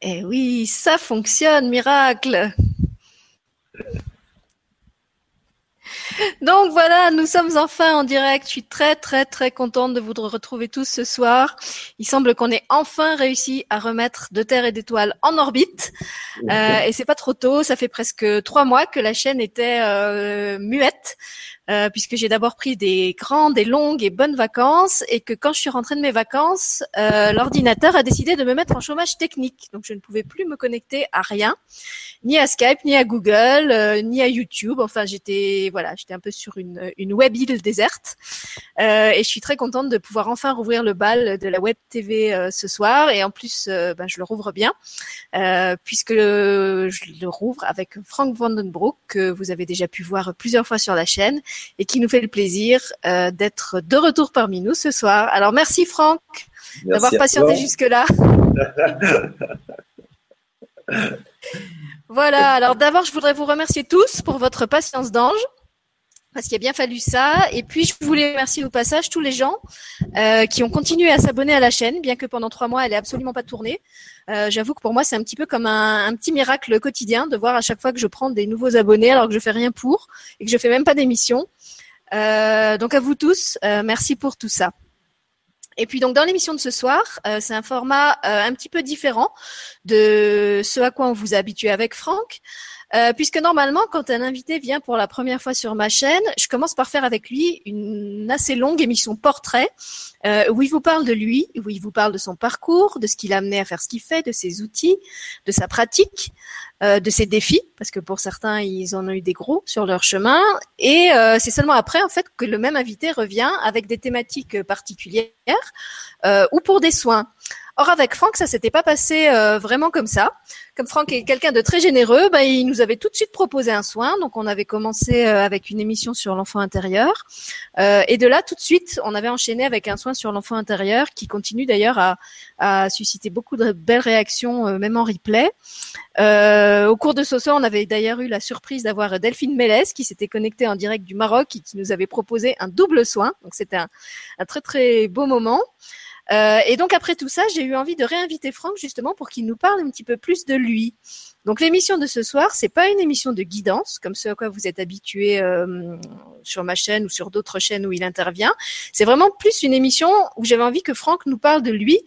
Eh oui, ça fonctionne, miracle. Donc voilà, nous sommes enfin en direct. Je suis très très très contente de vous retrouver tous ce soir. Il semble qu'on ait enfin réussi à remettre de Terre et d'étoiles en orbite. Euh, et c'est pas trop tôt. Ça fait presque trois mois que la chaîne était euh, muette. Euh, puisque j'ai d'abord pris des grandes et longues et bonnes vacances et que quand je suis rentrée de mes vacances, euh, l'ordinateur a décidé de me mettre en chômage technique. Donc je ne pouvais plus me connecter à rien, ni à Skype, ni à Google, euh, ni à YouTube. Enfin, j'étais voilà, j'étais un peu sur une, une web île déserte. et je suis très contente de pouvoir enfin rouvrir le bal de la web TV ce soir. Et en plus, ben, je le rouvre bien, puisque je le rouvre avec Frank Vandenbroek, que vous avez déjà pu voir plusieurs fois sur la chaîne et qui nous fait le plaisir euh, d'être de retour parmi nous ce soir. Alors merci Franck d'avoir patienté jusque-là. voilà, alors d'abord je voudrais vous remercier tous pour votre patience d'ange parce qu'il a bien fallu ça. Et puis, je voulais remercier au passage tous les gens euh, qui ont continué à s'abonner à la chaîne, bien que pendant trois mois, elle est absolument pas tournée. Euh, J'avoue que pour moi, c'est un petit peu comme un, un, petit miracle quotidien de voir à chaque fois que je prends des nouveaux abonnés alors que je fais rien pour et que je fais même pas d'émission. Euh, donc à vous tous, euh, merci pour tout ça. Et puis donc dans l'émission de ce soir, euh, c'est un format euh, un petit peu différent de ce à quoi on vous a habitué avec Franck. Euh, puisque normalement, quand un invité vient pour la première fois sur ma chaîne, je commence par faire avec lui une assez longue émission portrait euh, où il vous parle de lui, où il vous parle de son parcours, de ce qu'il a amené à faire ce qu'il fait, de ses outils, de sa pratique, euh, de ses défis, parce que pour certains, ils en ont eu des gros sur leur chemin. Et euh, c'est seulement après, en fait, que le même invité revient avec des thématiques particulières euh, ou pour des soins. Or avec Franck, ça s'était pas passé euh, vraiment comme ça. Comme Franck est quelqu'un de très généreux, bah, il nous avait tout de suite proposé un soin. Donc on avait commencé euh, avec une émission sur l'enfant intérieur, euh, et de là tout de suite, on avait enchaîné avec un soin sur l'enfant intérieur qui continue d'ailleurs à, à, susciter beaucoup de belles réactions, même en replay. au cours de ce soir, on avait d'ailleurs eu la surprise d'avoir Delphine Mélès qui s'était connectée en direct du Maroc et qui nous avait proposé un double soin. Donc c'était un, un très très beau moment. Euh, et donc après tout ça, j'ai eu envie de réinviter Franck justement pour qu'il nous parle un petit peu plus de lui. Donc l'émission de ce soir, c'est pas une émission de guidance comme ce à quoi vous êtes habitué euh, sur ma chaîne ou sur d'autres chaînes où il intervient. C'est vraiment plus une émission où j'avais envie que Franck nous parle de lui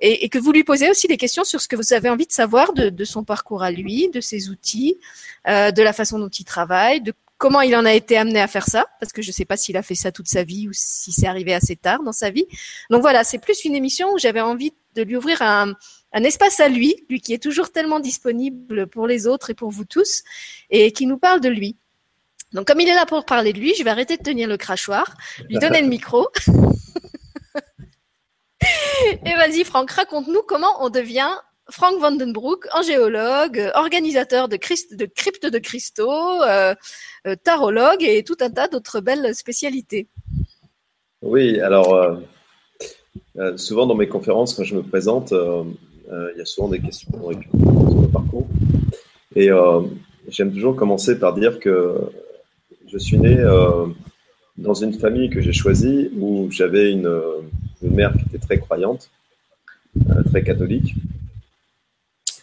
et, que vous lui posez aussi des questions sur ce que vous avez envie de savoir de, de son parcours à lui, de ses outils, euh, de la façon dont il travaille, de comment il en a été amené à faire ça, parce que je ne sais pas s'il a fait ça toute sa vie ou si c'est arrivé assez tard dans sa vie. Donc voilà, c'est plus une émission où j'avais envie de lui ouvrir un, un, espace à lui, lui qui est toujours tellement disponible pour les autres et pour vous tous, et qui nous parle de lui. Donc comme il est là pour parler de lui, je vais arrêter de tenir le crachoir, lui donner le micro. et vas-y Franck, raconte-nous comment on devient Frank Vandenbroek, angéologue, organisateur de, cryptes de cristaux, euh, euh, tarologue et tout un tas d'autres belles spécialités. Oui, alors euh, souvent dans mes conférences, quand je me présente, il y a souvent des questions sur le parcours. Et j'aime toujours commencer par dire que je suis né dans une famille que j'ai choisie où j'avais une, mère qui était très croyante, très catholique,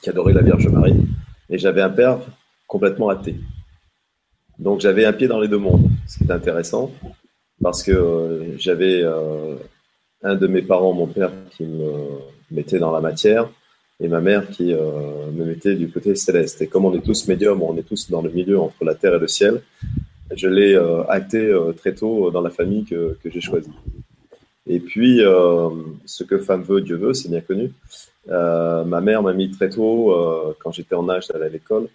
qui adorait la Vierge Marie, et j'avais un père complètement athée. Donc j'avais un pied dans les deux mondes, ce qui est intéressant, parce que euh, j'avais euh, un de mes parents, mon père, qui me mettait dans la matière, et ma mère qui euh, me mettait du côté céleste. Et comme on est tous médiums, on est tous dans le milieu entre la terre et le ciel, je l'ai acté très tôt dans la famille que, que j'ai choisie. Et puis, ce que femme veut, Dieu veut, c'est bien connu. Euh, ma mère m'a mis très tôt, euh, quand j'étais en âge d'aller à l'école,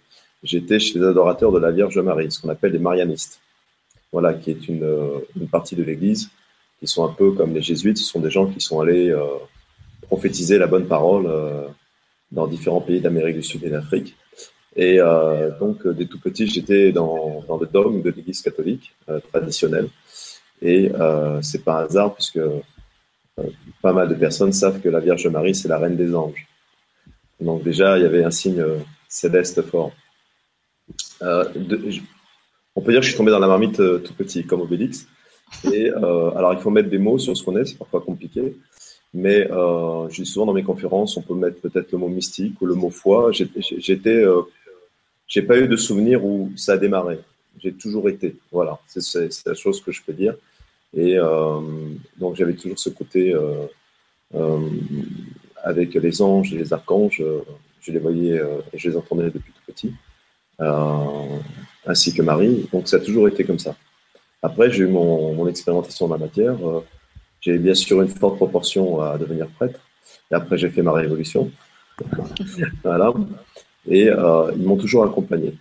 j'étais chez les adorateurs de la Vierge Marie, ce qu'on appelle les marianistes. Voilà, qui est une, une partie de l'Église, qui sont un peu comme les jésuites, ce sont des gens qui sont allés euh, prophétiser la bonne parole dans différents pays d'Amérique du Sud et d'Afrique. Et euh, donc, dès tout petit, j'étais dans, dans, le dogme de l'Église catholique euh, traditionnelle. Et euh, c'est pas un hasard puisque pas mal de personnes savent que la Vierge Marie, c'est la reine des anges. Donc déjà, il y avait un signe euh, céleste fort. Euh, on peut dire que je suis tombé dans la marmite euh, tout petit, comme Obélix. Et alors, il faut mettre des mots sur ce qu'on est, c'est parfois compliqué. Mais euh, je dis souvent dans mes conférences, on peut mettre peut-être le mot mystique ou le mot foi. J'étais, euh, j'ai pas eu de souvenir où ça a démarré. J'ai toujours été. Voilà, c'est la chose que je peux dire. Et euh, donc j'avais toujours ce côté euh, euh, avec les anges et les archanges. Je les voyais et je les entendais depuis tout petit, ainsi que Marie. Donc ça a toujours été comme ça. Après, j'ai eu mon, mon expérimentation dans la matière. J'ai bien sûr une forte proportion à devenir prêtre. Et après, j'ai fait ma révolution. voilà. Et ils m'ont toujours accompagné.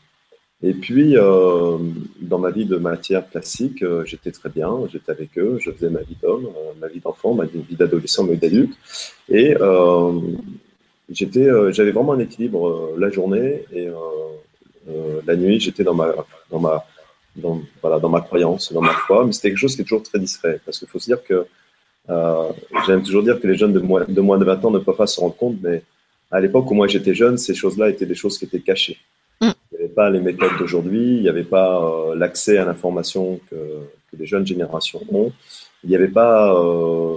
Et puis, euh, dans ma vie de matière classique, euh, j'étais très bien, j'étais avec eux, je faisais ma vie d'homme, euh, ma vie d'enfant, ma vie d'adolescent, ma vie d'adulte. Et j'avais vraiment un équilibre la journée et la nuit, j'étais dans ma, croyance, dans ma foi, mais c'était quelque chose qui est toujours très discret, parce qu'il faut se dire que J'aime toujours dire que les jeunes de moins, de moins de 20 ans ne peuvent pas se rendre compte, mais à l'époque où moi j'étais jeune, ces choses-là étaient des choses qui étaient cachées. Mm. Il n'y avait pas les méthodes d'aujourd'hui, il n'y avait pas euh, l'accès à l'information que, que, les jeunes générations ont. Il n'y avait pas euh,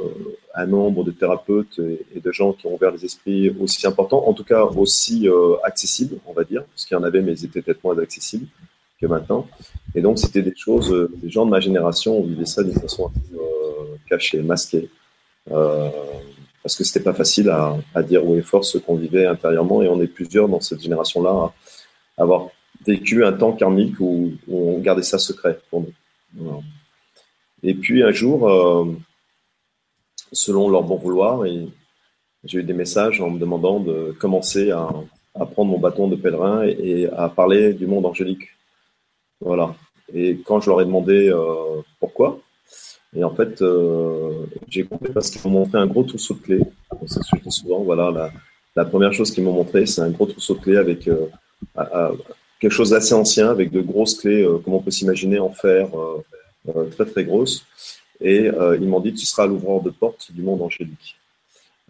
un nombre de thérapeutes et, de gens qui ont ouvert les esprits aussi importants, en tout cas aussi euh, accessibles, on va dire, parce qu'il y en avait, mais ils étaient peut-être moins accessibles que maintenant. Et donc, c'était des choses, euh, les gens de ma génération vivaient ça d'une façon euh, cachée, masquée. Euh, parce que c'était pas facile à, dire où est fort ce qu'on vivait intérieurement. Et on est plusieurs dans cette génération-là avoir vécu un temps karmique où, on gardait ça secret pour nous. Et puis un jour, euh, selon leur bon vouloir, j'ai eu des messages en me demandant de commencer à, prendre mon bâton de pèlerin et, à parler du monde angélique. Voilà. Et quand je leur ai demandé euh, pourquoi, et en fait, euh, j'ai compris parce qu'ils m'ont montré un gros trousseau de clés. C'est ce que je dis souvent. Voilà, la, première chose qu'ils m'ont montré, c'est un gros trousseau de clés avec quelque chose d'assez ancien, avec de grosses clés, euh, comme on peut s'imaginer, en fer, euh, euh, très très grosses. Et ils m'ont dit, tu seras l'ouvreur de porte du monde angélique.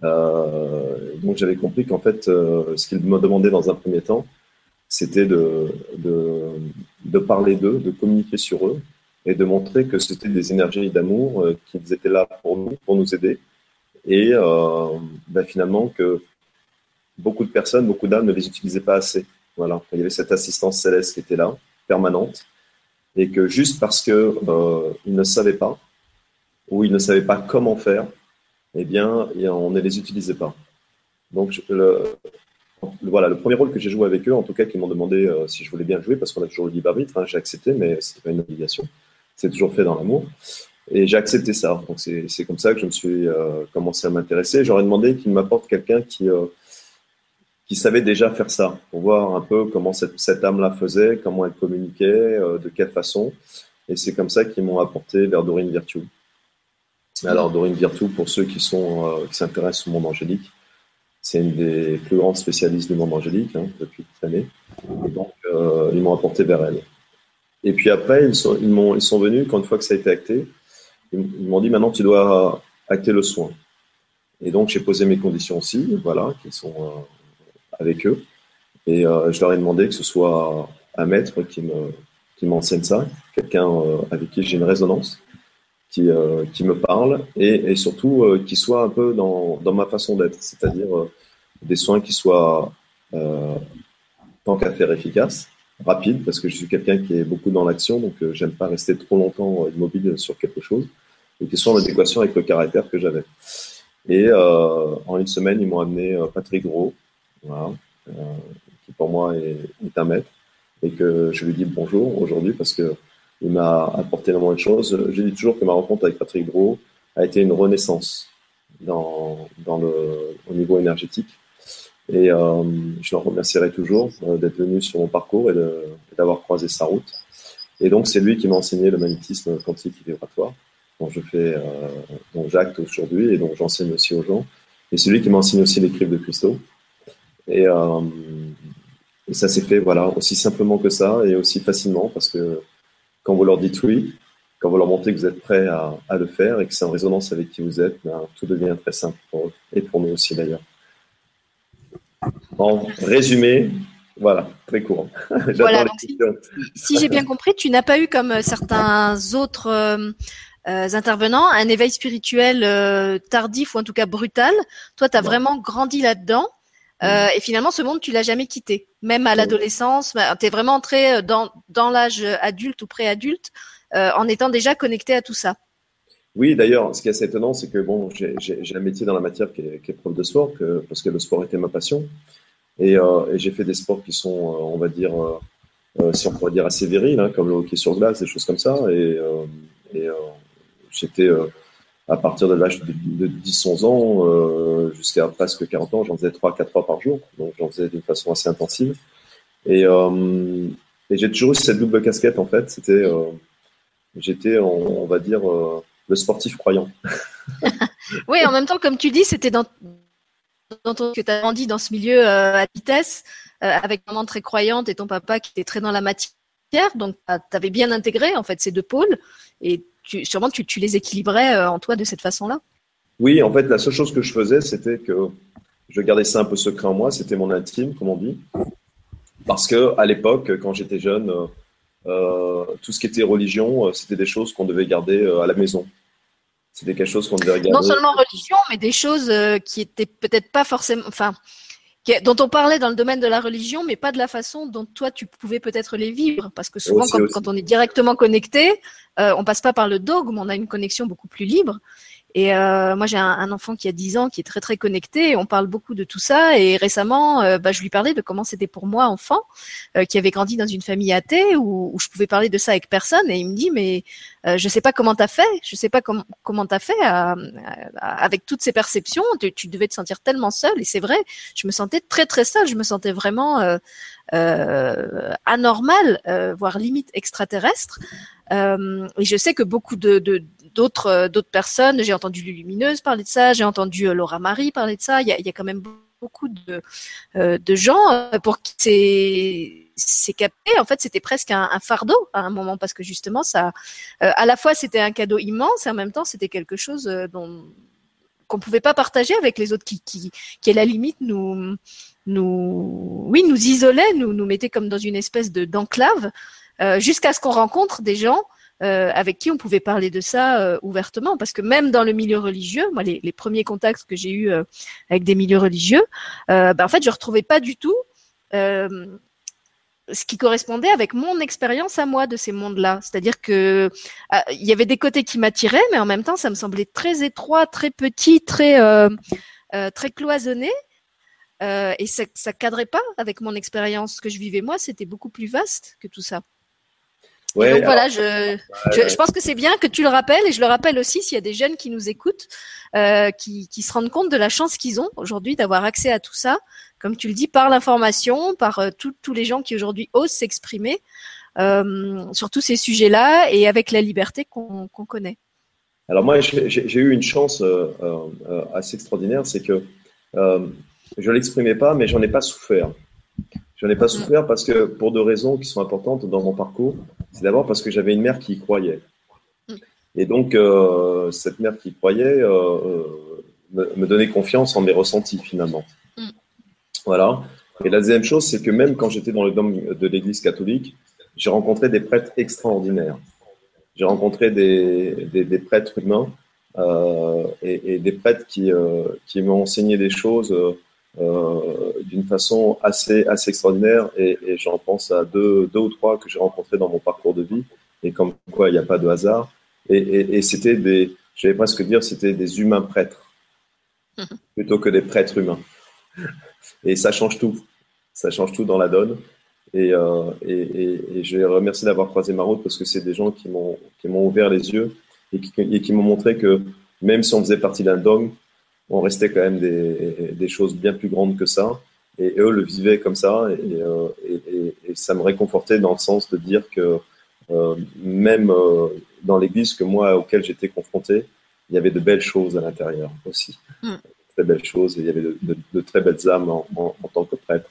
donc j'avais compris qu'en fait, ce qu'ils me demandaient dans un premier temps, c'était de, de, parler d'eux, de communiquer sur eux, et de montrer que c'était des énergies d'amour, euh, qu'ils étaient là pour nous, pour nous aider. Et ben finalement que beaucoup de personnes, beaucoup d'âmes ne les utilisaient pas assez. Voilà, il y avait cette assistance céleste qui était là, permanente, et que juste parce que euh, ils ne savaient pas ou ils ne savaient pas comment faire, eh bien, on ne les utilisait pas. Donc, le, voilà, le premier rôle que j'ai joué avec eux, en tout cas, qu'ils m'ont demandé euh, si je voulais bien jouer, parce qu'on a toujours le libre arbitre, hein, j'ai accepté, mais c'était pas une obligation. C'est toujours fait dans l'amour. Et j'ai accepté ça. Donc c'est comme ça que je me suis euh, commencé à m'intéresser. J'aurais demandé qu'il m'apporte quelqu'un qui, qui savait déjà faire ça, pour voir un peu comment cette, cette âme-là faisait, comment elle communiquait, euh, de quelle façon. Et c'est comme ça qu'ils m'ont apporté vers Dorine Virtue. Alors Dorine Virtue, pour ceux qui sont euh, qui s'intéressent au monde angélique, c'est une des plus grandes spécialistes du monde angélique hein, depuis des années. Et donc, euh, ils m'ont apporté vers elle. Et puis après, ils sont, ils, sont venus, quand une fois que ça a été acté, ils m'ont dit maintenant tu dois acter le soin. Et donc j'ai posé mes conditions aussi, voilà, qui sont avec eux. Et euh, je leur ai demandé que ce soit un maître qui me qui m'enseigne ça, quelqu'un euh, avec qui j'ai une résonance, qui, euh, qui me parle et, et surtout qui soit un peu dans, dans ma façon d'être, c'est-à-dire des soins qui soient tant qu'à faire efficaces, rapides, parce que je suis quelqu'un qui est beaucoup dans l'action, donc j'aime pas rester trop longtemps immobile sur quelque chose, et qui soient en adéquation avec le caractère que j'avais. Et en une semaine, ils m'ont amené Patrick Gros, voilà, qui pour moi est, un maître, et que je lui dis bonjour aujourd'hui parce que il m'a apporté énormément de choses. Je dis toujours que ma rencontre avec Patrick Gros a été une renaissance dans, le, au niveau énergétique. Et euh, je le remercierai toujours euh, d'être venu sur mon parcours et d'avoir croisé sa route. Et donc, c'est lui qui m'a enseigné le magnétisme quantique et vibratoire, dont je fais, euh, dont j'acte aujourd'hui et dont j'enseigne aussi aux gens. Et c'est lui qui m'a enseigné aussi les l'écrire de cristaux. Et, euh, et ça s'est fait, voilà, aussi simplement que ça et aussi facilement parce que quand vous leur dites oui, quand vous leur montrez que vous êtes prêt à, à le faire et que c'est en résonance avec qui vous êtes, ben, tout devient très simple pour eux et pour nous aussi d'ailleurs. En résumé, voilà, très court. voilà, si, si j'ai bien compris, tu n'as pas eu comme certains autres euh, intervenants, un éveil spirituel tardif ou en tout cas brutal. Toi, tu as vraiment grandi là-dedans. Et finalement, ce monde, tu l'as jamais quitté. Même à l'adolescence, bah, tu es vraiment entré dans, dans l'âge adulte ou pré-adulte en étant déjà connecté à tout ça. Oui, d'ailleurs, ce qui est assez étonnant, c'est que bon, j'ai un métier dans la matière qui est, qui est prof de sport, que, parce que le sport était ma passion. Et, euh, et j'ai fait des sports qui sont, euh, on va dire, euh, euh, si on pourrait dire assez virils, hein, comme le hockey sur glace, des choses comme ça. Et, euh, et j'étais, à partir de l'âge de, de 10-11 ans jusqu'à presque 40 ans, j'en faisais 3-4 fois par jour. Donc j'en faisais d'une façon assez intensive. Et, et j'ai toujours eu cette double casquette, en fait. C'était, j'étais, on, va dire, le sportif croyant. oui, en même temps, comme tu dis, c'était dans, dans ton, que tu as grandi dans ce milieu euh, à vitesse, euh, avec maman très croyante et ton papa qui était très dans la matière. Donc, tu avais bien intégré en fait ces deux pôles et tu, sûrement tu, tu les équilibrais euh, en toi de cette façon-là. Oui, en fait, la seule chose que je faisais, c'était que je gardais ça un peu secret en moi. C'était mon intime, comme on dit. Parce que à l'époque, quand j'étais jeune, euh, tout ce qui était religion, euh, c'était des choses qu'on devait garder euh, à la maison. C'était quelque chose qu'on devait regarder. Non seulement religion, mais des choses qui étaient peut-être pas forcément, enfin, dont on parlait dans le domaine de la religion, mais pas de la façon dont toi tu pouvais peut-être les vivre, parce que souvent quand, quand, on est directement connecté, euh, on passe pas par le dogme, on a une connexion beaucoup plus libre. Et euh, moi, j'ai un, un, enfant qui a 10 ans, qui est très très connecté. on parle beaucoup de tout ça. Et récemment, euh, bah, je lui parlais de comment c'était pour moi, enfant, euh, qui avait grandi dans une famille athée, où, où, je pouvais parler de ça avec personne. Et il me dit, mais euh, je sais pas comment t'as fait. Je sais pas com comment t'as fait avec toutes ces perceptions. Tu, tu, devais te sentir tellement seul. Et c'est vrai, je me sentais très très seule. Je me sentais vraiment euh, euh, anormal, voire limite extraterrestre. et je sais que beaucoup de, de d'autres euh, d'autres personnes. J'ai entendu Lumineuse parler de ça, j'ai entendu euh, Laura Marie parler de ça. Il y a, il y a quand même beaucoup de, euh, de gens pour qui c'est c'est capté. En fait, c'était presque un, un, fardeau à un moment parce que justement, ça, à la fois, c'était un cadeau immense et en même temps, c'était quelque chose dont qu'on pouvait pas partager avec les autres qui, qui, qui à la limite nous, nous, oui, nous isolait, nous, nous mettait comme dans une espèce de d'enclave, euh, jusqu'à ce qu'on rencontre des gens euh, avec qui on pouvait parler de ça euh, ouvertement. Parce que même dans le milieu religieux, moi, les, premiers contacts que j'ai eus euh, avec des milieux religieux, ben, en fait, je retrouvais pas du tout ce qui correspondait avec mon expérience à moi de ces mondes-là. C'est-à-dire que il y avait des côtés qui m'attiraient, mais en même temps, ça me semblait très étroit, très petit, très très cloisonné. Et ça, ça cadrait pas avec mon expérience que je vivais moi. C'était beaucoup plus vaste que tout ça. Ouais, donc voilà, je, je, je, pense que c'est bien que tu le rappelles et je le rappelle aussi s'il y a des jeunes qui nous écoutent, euh, qui, qui, se rendent compte de la chance qu'ils ont aujourd'hui d'avoir accès à tout ça, comme tu le dis, par l'information, par euh, tous les gens qui aujourd'hui osent s'exprimer euh, sur tous ces sujets-là et avec la liberté qu'on qu connaît. Alors moi, j'ai eu une chance euh, assez extraordinaire, c'est que je l'exprimais pas, mais j'en ai pas souffert. J'en ai pas mm. souffert parce que pour deux raisons qui sont importantes dans mon parcours. C'est d'abord parce que j'avais une mère qui y croyait. Mm. Et donc, euh, cette mère qui y croyait euh, euh, me, donnait confiance en mes ressentis finalement. Mm. Voilà. Et la deuxième chose, c'est que même quand j'étais dans le dôme de l'Église catholique, j'ai rencontré des prêtres extraordinaires. J'ai rencontré des, des, des, prêtres humains euh, et, et, des prêtres qui, qui m'ont enseigné des choses d'une façon assez, assez extraordinaire. Et, et j'en pense à deux, deux ou trois que j'ai rencontrés dans mon parcours de vie. Et comme quoi, il n'y a pas de hasard. Et, et, et c'était des, je vais presque dire, c'était des humains prêtres plutôt que des prêtres humains. Et ça change tout. Ça change tout dans la donne. Et, euh, et, et, et, je les remercie d'avoir croisé ma route parce que c'est des gens qui m'ont qui m'ont ouvert les yeux et qui, qui m'ont montré que même si on faisait partie d'un dogme, on restait quand même des, des, choses bien plus grandes que ça. Et eux le vivaient comme ça. Et, et, et, ça me réconfortait dans le sens de dire que euh, même euh, dans l'église que moi, auquel j'étais confronté, il y avait de belles choses à l'intérieur aussi. Mm. Très belles choses. Et il y avait de, de, de très belles âmes en, en, en, tant que prêtre.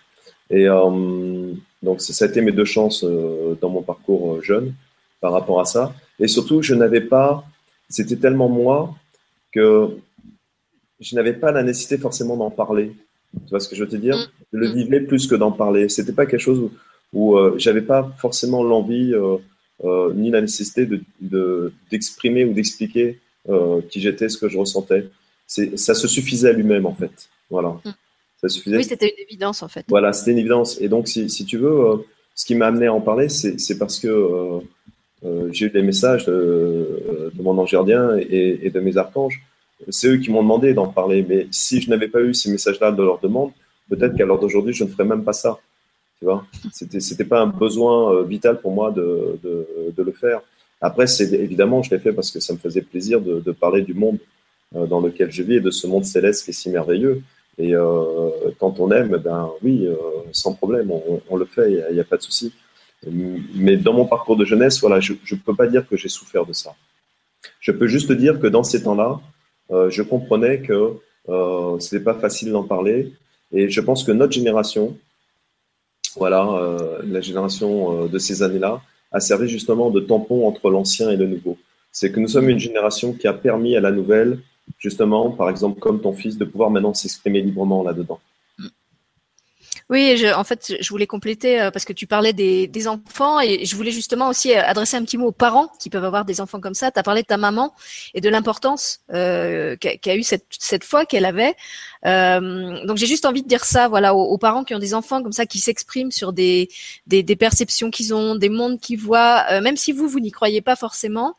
Et euh, donc, ça a été mes deux chances dans mon parcours jeune par rapport à ça. Et surtout, je n'avais pas, c'était tellement moi que je n'avais pas la nécessité forcément d'en parler. Tu vois ce que je veux te dire? Mm. Je le mm. vivais plus que d'en parler. C'était pas quelque chose où, où euh, j'avais pas forcément l'envie euh, ni la nécessité de d'exprimer ou d'expliquer qui j'étais, ce que je ressentais. Ça se suffisait à lui-même en fait. Voilà. Mm. Ça suffisait. Oui, c'était une évidence en fait. Voilà, c'était une évidence. Et donc, si, si tu veux, ce qui m'a amené à en parler, c'est parce que j'ai eu des messages de, de mon ange gardien et, et, de mes archanges. C'est eux qui m'ont demandé d'en parler. Mais si je n'avais pas eu ces messages-là de leur demande, peut-être qu'à l'heure d'aujourd'hui, je ne ferais même pas ça. Tu vois, c'était pas un besoin euh, vital pour moi de, le faire. Après, c'est évidemment, je l'ai fait parce que ça me faisait plaisir de, parler du monde euh, dans lequel je vis et de ce monde céleste qui est si merveilleux. Et euh, quand on aime, ben oui, euh, sans problème, on, le fait, il n'y a, pas de souci. Mais dans mon parcours de jeunesse, voilà, je ne peux pas dire que j'ai souffert de ça. Je peux juste dire que dans ces temps-là, je comprenais que euh, ce n'était pas facile d'en parler. Et je pense que notre génération, voilà, euh, la génération euh, de ces années-là, a servi justement de tampon entre l'ancien et le nouveau. C'est que nous sommes une génération qui a permis à la nouvelle, justement, par exemple, comme ton fils, de pouvoir maintenant s'exprimer librement là-dedans. Oui, je, en fait, je voulais compléter euh, parce que tu parlais des, des, enfants et je voulais justement aussi euh, adresser un petit mot aux parents qui peuvent avoir des enfants comme ça. Tu as parlé de ta maman et de l'importance euh, qu'a eu cette, cette foi qu'elle avait. Euh, donc j'ai juste envie de dire ça, voilà, aux, aux, parents qui ont des enfants comme ça, qui s'expriment sur des, des, des perceptions qu'ils ont, des mondes qu'ils voient, euh, même si vous, vous n'y croyez pas forcément,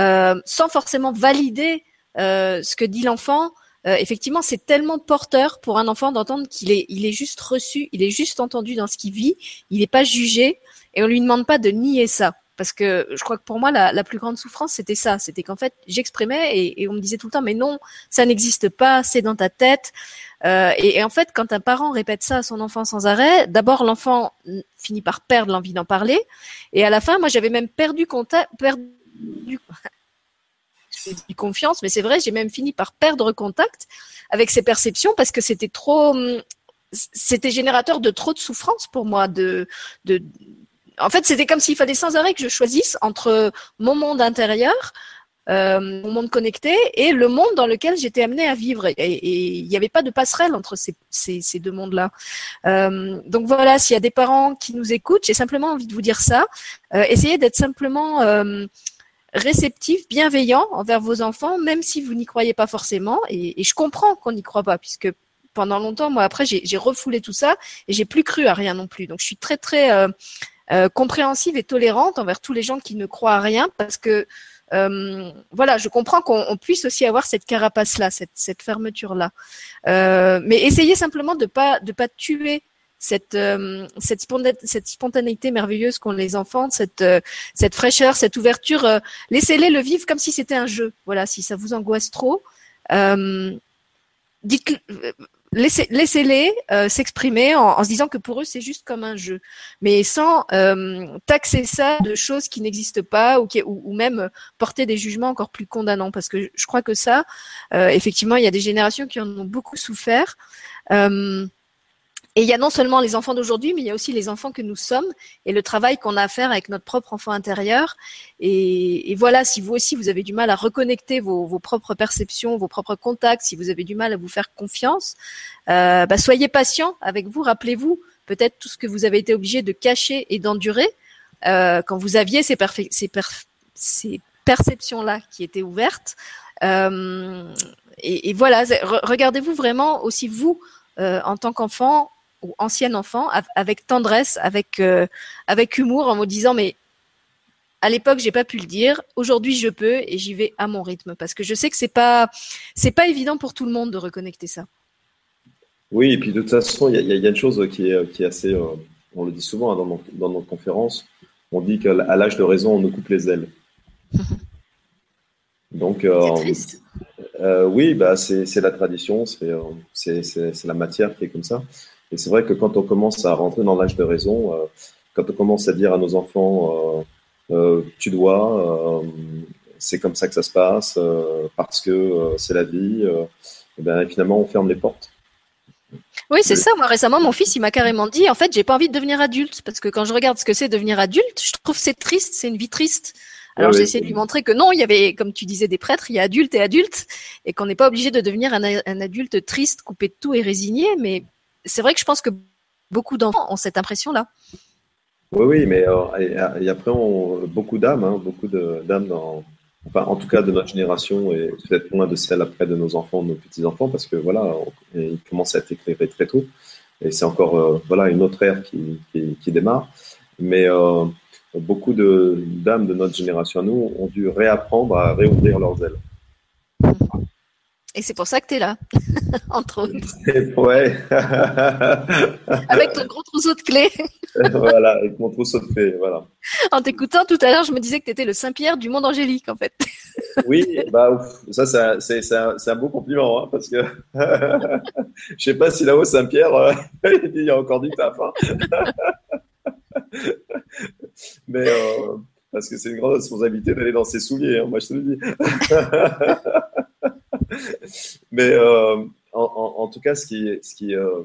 euh, sans forcément valider ce que dit l'enfant. Euh, effectivement, c'est tellement porteur pour un enfant d'entendre qu'il est, il est juste reçu, il est juste entendu dans ce qu'il vit, il n'est pas jugé, et on lui demande pas de nier ça. Parce que je crois que pour moi, la, la plus grande souffrance, c'était ça. C'était qu'en fait, j'exprimais et, et, on me disait tout le temps, mais non, ça n'existe pas, c'est dans ta tête. Euh, et, et, en fait, quand un parent répète ça à son enfant sans arrêt, d'abord l'enfant finit par perdre l'envie d'en parler, et à la fin, moi, j'avais même perdu contact, perdu confiance, mais c'est vrai, j'ai même fini par perdre contact avec ces perceptions parce que c'était trop, hum, c'était générateur de trop de souffrance pour moi. De, en fait, c'était comme s'il fallait sans arrêt que je choisisse entre mon monde intérieur, euh, mon monde connecté et le monde dans lequel j'étais amenée à vivre. Et il n'y avait pas de passerelle entre ces, deux mondes-là. Euh, donc voilà, s'il y a des parents qui nous écoutent, j'ai simplement envie de vous dire ça. Euh, essayez d'être simplement réceptif, bienveillant envers vos enfants, même si vous n'y croyez pas forcément. Et, je comprends qu'on n'y croit pas, puisque pendant longtemps, moi après, j'ai refoulé tout ça et j'ai plus cru à rien non plus. Donc je suis très très euh, euh, compréhensive et tolérante envers tous les gens qui ne croient à rien, parce que euh, voilà, je comprends qu'on puisse aussi avoir cette carapace-là, cette, cette fermeture-là. Euh, mais essayez simplement de pas de pas tuer cette, euh, cette, cette, spontanéité merveilleuse qu'ont les enfants, cette, euh, cette fraîcheur, cette ouverture. Euh, laissez-les le vivre comme si c'était un jeu. Voilà, si ça vous angoisse trop, dites, laissez, laissez-les s'exprimer en, se disant que pour eux c'est juste comme un jeu, mais sans taxer ça de choses qui n'existent pas ou, qui, ou, ou, même porter des jugements encore plus condamnants, parce que je crois que ça, effectivement, il y a des générations qui en ont beaucoup souffert. Euh, et il y a non seulement les enfants d'aujourd'hui, mais il y a aussi les enfants que nous sommes et le travail qu'on a à faire avec notre propre enfant intérieur. Et, et, voilà, si vous aussi vous avez du mal à reconnecter vos, vos, propres perceptions, vos propres contacts, si vous avez du mal à vous faire confiance, euh, bah soyez patient avec vous. Rappelez-vous peut-être tout ce que vous avez été obligé de cacher et d'endurer euh, quand vous aviez ces, ces, ces perceptions-là qui étaient ouvertes. Euh, et, et, voilà, regardez-vous vraiment aussi vous euh, en tant qu'enfant ou ancien enfant avec tendresse, avec euh, avec humour, en me disant mais à l'époque j'ai pas pu le dire, aujourd'hui je peux et j'y vais à mon rythme parce que je sais que c'est pas c'est pas évident pour tout le monde de reconnecter ça. Oui, et puis de toute façon il y, y, a une chose qui est qui est assez, euh, on le dit souvent hein, dans, nos, dans on dit qu'à l'âge de raison on nous coupe les ailes. Donc euh, euh, oui, bah c'est la tradition, c'est la matière qui est comme ça. Et c'est vrai que quand on commence à rentrer dans l'âge de raison, euh, quand on commence à dire à nos enfants, euh, euh tu dois, c'est comme ça que ça se passe, parce que c'est la vie, et ben, finalement on ferme les portes. Oui, c'est ça. Moi, récemment, mon fils, il m'a carrément dit, en fait, j'ai pas envie de devenir adulte, parce que quand je regarde ce que c'est devenir adulte, je trouve c'est triste, c'est une vie triste. Alors j'ai essayé de lui montrer que non, il y avait, comme tu disais, des prêtres, il y a adultes et adultes, et qu'on n'est pas obligé de devenir un, un, adulte triste, coupé de tout et résigné, mais c'est vrai que je pense que beaucoup d'enfants ont cette impression-là. Oui, oui, mais et, après, on, beaucoup d'âmes, hein, beaucoup d'âmes dans, enfin, en tout cas de notre génération et peut-être moins de celle après de nos enfants, de nos petits-enfants, parce que voilà, ils commencent à être éclairés très tôt. Et c'est encore euh, voilà, une autre ère qui, qui, démarre. Mais euh, beaucoup de dames de notre génération à nous ont dû réapprendre à réouvrir leurs ailes. Et c'est pour ça que tu es là, entre autres. Ouais. avec ton gros trousseau de clés. voilà, avec mon trousseau de clés, voilà. En t'écoutant tout à l'heure, je me disais que tu étais le Saint-Pierre du monde angélique, en fait. oui, bah, ça, c'est un, un, beau compliment, hein, parce que je sais pas si là-haut, Saint-Pierre, euh, il y a encore du taf. Hein. Mais. Euh, parce que c'est une grande responsabilité d'aller dans ses souliers, hein, moi je te le dis. Mais euh, en, tout cas, ce qui, ce qui euh,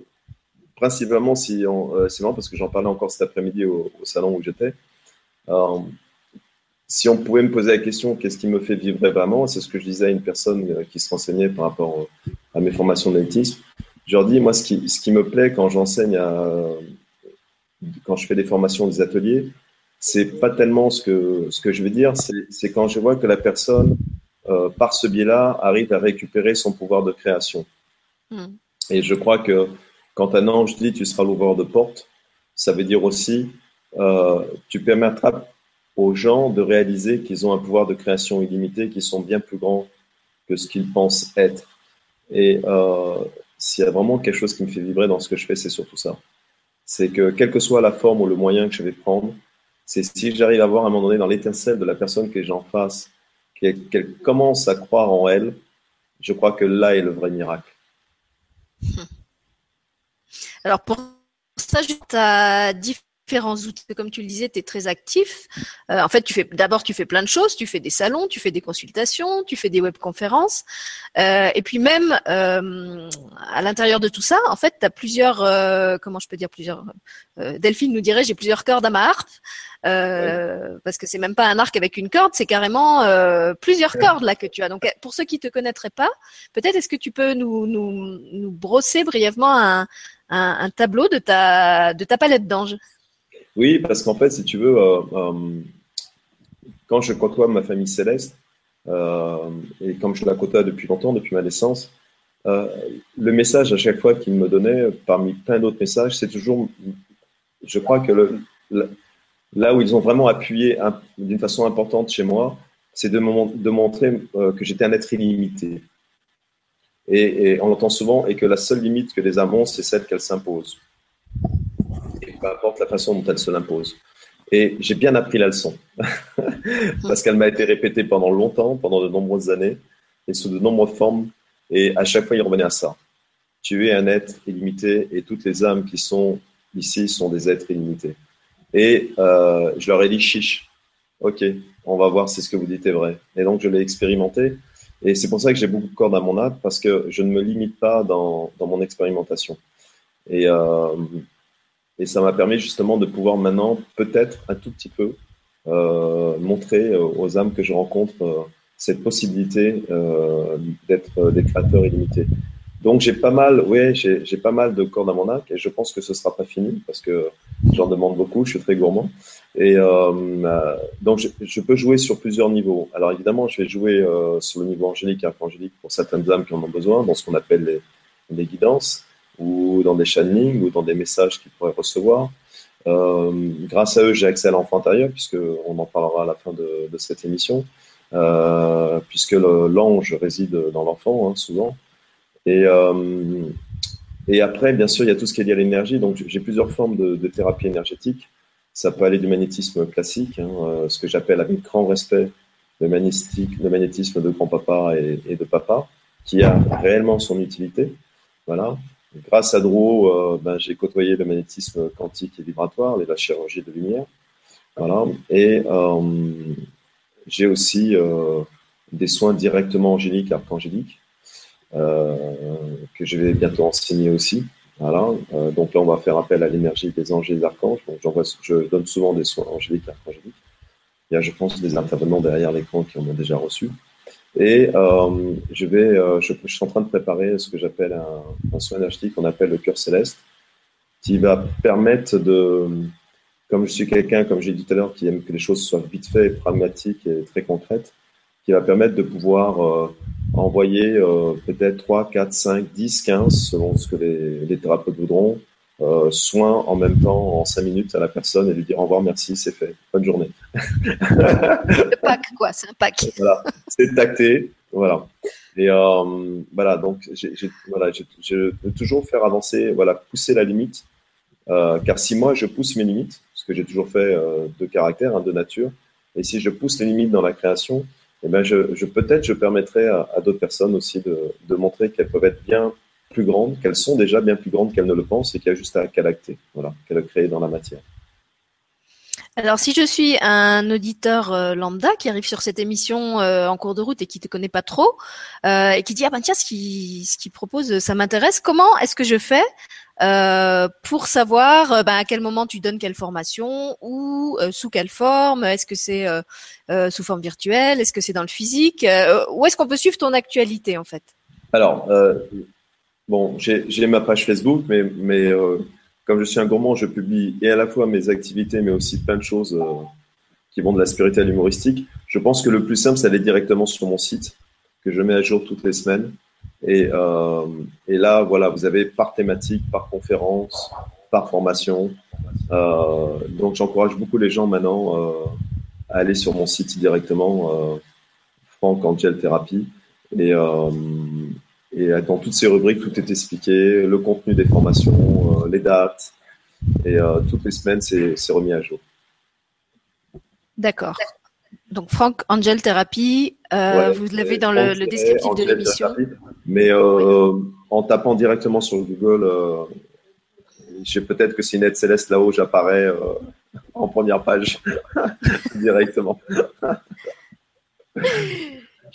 principalement, si euh, c'est marrant parce que j'en parlais encore cet après-midi au, salon où j'étais. si on pouvait me poser la question, qu'est-ce qui me fait vivre vraiment C'est ce que je disais à une personne qui se renseignait par rapport à mes formations d'athlétisme. Je leur dis, moi, ce qui, ce qui me plaît quand j'enseigne, quand je fais des formations, des ateliers, c'est pas tellement ce que, ce que je veux dire, c'est quand je vois que la personne euh, par ce biais-là, arrive à récupérer son pouvoir de création. Hmm. Et je crois que quand un ange dit tu seras l'ouvreur de porte, ça veut dire aussi euh, tu permettras aux gens de réaliser qu'ils ont un pouvoir de création illimité qui sont bien plus grands que ce qu'ils pensent être. Et euh, s'il y a vraiment quelque chose qui me fait vibrer dans ce que je fais, c'est surtout ça. C'est que quelle que soit la forme ou le moyen que je vais prendre, c'est si j'arrive à voir à un moment donné dans l'étincelle de la personne que j'ai en face qu'elle commence à croire en elle, je crois que là est le vrai miracle. Alors pour ça, tu as différents outils. Comme tu le disais, tu es très actif. Euh, en fait, tu fais d'abord tu fais plein de choses. Tu fais des salons, tu fais des consultations, tu fais des webconférences. Euh, et puis même euh, à l'intérieur de tout ça, en fait, tu as plusieurs, comment je peux dire plusieurs. Delphine nous dirait j'ai plusieurs cordes à ma harpe. Parce que c'est même pas un arc avec une corde, c'est carrément plusieurs cordes là que tu as. Donc pour ceux qui te connaîtraient pas, peut-être est-ce que tu peux nous, nous, nous brosser brièvement un, un, un, tableau de ta, de ta palette d'anges? Oui, parce qu'en fait, si tu veux, euh, euh, quand je côtoie ma famille céleste, euh, et comme je la côtoie depuis longtemps, depuis ma naissance, le message à chaque fois qu'il me donnait, parmi plein d'autres messages, c'est toujours, je crois que le, là où ils ont vraiment appuyé d'une façon importante chez moi, c'est de, montrer que j'étais un être illimité. Et, on l'entend souvent, et que la seule limite que les ont, c'est celle qu'elles s'imposent peu importe la façon dont elle se l'impose. Et j'ai bien appris la leçon, parce qu'elle m'a été répétée pendant longtemps, pendant de nombreuses années, et sous de nombreuses formes, et à chaque fois, il revenait à ça. Tu es un être illimité, et toutes les âmes qui sont ici sont des êtres illimités. Et euh, je leur ai dit, chiche, ok, on va voir si ce que vous dites est vrai. Et donc, je l'ai expérimenté, et c'est pour ça que j'ai beaucoup de cordes à mon âme, parce que je ne me limite pas dans, mon expérimentation. Et, euh, et ça m'a permis justement de pouvoir maintenant peut-être un tout petit peu euh, montrer aux âmes que je rencontre euh, cette possibilité euh, d'être des créateurs illimités. Donc j'ai pas mal, ouais, j'ai pas mal de cordes à mon arc et je pense que ce sera pas fini parce que j'en demande beaucoup, je suis très gourmand. Et euh, donc je, peux jouer sur plusieurs niveaux. Alors évidemment, je vais jouer euh, sur le niveau angélique et archangélique pour certaines âmes qui en ont besoin, dans ce qu'on appelle les guidances ou dans des channelings ou dans des messages qu'ils pourraient recevoir. Euh, grâce à eux, j'ai accès à l'enfant intérieur, puisqu'on en parlera à la fin de, cette émission, euh, puisque l'ange réside dans l'enfant, hein, souvent. Et, euh, et après, bien sûr, il y a tout ce qui est lié à l'énergie. Donc, j'ai plusieurs formes de, thérapie énergétique. Ça peut aller du magnétisme classique, hein, ce que j'appelle avec grand respect le magnétisme, le magnétisme de grand-papa et, et, de papa, qui a réellement son utilité. Voilà. Grâce à Dro, euh, ben, j'ai côtoyé le magnétisme quantique et vibratoire et la chirurgie de lumière. Et euh, j'ai aussi euh, des soins directement angéliques, archangéliques, que je vais bientôt enseigner aussi. Voilà. donc là, on va faire appel à l'énergie des anges et des archanges. Je donne souvent des soins angéliques et archangéliques. Il y a, je pense, des intervenants derrière l'écran qui en ont déjà reçu. Et euh, je vais, euh, je, suis en train de préparer ce que j'appelle un, un, soin énergétique qu'on appelle le cœur céleste, qui va permettre de, comme je suis quelqu'un, comme j'ai dit tout à l'heure, qui aime que les choses soient vite faites, pragmatiques et très concrètes, qui va permettre de pouvoir euh, envoyer euh, peut-être 3, 4, 5, 10, 15, selon ce que les, les thérapeutes voudront, euh, soins en même temps en 5 minutes à la personne et lui dire au revoir, merci, c'est fait. Bonne journée. Le pack, quoi, c'est un pack. Voilà, c'est tacté. Voilà. Et euh, voilà, donc j'ai, voilà, je veux toujours faire avancer, voilà, pousser la limite. Euh, car si moi je pousse mes limites, ce que j'ai toujours fait euh, de caractère, hein, de nature, et si je pousse les limites dans la création, eh ben je, je peut-être je permettrai à, à d'autres personnes aussi de, de montrer qu'elles peuvent être bien plus grandes, qu'elles sont déjà bien plus grandes qu'elles ne le pensent et qu'il y a juste à qu'à l'acter, voilà, qu'à le créer dans la matière. Alors, si je suis un auditeur euh, lambda qui arrive sur cette émission euh, en cours de route et qui te connaît pas trop euh, et qui dit ah ben tiens ce qu'il ce propose ça m'intéresse, comment est-ce que je fais pour savoir ben, à quel moment tu donnes quelle formation ou sous quelle forme Est-ce que c'est sous forme virtuelle Est-ce que c'est dans le physique Où est-ce qu'on peut suivre ton actualité en fait? Alors bon, j'ai ma page Facebook, mais mais comme je suis un gourmand, je publie et à la fois mes activités, mais aussi plein de choses euh, qui vont de la spirituelle à l'humoristique. Je pense que le plus simple, c'est d'aller directement sur mon site, que je mets à jour toutes les semaines. Et, euh, là, voilà, vous avez par thématique, par conférence, par formation. Euh, donc, j'encourage beaucoup les gens maintenant euh, à aller sur mon site directement, euh, Franck Angel Thérapie. Et, euh, et dans toutes ces rubriques, tout est expliqué, le contenu des formations, euh, les dates. Et euh, toutes les semaines, c'est remis à jour. D'accord. Donc, Franck Angel Therapy, euh, vous l'avez dans le, le, descriptif de l'émission. Mais euh, oui. en tapant directement sur Google, euh, je sais peut-être que une aide céleste là-haut, j'apparais euh, en première page directement.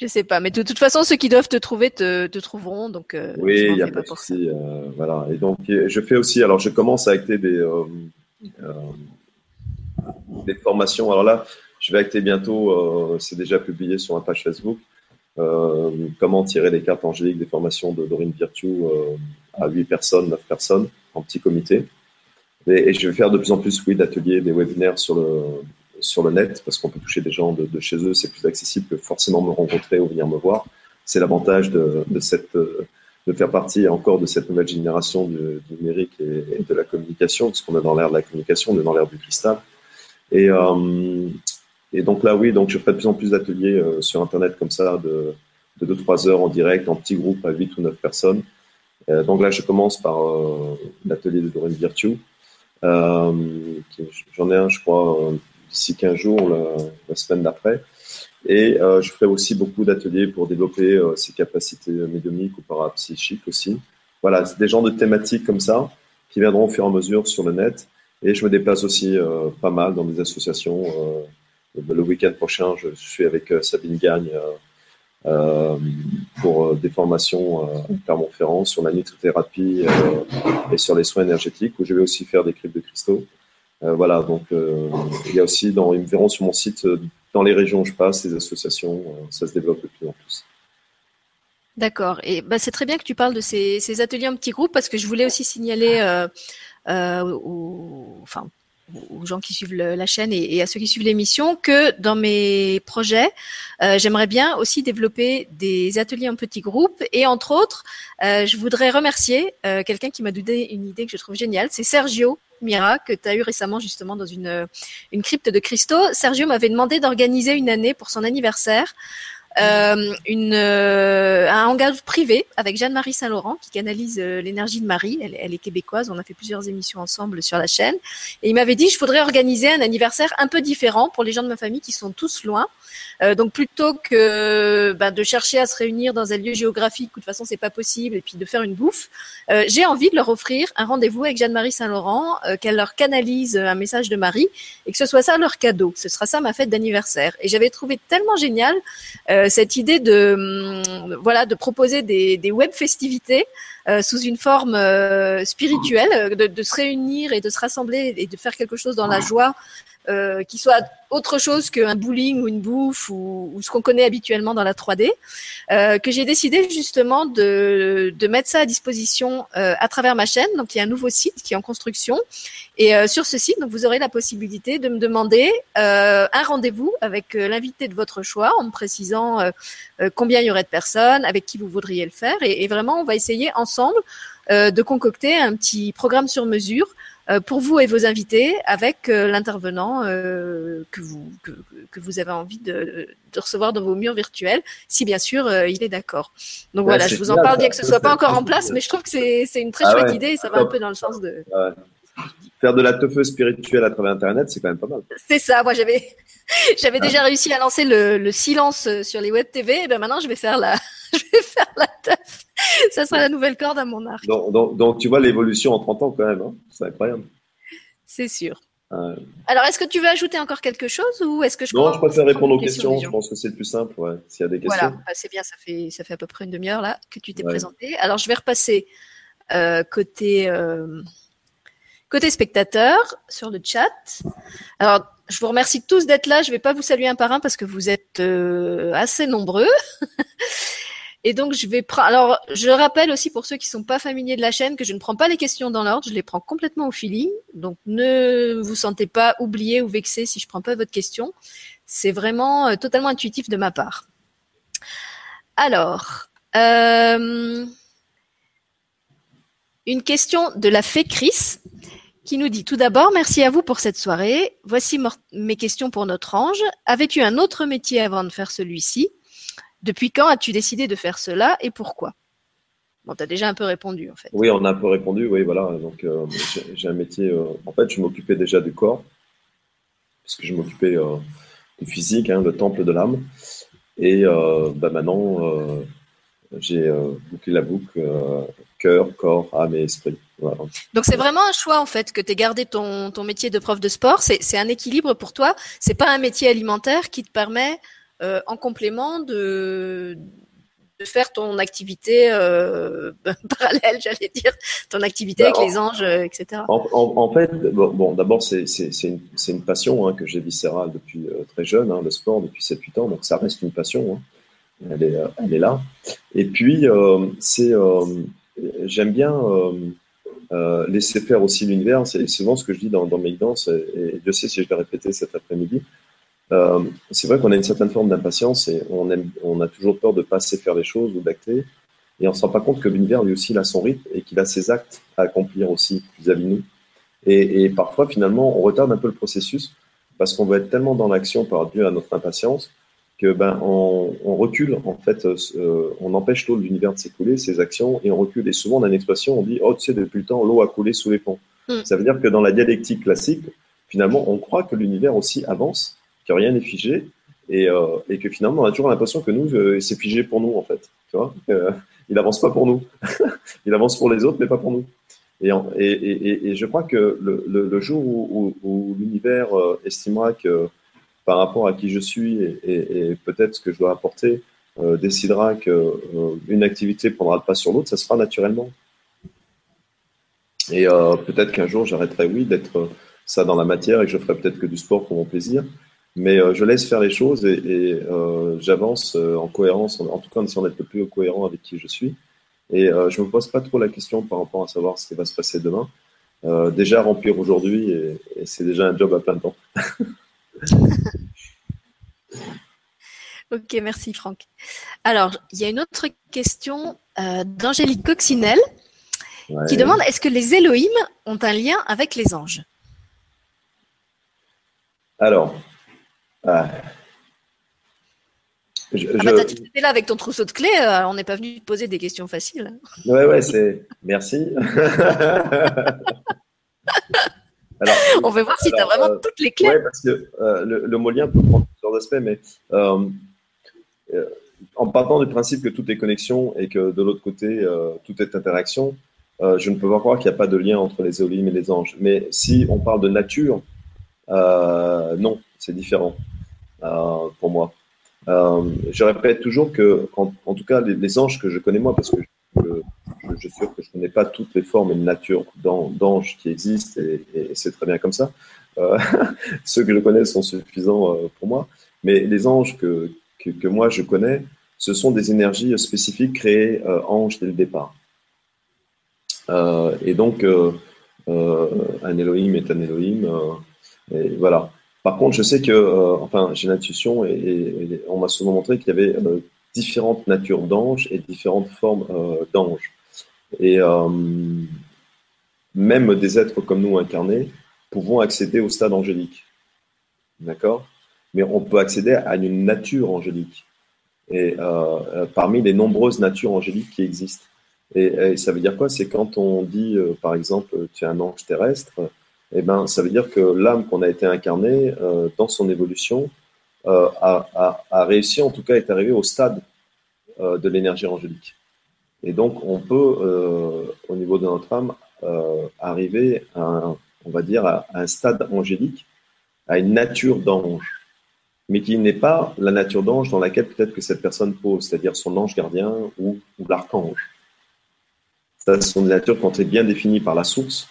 Je sais pas, mais de toute façon, ceux qui doivent te trouver te, te trouveront. Donc, euh, oui, il n'y a pas de souci. Euh, voilà. Et donc, je fais aussi. Alors, je commence à acter des euh, des formations. Alors là, je vais acter bientôt. C'est déjà publié sur ma page Facebook. comment tirer les cartes angéliques des formations de Dorine Virtue à 8 personnes, 9 personnes en petit comité. Et, et, je vais faire de plus en plus, oui, d'ateliers, des webinaires sur le sur le net parce qu'on peut toucher des gens de, chez eux, c'est plus accessible que forcément me rencontrer ou venir me voir. C'est l'avantage de, cette de faire partie encore de cette nouvelle génération du, numérique et, de la communication, parce qu'on est dans l'ère de la communication, on est dans l'ère du cristal. Et, euh, et donc là, oui, donc je ferai de plus en plus d'ateliers euh, sur Internet comme ça, de, de 2-3 heures en direct, en petits groupes à 8 ou 9 personnes. Euh, donc là, je commence par l'atelier de Doreen Virtue. J'en ai un, je crois, d'ici 15 jours, la, semaine d'après. Et euh, je ferai aussi beaucoup d'ateliers pour développer euh, ses capacités médiumniques ou parapsychiques aussi. Voilà, des genres de thématiques comme ça qui viendront au fur et à mesure sur le net. Et je me déplace aussi euh, pas mal dans des associations. Euh, le week-end prochain, je, suis avec euh, Sabine Gagne euh, pour des formations à Clermont-Ferrand sur la nutrithérapie et sur les soins énergétiques, où je vais aussi faire des cryptes de cristaux. Euh, voilà, donc euh, il y a aussi, dans, ils me verront sur mon site, euh, dans les régions où je passe, les associations, ça se développe de plus en plus. D'accord. Et bah, c'est très bien que tu parles de ces, ateliers en petits groupes parce que je voulais aussi signaler enfin, aux gens qui suivent le, la chaîne et, et, à ceux qui suivent l'émission que dans mes projets, euh, j'aimerais bien aussi développer des ateliers en petits groupes. Et entre autres, je voudrais remercier quelqu'un qui m'a donné une idée que je trouve géniale, c'est Sergio Mira, que tu as eu récemment justement dans une, une crypte de cristaux. Sergio m'avait demandé d'organiser une année pour son anniversaire euh, une, euh, un hangar privé avec Jeanne-Marie Saint-Laurent qui canalise euh, l'énergie de Marie. Elle, est québécoise. On a fait plusieurs émissions ensemble sur la chaîne. Et il m'avait dit, je voudrais organiser un anniversaire un peu différent pour les gens de ma famille qui sont tous loin. Euh, donc plutôt que bah, de chercher à se réunir dans un lieu géographique où de toute façon c'est pas possible et puis de faire une bouffe, euh, j'ai envie de leur offrir un rendez-vous avec Jeanne-Marie Saint-Laurent, euh, qu'elle leur canalise un message de Marie et que ce soit ça leur cadeau. Ce sera ça ma fête d'anniversaire. Et j'avais trouvé tellement génial cette idée de hum, voilà de proposer des, des web festivités euh, sous une forme euh, spirituelle, de, de, se réunir et de se rassembler et de faire quelque chose dans la joie euh, qui soit autre chose qu'un bowling ou une bouffe ou, ou ce qu'on connaît habituellement dans la 3D, euh, que j'ai décidé justement de, de mettre ça à disposition euh, à travers ma chaîne. Donc il y a un nouveau site qui est en construction et euh, sur ce site, donc vous aurez la possibilité de me demander euh, un rendez-vous avec l'invité de votre choix en me précisant combien il y aurait de personnes, avec qui vous voudriez le faire et vraiment on va essayer ensemble de concocter un petit programme sur mesure euh, pour vous et vos invités avec euh, l'intervenant euh, que, vous, que, que, vous avez envie de, de, recevoir dans vos murs virtuels, si bien sûr il est d'accord. Donc voilà, je vous en parle bien que ce soit pas encore en place, mais je trouve que c'est une très ah chouette idée et ça va un peu dans le sens de... Faire de la teufeuse spirituelle à travers Internet, c'est quand même pas mal. C'est ça, moi j'avais j'avais déjà réussi à lancer le, le, silence sur les web TV, et ben maintenant je vais faire la, je vais faire la teuf. Ça sera la nouvelle corde à mon arc. Donc, donc, donc tu vois l'évolution en 30 ans quand même, hein c'est incroyable. C'est sûr. Alors, est-ce que tu veux ajouter encore quelque chose ou est-ce que je Non, je préfère répondre aux questions. Je pense que c'est le plus simple, ouais, s'il y a des questions. Voilà, bah, c'est bien. Ça fait ça fait à peu près une demi-heure là que tu t'es présenté. Alors, je vais repasser euh, côté euh, côté spectateur sur le chat. Alors, je vous remercie tous d'être là. Je vais pas vous saluer un par un parce que vous êtes euh, assez nombreux. Et donc, je vais prendre. Alors, je rappelle aussi pour ceux qui sont pas familiers de la chaîne que je ne prends pas les questions dans l'ordre, je les prends complètement au feeling. Donc, ne vous sentez pas oublié ou vexé si je prends pas votre question. C'est vraiment euh, totalement intuitif de ma part. Alors, euh, une question de la fée Chris qui nous dit tout d'abord merci à vous pour cette soirée. Voici mes questions pour notre ange. Avais-tu un autre métier avant de faire celui-ci? Depuis quand as-tu décidé de faire cela et pourquoi? Bon, tu as déjà un peu répondu en fait. Oui, on a un peu répondu, oui, voilà. Donc, euh, j'ai un métier. Euh, en fait, je m'occupais déjà du corps, parce que je m'occupais euh, du physique, hein, le temple de l'âme. Et bah, maintenant, j'ai bouclé la boucle cœur, corps, âme et esprit. Donc, c'est vraiment un choix en fait que tu aies gardé ton, ton métier de prof de sport. C'est un équilibre pour toi. C'est pas un métier alimentaire qui te permet euh, en complément de, de faire ton activité euh, parallèle, j'allais dire, ton activité bah, avec les anges, euh, etc. En, fait, bon, d'abord, c'est une, une, passion hein, que j'ai viscérale depuis très jeune, hein, le sport depuis 7-8 ans, donc ça reste une passion. Hein. Elle, est, elle, est, là. Et puis, c'est j'aime bien laisser faire aussi l'univers. C'est souvent ce que je dis dans, dans mes danses, et, je sais si je vais répéter cet après-midi. Euh, c'est vrai qu'on a une certaine forme d'impatience et on, aime, on a toujours peur de ne pas assez faire les choses ou d'acter. Et on ne se rend pas compte que l'univers, lui aussi, il a son rythme et qu'il a ses actes à accomplir aussi vis-à-vis de nous. Et, et, parfois, finalement, on retarde un peu le processus parce qu'on veut être tellement dans l'action par dû à notre impatience que ben on, on recule en fait, euh, on empêche l'eau de l'univers de s'écouler, ses actions, et on recule. Et souvent, on a une expression, on dit oh tu sais depuis le temps l'eau a coulé sous les ponts. Mm. Ça veut dire que dans la dialectique classique, finalement, on croit que l'univers aussi avance, que rien n'est figé et, euh, et, que finalement on a toujours l'impression que nous euh, c'est figé pour nous en fait. Tu vois euh, il avance pas pour nous. Il avance pour les autres mais pas pour nous. Et, je crois que le, jour où, où, l'univers estimera que par rapport à qui je suis et, peut-être ce que je dois apporter décidera que une activité prendra le pas sur l'autre ça se fera naturellement. Et peut-être qu'un jour j'arrêterai oui d'être ça dans la matière et que je ferai peut-être que du sport pour mon plaisir mais euh, je laisse faire les choses et, et euh, j'avance euh, en cohérence, en, tout cas en essayant d'être le plus cohérent avec qui je suis. Et je me pose pas trop la question par rapport à savoir ce qui va se passer demain. déjà remplir aujourd'hui et, et c'est déjà un job à plein temps. ok, merci Franck. Alors, il y a une autre question d'Angélique Coccinelle ouais. qui demande est-ce que les Elohim ont un lien avec les anges? Alors, ah. Je, ah bah, tu étais là avec ton trousseau de clés, euh, on n'est pas venu te poser des questions faciles. Ouais, ouais, c'est. Merci. alors, on veut voir si tu as vraiment euh, toutes les clés. Oui, parce que euh, le, le, mot lien peut prendre plusieurs aspects, mais en partant du principe que tout est connexion et que de l'autre côté, tout est interaction, je ne peux pas croire qu'il n'y a pas de lien entre les éolimes et les anges. Mais si on parle de nature, non, c'est différent. Euh, pour moi. Euh, je répète toujours que, en, tout cas, les, anges que je connais moi, parce que je, suis sûr que je ne connais pas toutes les formes et de nature d'anges qui existent, et, c'est très bien comme ça. ceux que je connais sont suffisants pour moi. Mais les anges que, que, moi je connais, ce sont des énergies spécifiques créées anges dès le départ. et donc, un Elohim est un Elohim. et voilà. Par contre, je sais que, enfin, j'ai l'intuition et, on m'a souvent montré qu'il y avait différentes natures d'anges et différentes formes d'anges. Et même des êtres comme nous incarnés pouvons accéder au stade angélique. D'accord? Mais on peut accéder à une nature angélique. Et euh, euh, parmi les nombreuses natures angéliques qui existent. Et, ça veut dire quoi? C'est quand on dit, euh, par exemple, tu es un ange terrestre, eh ben, ça veut dire que l'âme qu'on a été incarnée dans son évolution a, a, réussi, en tout cas, est arrivée au stade de l'énergie angélique. Et donc, on peut, au niveau de notre âme, euh, arriver à, on va dire, à, un stade angélique, à une nature d'ange, mais qui n'est pas la nature d'ange dans laquelle peut-être que cette personne pose, c'est-à-dire son ange gardien ou, l'archange. Ça, ce sont des natures ont été bien définies par la source,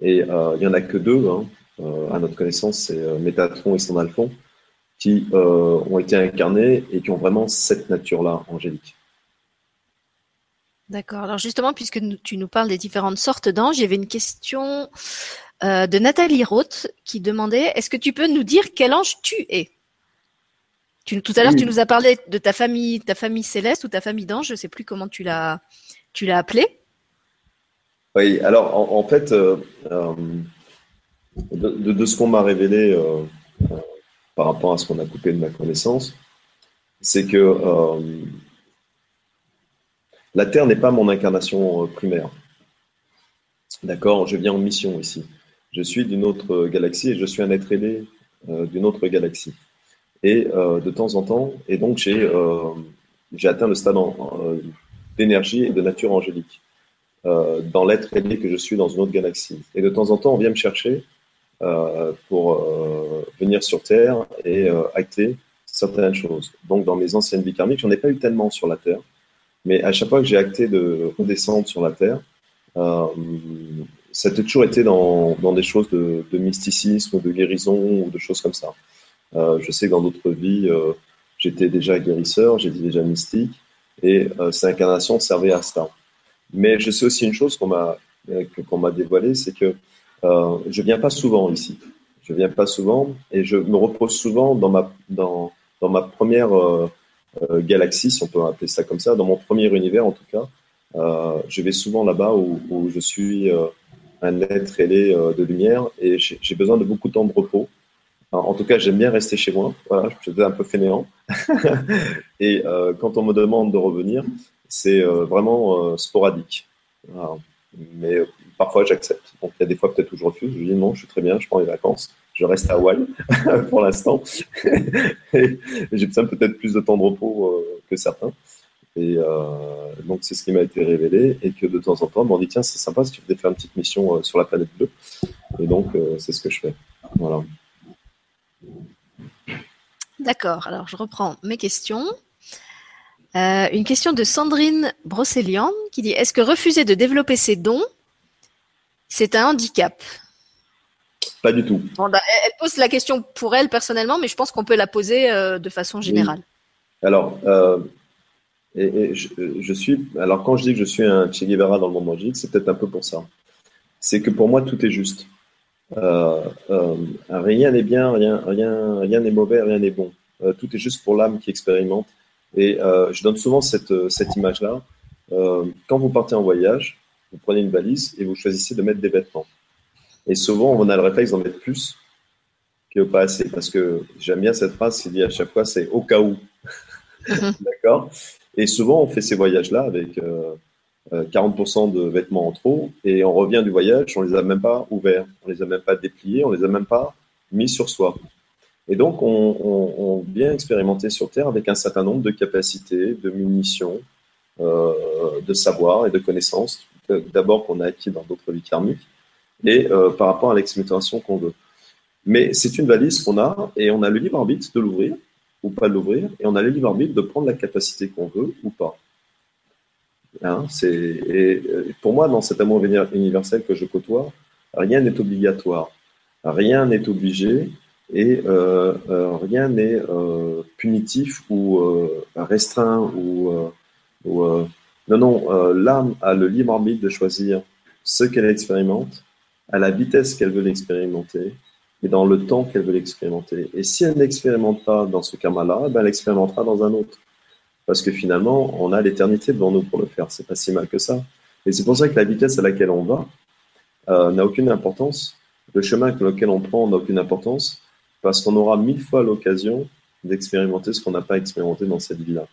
et euh, il n'y en a que deux, hein. euh, à notre connaissance, c'est Métatron et Sandalphon, qui ont été incarnés et qui ont vraiment cette nature-là angélique. D'accord. Alors justement, puisque tu nous parles des différentes sortes d'anges, il y avait une question euh, de Nathalie Roth qui demandait est-ce que tu peux nous dire quel ange tu es? Tu, Tout à l'heure, tu nous as parlé de ta famille, ta famille céleste ou ta famille d'anges. Je ne sais plus comment tu l'as, tu l'as appelé. Oui. Alors en, fait, euh, euh, de, ce qu'on m'a révélé par rapport à ce qu'on a coupé de ma connaissance, c'est que la Terre n'est pas mon incarnation euh, primaire. D'accord? Je viens en mission ici. Je suis d'une autre galaxie et je suis un être euh, d'une autre galaxie. Et euh, de temps en temps, et donc j'ai atteint le stade d'énergie et de nature angélique dans l'être ailé que je suis dans une autre galaxie. Et de temps en temps, on vient me chercher pour venir sur Terre et acter certaines choses. Donc, dans mes anciennes vies karmiques, j'en ai pas eu tellement sur la Terre. Mais à chaque fois que j'ai acté de redescendre sur la Terre, euh, ça a toujours été dans, dans des choses de, de, mysticisme, de guérison ou de choses comme ça. Euh, je sais que dans d'autres vies, euh, j'étais déjà guérisseur, j'étais déjà mystique, et euh, cette incarnation servait à ça. Mais je sais aussi une chose qu'on m'a qu'on m'a dévoilée, c'est que euh, je viens pas souvent ici. Je viens pas souvent, et je me repose souvent dans ma dans dans ma première euh, euh, galaxie, si on peut appeler ça comme ça, dans mon premier univers en tout cas. Euh, je vais souvent là-bas où, je suis euh, un être ailé de lumière et j'ai besoin de beaucoup de temps de repos. en tout cas, j'aime bien rester chez moi. Voilà, je suis un peu fainéant. et quand on me demande de revenir, c'est vraiment sporadique. Mais parfois, j'accepte. Donc, il y a des fois peut-être où je refuse. Je dis non, je suis très bien, je prends les vacances je reste à Hawaï pour l'instant. j'ai besoin peut-être plus de temps de repos euh, que certains. Et euh, donc, c'est ce qui m'a été révélé. Et que de temps en temps, on dit tiens, c'est sympa si tu veux faire une petite mission euh, sur la planète bleue. Et donc, c'est ce que je fais. Voilà. D'accord. Alors, je reprends mes questions. Une question de Sandrine Brocélian qui dit Est-ce que refuser de développer ses dons, c'est un handicap? Pas du tout. Bah, elle pose la question pour elle personnellement, mais je pense qu'on peut la poser euh, de façon générale. Alors, euh, et, je, suis. Alors, quand je dis que je suis un Che Guevara dans le monde magique, c'est peut-être un peu pour ça. C'est que pour moi, tout est juste. Euh, rien n'est bien, rien, rien, rien n'est mauvais, rien n'est bon. tout est juste pour l'âme qui expérimente. Et je donne souvent cette, cette image-là. quand vous partez en voyage, vous prenez une valise et vous choisissez de mettre des vêtements. Et souvent, on a le réflexe d'en mettre plus que pas assez. Parce que j'aime bien cette phrase qui dit à chaque fois, c'est au cas où. Mhm. D'accord? Et souvent, on fait ces voyages-là avec 40% euh, euh, de vêtements en trop et on revient du voyage, on les a même pas ouverts, on les a même pas dépliés, on les a même pas mis sur soi. Et donc, on, vient expérimenter sur Terre avec un certain nombre de capacités, de munitions, euh, de savoir et de connaissances, d'abord qu'on a acquis dans d'autres vies karmiques, et euh, par rapport à l'expérimentation qu'on veut. Mais c'est une valise qu'on a et on a le libre arbitre de l'ouvrir ou pas de l'ouvrir et on a le libre arbitre de prendre la capacité qu'on veut ou pas. Hein, pour moi, dans cet amour universel que je côtoie, rien n'est obligatoire. rien n'est obligé et rien n'est punitif ou restreint ou, non non l'âme a le libre arbitre de choisir ce qu'elle expérimente à la vitesse qu'elle veut l'expérimenter et dans le temps qu'elle veut l'expérimenter. Et si elle n'expérimente pas dans ce karma-là, ben elle expérimentera dans un autre. Parce que finalement, on a l'éternité devant nous pour le faire. C'est pas si mal que ça. Et c'est pour ça que la vitesse à laquelle on va euh, n'a aucune importance. Le chemin avec lequel on prend n'a aucune importance parce qu'on aura mille fois l'occasion d'expérimenter ce qu'on n'a pas expérimenté dans cette vie-là.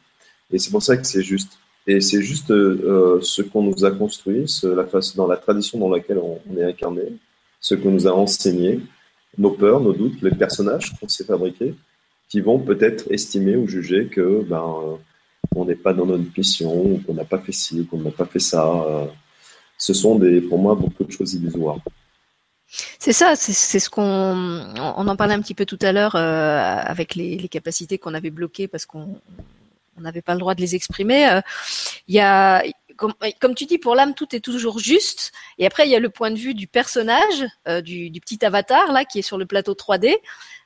Et c'est pour ça que c'est juste. Et c'est juste euh, ce qu'on nous a construit, la dans la tradition dans laquelle on, est incarné, ce qu'on nous a enseigné, nos peurs, nos doutes, les personnages qu'on s'est fabriqués, qui vont peut-être estimer ou juger que ben, euh, on n'est pas dans notre mission, qu'on n'a pas fait ci, qu'on n'a pas fait ça. Euh. ce sont des, pour moi beaucoup de choses illusoires. C'est ça, c'est ce qu'on on en parlait un petit peu tout à l'heure avec les, capacités qu'on avait bloquées parce qu'on on n'avait pas le droit de les exprimer. Euh, il y a, comme, comme, tu dis, pour l'âme, tout est toujours juste. Et après, il y a le point de vue du personnage, euh, du, du, petit avatar là, qui est sur le plateau 3D,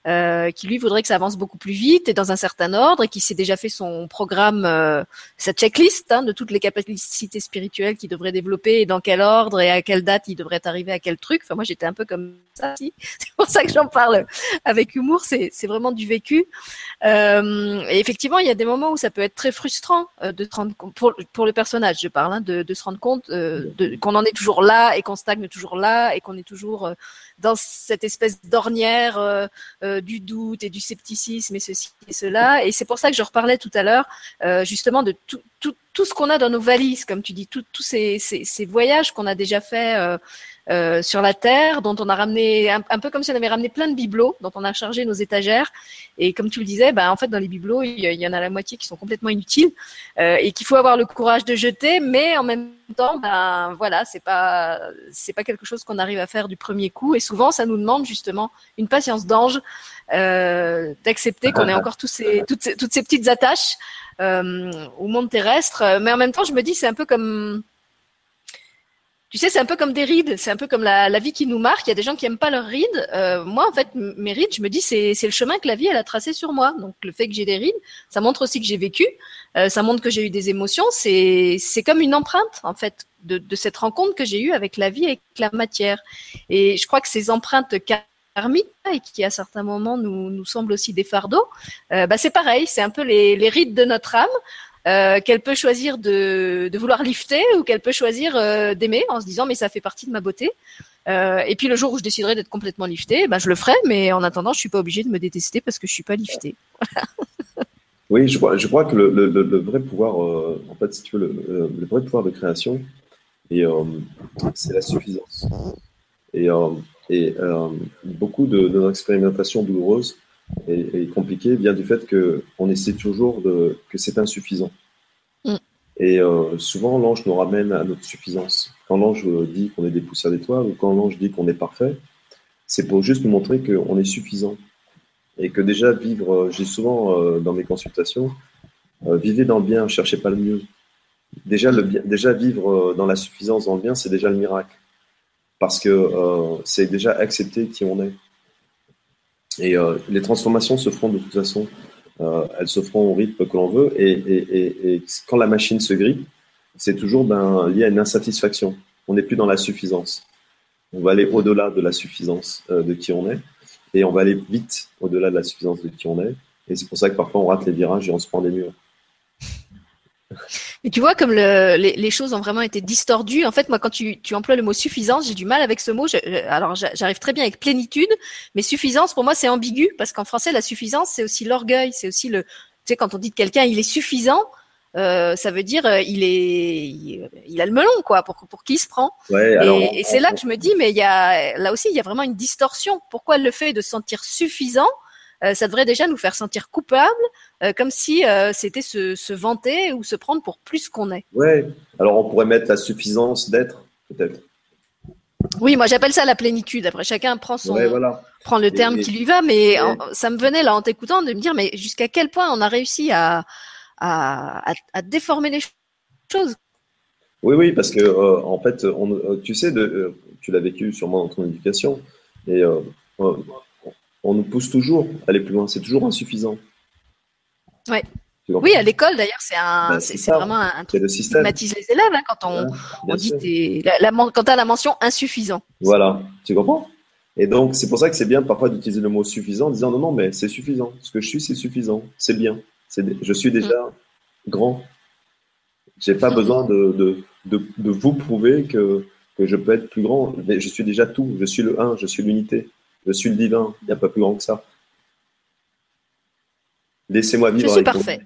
euh, qui lui voudrait que ça avance beaucoup plus vite et dans un certain ordre, et qui s'est déjà fait son programme, euh, sa checklist hein, de toutes les capacités spirituelles qu'il devrait développer et dans quel ordre et à quelle date il devrait arriver à quel truc. Enfin, moi, j'étais un peu comme ça. Si. C'est pour ça que j'en parle avec humour. C'est, c'est vraiment du vécu. Euh, et effectivement, il y a des moments où ça peut être très frustrant euh, de se rendre compte, pour, le personnage, je parle, hein, de, de, se rendre compte euh, de, qu'on en est toujours là et qu'on stagne toujours là et qu'on est toujours dans cette espèce d'ornière euh, euh, du doute et du scepticisme et ceci et cela. Et c'est pour ça que je reparlais tout à l'heure euh, justement de tout, tout, tout ce qu'on a dans nos valises, comme tu dis, tous ces, ces, ces, voyages qu'on a déjà fait euh, sur la terre, dont on a ramené un, peu comme si on avait ramené plein de bibelots, dont on a chargé nos étagères. Et comme tu le disais, ben en fait dans les bibelots, il y, en a la moitié qui sont complètement inutiles euh, et qu'il faut avoir le courage de jeter, mais en même temps, ben voilà, c'est pas c'est pas quelque chose qu'on arrive à faire du premier coup. Et souvent, ça nous demande justement une patience d'ange, euh, d'accepter qu'on ait encore tous ces, toutes, ces, toutes ces petites attaches euh, au monde terrestre. Mais en même temps, je me dis, c'est un peu comme tu sais, c'est un peu comme des rides, c'est un peu comme la, la, vie qui nous marque. Il y a des gens qui aiment pas leurs rides. Euh, moi, en fait, mes rides, je me dis, c'est, le chemin que la vie elle a tracé sur moi. Donc, le fait que j'ai des rides, ça montre aussi que j'ai vécu, euh, ça montre que j'ai eu des émotions. C'est, c'est comme une empreinte, en fait, de, de cette rencontre que j'ai eue avec la vie et avec la matière. Et je crois que ces empreintes karmiques et qui à certains moments nous, nous semblent aussi des fardeaux, euh, bah c'est pareil, c'est un peu les, les rides de notre âme. Euh, qu'elle peut choisir de, vouloir lifter ou qu'elle peut choisir euh, d'aimer en se disant mais ça fait partie de ma beauté. Euh, et puis le jour où je déciderai d'être complètement liftée, ben je le ferai, mais en attendant je suis pas obligée de me détester parce que je suis pas liftée. oui, je crois, je crois que le, le, le vrai pouvoir, en fait, si tu veux, le, vrai pouvoir de création, et c'est la suffisance. Et, et beaucoup de, de nos expérimentations douloureuses et, compliqué vient du fait qu'on essaie toujours de, que c'est insuffisant. Mm. Et euh, souvent, l'ange nous ramène à notre suffisance. Quand l'ange dit qu'on est des poussières d'étoiles ou quand l'ange dit qu'on est parfait, c'est pour juste nous montrer qu'on est suffisant. Et que déjà vivre, euh, j'ai souvent euh, dans mes consultations, vivez dans le bien, cherchez pas le mieux. Déjà, le bien, déjà vivre dans la suffisance, dans le bien, c'est déjà le miracle. Parce que c'est déjà accepter qui on est. Et euh, les transformations se feront de toute façon. Euh, elles se feront au rythme que l'on veut. Et, quand la machine se grippe, c'est toujours ben, lié à une insatisfaction. On n'est plus dans la suffisance. On va aller au-delà de la suffisance euh, de qui on est. Et on va aller vite au-delà de la suffisance de qui on est. Et c'est pour ça que parfois on rate les virages et on se prend des murs. Et tu vois, comme le, les, les, choses ont vraiment été distordues. En fait, moi, quand tu, tu emploies le mot suffisance, j'ai du mal avec ce mot. Je, alors, j'arrive très bien avec plénitude, mais suffisance, pour moi, c'est ambigu parce qu'en français, la suffisance, c'est aussi l'orgueil, c'est aussi le. Tu sais, quand on dit de quelqu'un, il est suffisant, euh, ça veut dire euh, il est, il, a le melon, quoi, pour pour qui se prend. Ouais, alors, et, et c'est là que je me dis, mais il y a là aussi, il y a vraiment une distorsion. Pourquoi le fait de se sentir suffisant ça devrait déjà nous faire sentir coupables, euh, comme si euh, c'était se, se, vanter ou se prendre pour plus qu'on est. Ouais. Alors on pourrait mettre la suffisance d'être, peut-être. Oui, moi j'appelle ça la plénitude. Après, chacun prend son, prend le terme qui lui va, mais ça me venait là en t'écoutant de me dire, mais jusqu'à quel point on a réussi à, à, à, déformer les choses? Oui, oui, parce que en fait, on, tu sais, de, tu l'as vécu sûrement dans ton éducation, et on nous pousse toujours à aller plus loin. C'est toujours insuffisant. Ouais. Oui, à l'école d'ailleurs, c'est un, ben, c'est vraiment un, truc le qui les élèves hein, quand on, on dit la, quand tu as la mention insuffisant. Voilà, tu comprends? Et donc c'est pour ça que c'est bien parfois d'utiliser le mot suffisant en disant non non mais c'est suffisant, ce que je suis c'est suffisant, c'est bien, je suis déjà grand. grand. J'ai pas mm. besoin de, de, de, vous prouver que, que je peux être plus grand, mais je suis déjà tout, je suis le un, je suis l'unité, je suis le divin, il n'y a pas plus grand que ça. Laissez-moi vivre. Je suis parfait.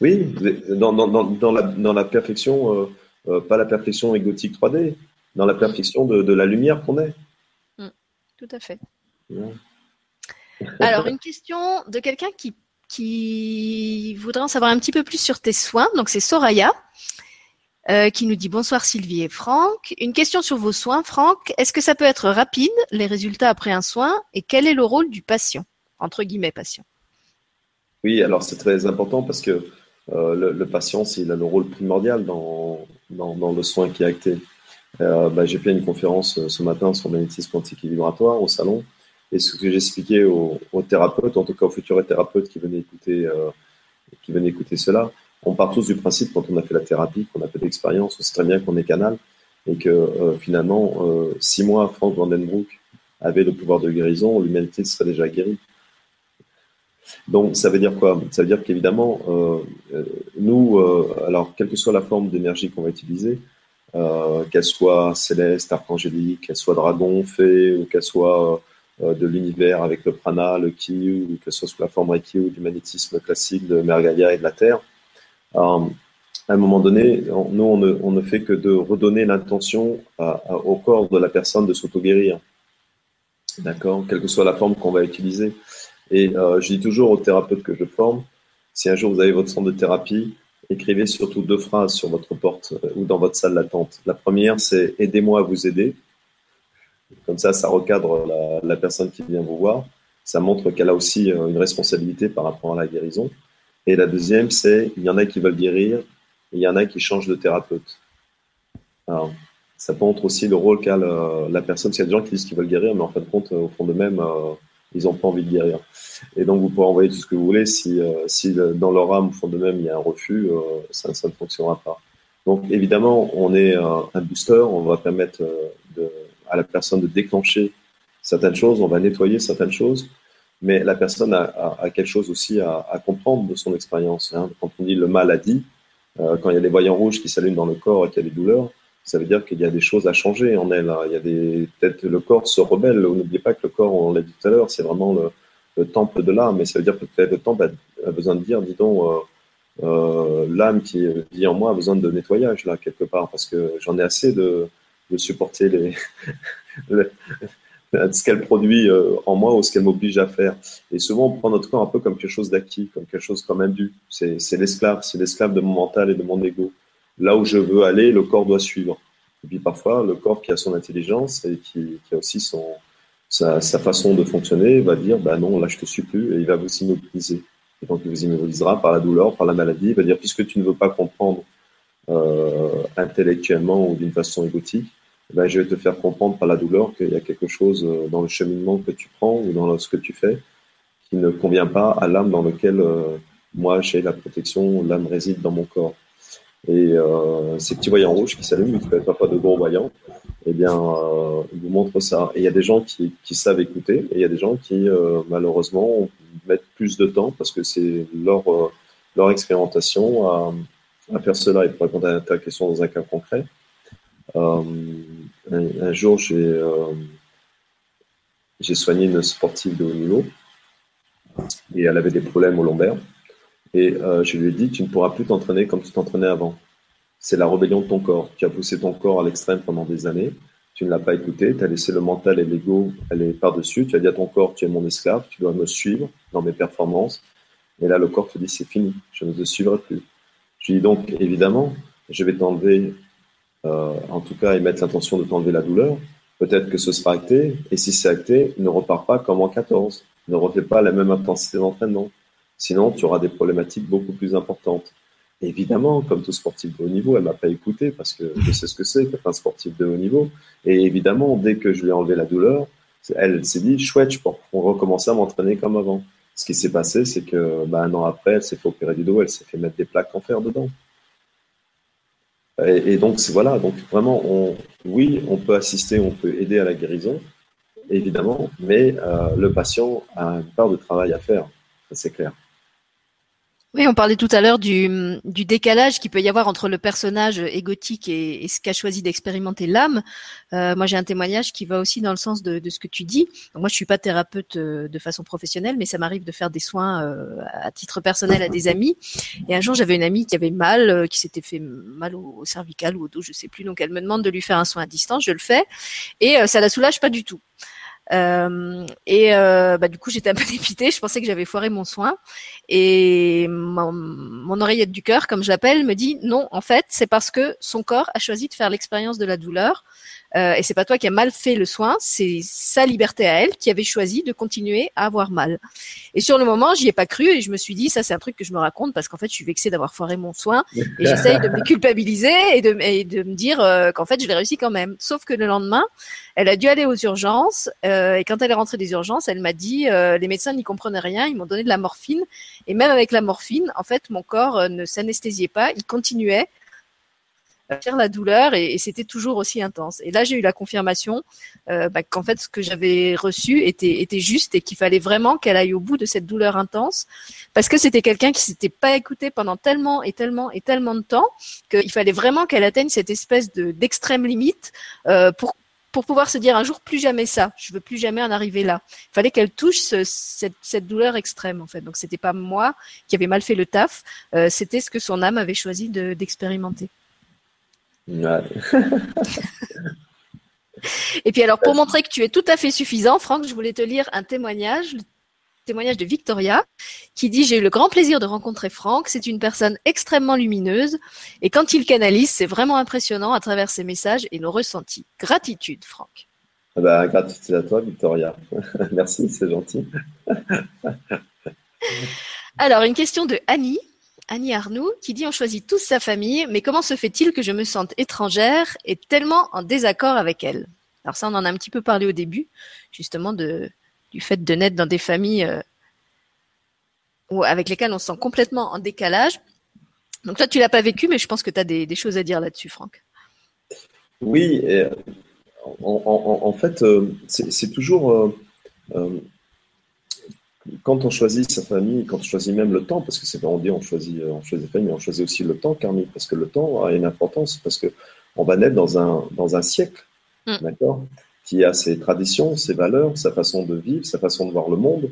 Oui, dans, dans, dans, la, dans la perfection, euh, euh, pas la perfection égotique 3D, dans la perfection de, de la lumière qu'on est. Mm, tout à fait. Alors, une question de quelqu'un qui, qui voudrait en savoir un petit peu plus sur tes soins. Donc, c'est Soraya. Euh, qui nous dit bonsoir Sylvie et Franck. Une question sur vos soins, Franck. Est-ce que ça peut être rapide, les résultats après un soin, et quel est le rôle du patient Entre guillemets, patient? Oui, alors c'est très important parce que euh, le, patient, il a le rôle primordial dans, dans, le soin qui est acté. Euh, bah, j'ai fait une conférence ce matin sur le magnétisme quantique et vibratoire au salon. Et ce que j'expliquais aux, aux, thérapeutes, en tout cas aux futurs thérapeutes qui venaient écouter, qui venaient écouter cela, on part tous du principe quand on a fait la thérapie, qu'on a fait l'expérience, on sait très bien qu'on est canal et que finalement, six mois, Frank Vandenbroek avait le pouvoir de guérison, l'humanité serait déjà guérie. Donc, ça veut dire quoi? Ça veut dire qu'évidemment, euh, euh, nous, euh, alors, quelle que soit la forme d'énergie qu'on va utiliser, qu'elle soit céleste, archangélique, qu'elle soit dragon, fée, ou qu'elle soit de l'univers avec le prana, le ki, ou que ce soit sous la forme reiki ou du magnétisme classique de Mergalia et de la Terre, à un moment donné, nous, on ne, fait que de redonner l'intention au corps de la personne de s'auto-guérir. D'accord? Quelle que soit la forme qu'on va utiliser. Et euh, je dis toujours aux thérapeutes que je forme, si un jour vous avez votre centre de thérapie, écrivez surtout deux phrases sur votre porte euh, ou dans votre salle d'attente. La première, c'est aidez-moi à vous aider. Comme ça, ça recadre la, personne qui vient vous voir. Ça montre qu'elle a aussi euh, une responsabilité par rapport à la guérison. Et la deuxième, c'est il y en a qui veulent guérir, il y en a qui changent de thérapeute. Alors, ça montre aussi le rôle qu'a la, personne. A des gens qui disent qu'ils veulent guérir, mais en fin de compte, au fond d'eux-mêmes, ils n'ont pas envie de guérir. Et donc, vous pouvez envoyer tout ce que vous voulez. Si, euh, dans leur âme, au fond de même, il y a un refus, euh, ça, ne fonctionnera pas. Donc, évidemment, on est un booster. On va permettre euh, à la personne de déclencher certaines choses. On va nettoyer certaines choses. Mais la personne a, quelque chose aussi à, comprendre de son expérience. Hein. Quand on dit le mal a dit, quand il y a des voyants rouges qui s'allument dans le corps et qu'il y a des douleurs, ça veut dire qu'il y a des choses à changer en elle. Hein. Il y a des peut-être le corps se rebelle. N'oubliez pas que le corps, on l'a dit tout à l'heure, c'est vraiment le, le, temple de l'âme. Mais ça veut dire que peut-être le temple a, besoin de dire, dis donc, euh, euh, l'âme qui vit en moi a besoin de nettoyage là quelque part parce que j'en ai assez de supporter les ce qu'elle produit euh, en moi ou ce qu'elle m'oblige à faire. Et souvent, on prend notre corps un peu comme quelque chose d'acquis, comme quelque chose comme un dû. C'est l'esclave, c'est l'esclave de mon mental et de mon ego là où je veux aller, le corps doit suivre. Et puis parfois, le corps qui a son intelligence et qui, a aussi son, sa, façon de fonctionner va dire bah non, là je te suis plus et il va vous immobiliser. Et donc il vous immobilisera par la douleur, par la maladie. Il va dire puisque tu ne veux pas comprendre euh, intellectuellement ou d'une façon égotique, ben, je vais te faire comprendre par la douleur qu'il y a quelque chose euh, dans le cheminement que tu prends ou dans ce que tu fais qui ne convient pas à l'âme dans laquelle euh, moi j'ai la protection, l'âme réside dans mon corps. Et euh, ces petits voyants rouges qui s'allument, qui peuvent pas de gros voyants, eh bien, euh, vous montrent ça. Et il y a des gens qui, qui savent écouter, et il y a des gens qui, euh, malheureusement, mettent plus de temps parce que c'est leur, euh, leur expérimentation à, à, faire cela. Et pour répondre à ta question dans un cas concret, euh, un, un, jour, j'ai euh, j'ai soigné une sportive de haut niveau, et elle avait des problèmes au lombaire. Et euh, je lui ai dit, tu ne pourras plus t'entraîner comme tu t'entraînais avant. C'est la rébellion de ton corps. Tu as poussé ton corps à l'extrême pendant des années. Tu ne l'as pas écouté. Tu as laissé le mental et l'ego aller par-dessus. Tu as dit à ton corps, tu es mon esclave. Tu dois me suivre dans mes performances. Et là, le corps te dit, c'est fini. Je ne te suivrai plus. Je lui dis donc, évidemment, je vais t'enlever, euh, en tout cas, et mettre l'intention de t'enlever la douleur. Peut-être que ce sera acté. Et si c'est acté, ne repars pas comme en 14. Ne refais pas la même intensité d'entraînement. Sinon, tu auras des problématiques beaucoup plus importantes. évidemment, comme tout sportif de haut niveau, elle m'a pas écouté parce que je sais ce que c'est qu'être un sportif de haut niveau. Et évidemment, dès que je lui ai enlevé la douleur, Elle s'est dit, chouette, je peux recommencer à m'entraîner comme avant. Ce qui s'est passé, c'est que bah, un an après, elle s'est fait opérer du dos, elle s'est fait mettre des plaques en fer dedans. Et, donc, voilà, donc vraiment, on, oui, on peut assister, on peut aider à la guérison, évidemment, mais euh, le patient a une part de travail à faire, c'est clair. Oui, on parlait tout à l'heure du, du, décalage qu'il peut y avoir entre le personnage égotique et, ce qu'a choisi d'expérimenter l'âme. Euh, moi, j'ai un témoignage qui va aussi dans le sens de, de ce que tu dis. Moi, je suis pas thérapeute euh, de façon professionnelle, mais ça m'arrive de faire des soins euh, à titre personnel à des amis. Et un jour, j'avais une amie qui avait mal, euh, qui s'était fait mal au, cervical ou au dos, je sais plus. Donc, elle me demande de lui faire un soin à distance. Je le fais et ça la soulage pas du tout. Euh, et euh, bah, du coup, j'étais un peu dépitée. Je pensais que j'avais foiré mon soin. Et mon, mon oreillette du cœur, comme je l'appelle, me dit non. En fait, c'est parce que son corps a choisi de faire l'expérience de la douleur. Euh, et c'est pas toi qui as mal fait le soin, c'est sa liberté à elle qui avait choisi de continuer à avoir mal. Et sur le moment, j'y ai pas cru et je me suis dit ça c'est un truc que je me raconte parce qu'en fait je suis vexée d'avoir foiré mon soin et j'essaye de me culpabiliser et de, et de me dire euh, qu'en fait je l'ai réussi quand même. Sauf que le lendemain, elle a dû aller aux urgences euh, et quand elle est rentrée des urgences, elle m'a dit euh, les médecins n'y comprenaient rien, ils m'ont donné de la morphine et même avec la morphine, en fait mon corps ne s'anesthésiait pas, il continuait faire la douleur et, c'était toujours aussi intense. Et là, j'ai eu la confirmation euh, bah, qu'en fait, ce que j'avais reçu était, était juste et qu'il fallait vraiment qu'elle aille au bout de cette douleur intense parce que c'était quelqu'un qui s'était pas écouté pendant tellement et tellement et tellement de temps qu'il fallait vraiment qu'elle atteigne cette espèce de d'extrême limite euh, pour pour pouvoir se dire un jour plus jamais ça, je veux plus jamais en arriver là. Il fallait qu'elle touche cette, cette, douleur extrême en fait. Donc c'était pas moi qui avait mal fait le taf, euh, c'était ce que son âme avait choisi d'expérimenter. Et puis alors, pour montrer que tu es tout à fait suffisant, Franck, je voulais te lire un témoignage, le témoignage de Victoria, qui dit J'ai eu le grand plaisir de rencontrer Franck. C'est une personne extrêmement lumineuse. Et quand il canalise, c'est vraiment impressionnant à travers ses messages et nos ressentis. Gratitude, Franck. Ah bah, gratitude à toi, Victoria. Merci, c'est gentil. alors, une question de Annie Annie Arnoux, qui dit on choisit tous sa famille, mais comment se fait-il que je me sente étrangère et tellement en désaccord avec elle? Alors ça, on en a un petit peu parlé au début, justement du fait de naître dans des familles euh, avec lesquelles on se sent complètement en décalage. Donc toi, tu l'as pas vécu, mais je pense que tu as des, choses à dire là-dessus, Franck. Oui, en, fait, euh, c'est toujours euh, quand on choisit sa famille, quand on choisit même le temps, parce que c'est pas on dit on choisit, on choisit famille, on choisit aussi le temps, Carmi, parce que le temps a une importance, parce que on va naître dans un, dans un siècle, mm. d'accord, qui a ses traditions, ses valeurs, sa façon de vivre, sa façon de voir le monde,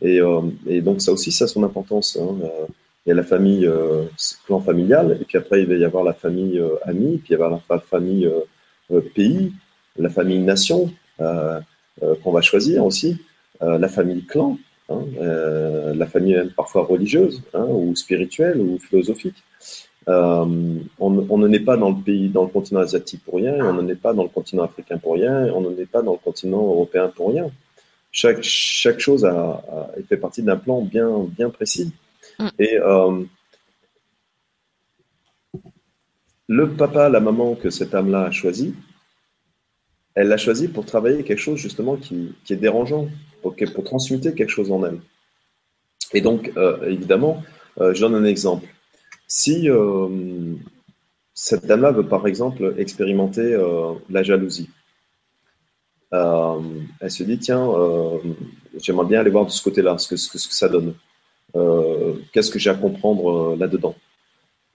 et, euh, et donc ça aussi, ça a son importance. Hein. Euh, il y a la famille euh, clan familial, et puis après il va y avoir la famille euh, amie, puis il va y avoir la famille pays, la famille nation qu'on va choisir aussi, la famille clan. Hein, euh, la famille même parfois religieuse hein, ou spirituelle ou philosophique. Euh, on, ne n'est pas dans le pays, dans le continent asiatique pour rien, on ne est pas dans le continent africain pour rien, on ne est pas dans le continent européen pour rien. Chaque, chaque chose a, fait partie d'un plan bien, bien précis. Mm. Et euh, le papa, la maman que cette âme-là a choisi, elle l'a choisi pour travailler quelque chose justement qui, qui est dérangeant, pour, transmuter quelque chose en elle. Et donc, euh, évidemment, euh, je donne un exemple. Si euh, cette dame-là veut, par exemple, expérimenter la jalousie, elle se dit, tiens, j'aimerais bien aller voir de ce côté-là, ce que, ça donne. Qu'est-ce que j'ai à comprendre là-dedans?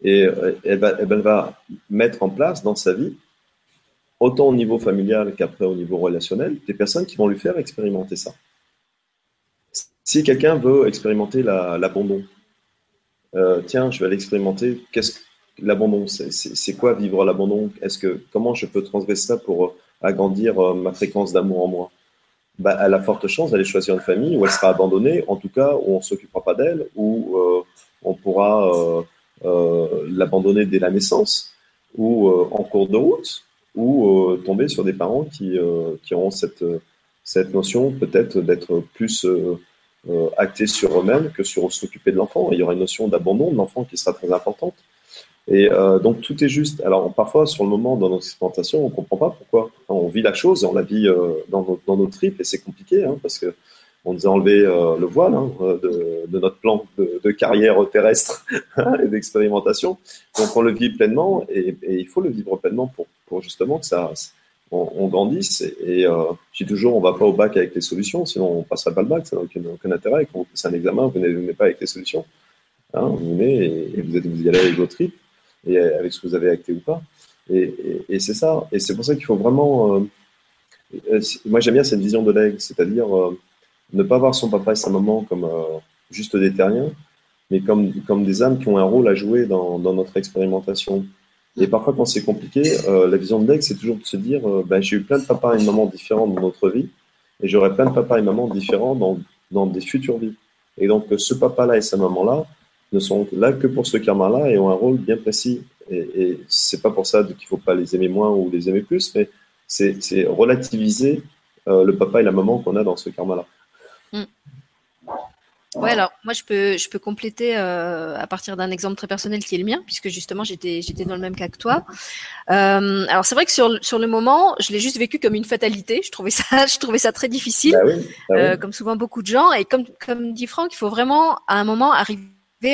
Et elle va, elle va mettre en place dans sa vie autant au niveau familial qu'après au niveau relationnel, des personnes qui vont lui faire expérimenter ça. Si quelqu'un veut expérimenter l'abandon, euh, tiens, je vais l'expérimenter. Qu'est-ce que l'abandon C'est quoi vivre l'abandon? Est-ce que comment je peux transgresser ça pour euh, agrandir euh, ma fréquence d'amour en moi? Bah, Elle a forte chance d'aller choisir une famille où elle sera abandonnée, en tout cas où on s'occupera pas d'elle, où on pourra l'abandonner dès la naissance, ou en cours de route, ou tomber sur des parents qui, qui auront cette, cette notion peut-être d'être plus euh, sur eux-mêmes que sur s'occuper de l'enfant. Il y aura une notion d'abandon de l'enfant qui sera très importante. Et euh, donc tout est juste. Alors parfois, sur le moment, dans notre expérimentation, on comprend pas pourquoi. On vit la chose, on la vit euh, dans, nos, dans nos tripes et c'est compliqué hein, parce que on nous a enlevé euh, le voile hein, de, notre plan de, carrière terrestre et d'expérimentation. Donc on le vit pleinement et, et, il faut le vivre pleinement pour, pour justement que ça on, on grandisse. Et, et euh, je dis toujours, on va pas au bac avec les solutions, sinon on passerait pas le bac, ça n'a aucun, intérêt. Quand vous un examen, vous venez pas avec les solutions. Hein, vous venez et, vous, êtes, y allez avec vos tripes et avec ce que vous avez acté ou pas. Et, c'est ça. Et c'est pour ça qu'il faut vraiment. Euh, euh moi, j'aime bien cette vision de l'aigle, c'est-à-dire ne pas voir son papa et sa maman comme juste des terriens, mais comme, comme des âmes qui ont un rôle à jouer dans notre expérimentation. Et parfois, quand c'est compliqué, euh, la vision de l'aigle, c'est toujours de se dire ben, j'ai eu plein de papas et de mamans différents dans notre vie, et j'aurai plein de papas et mamans différents dans, dans des futures vies. Et donc, ce papa-là et sa maman-là, ne sont là que pour ce karma-là et ont un rôle bien précis. Et, et c'est pas pour ça qu'il faut pas les aimer moins ou les aimer plus, mais c'est relativiser euh, le papa et la maman qu'on a dans ce karma-là. Mm. Ouais, alors moi je peux je peux compléter euh, à partir d'un exemple très personnel qui est le mien, puisque justement j'étais j'étais dans le même cas que toi. Euh, alors c'est vrai que sur sur le moment, je l'ai juste vécu comme une fatalité. Je trouvais ça je trouvais ça très difficile, bah oui, bah oui. euh, comme souvent beaucoup de gens. Et comme comme dit Franck, il faut vraiment à un moment arriver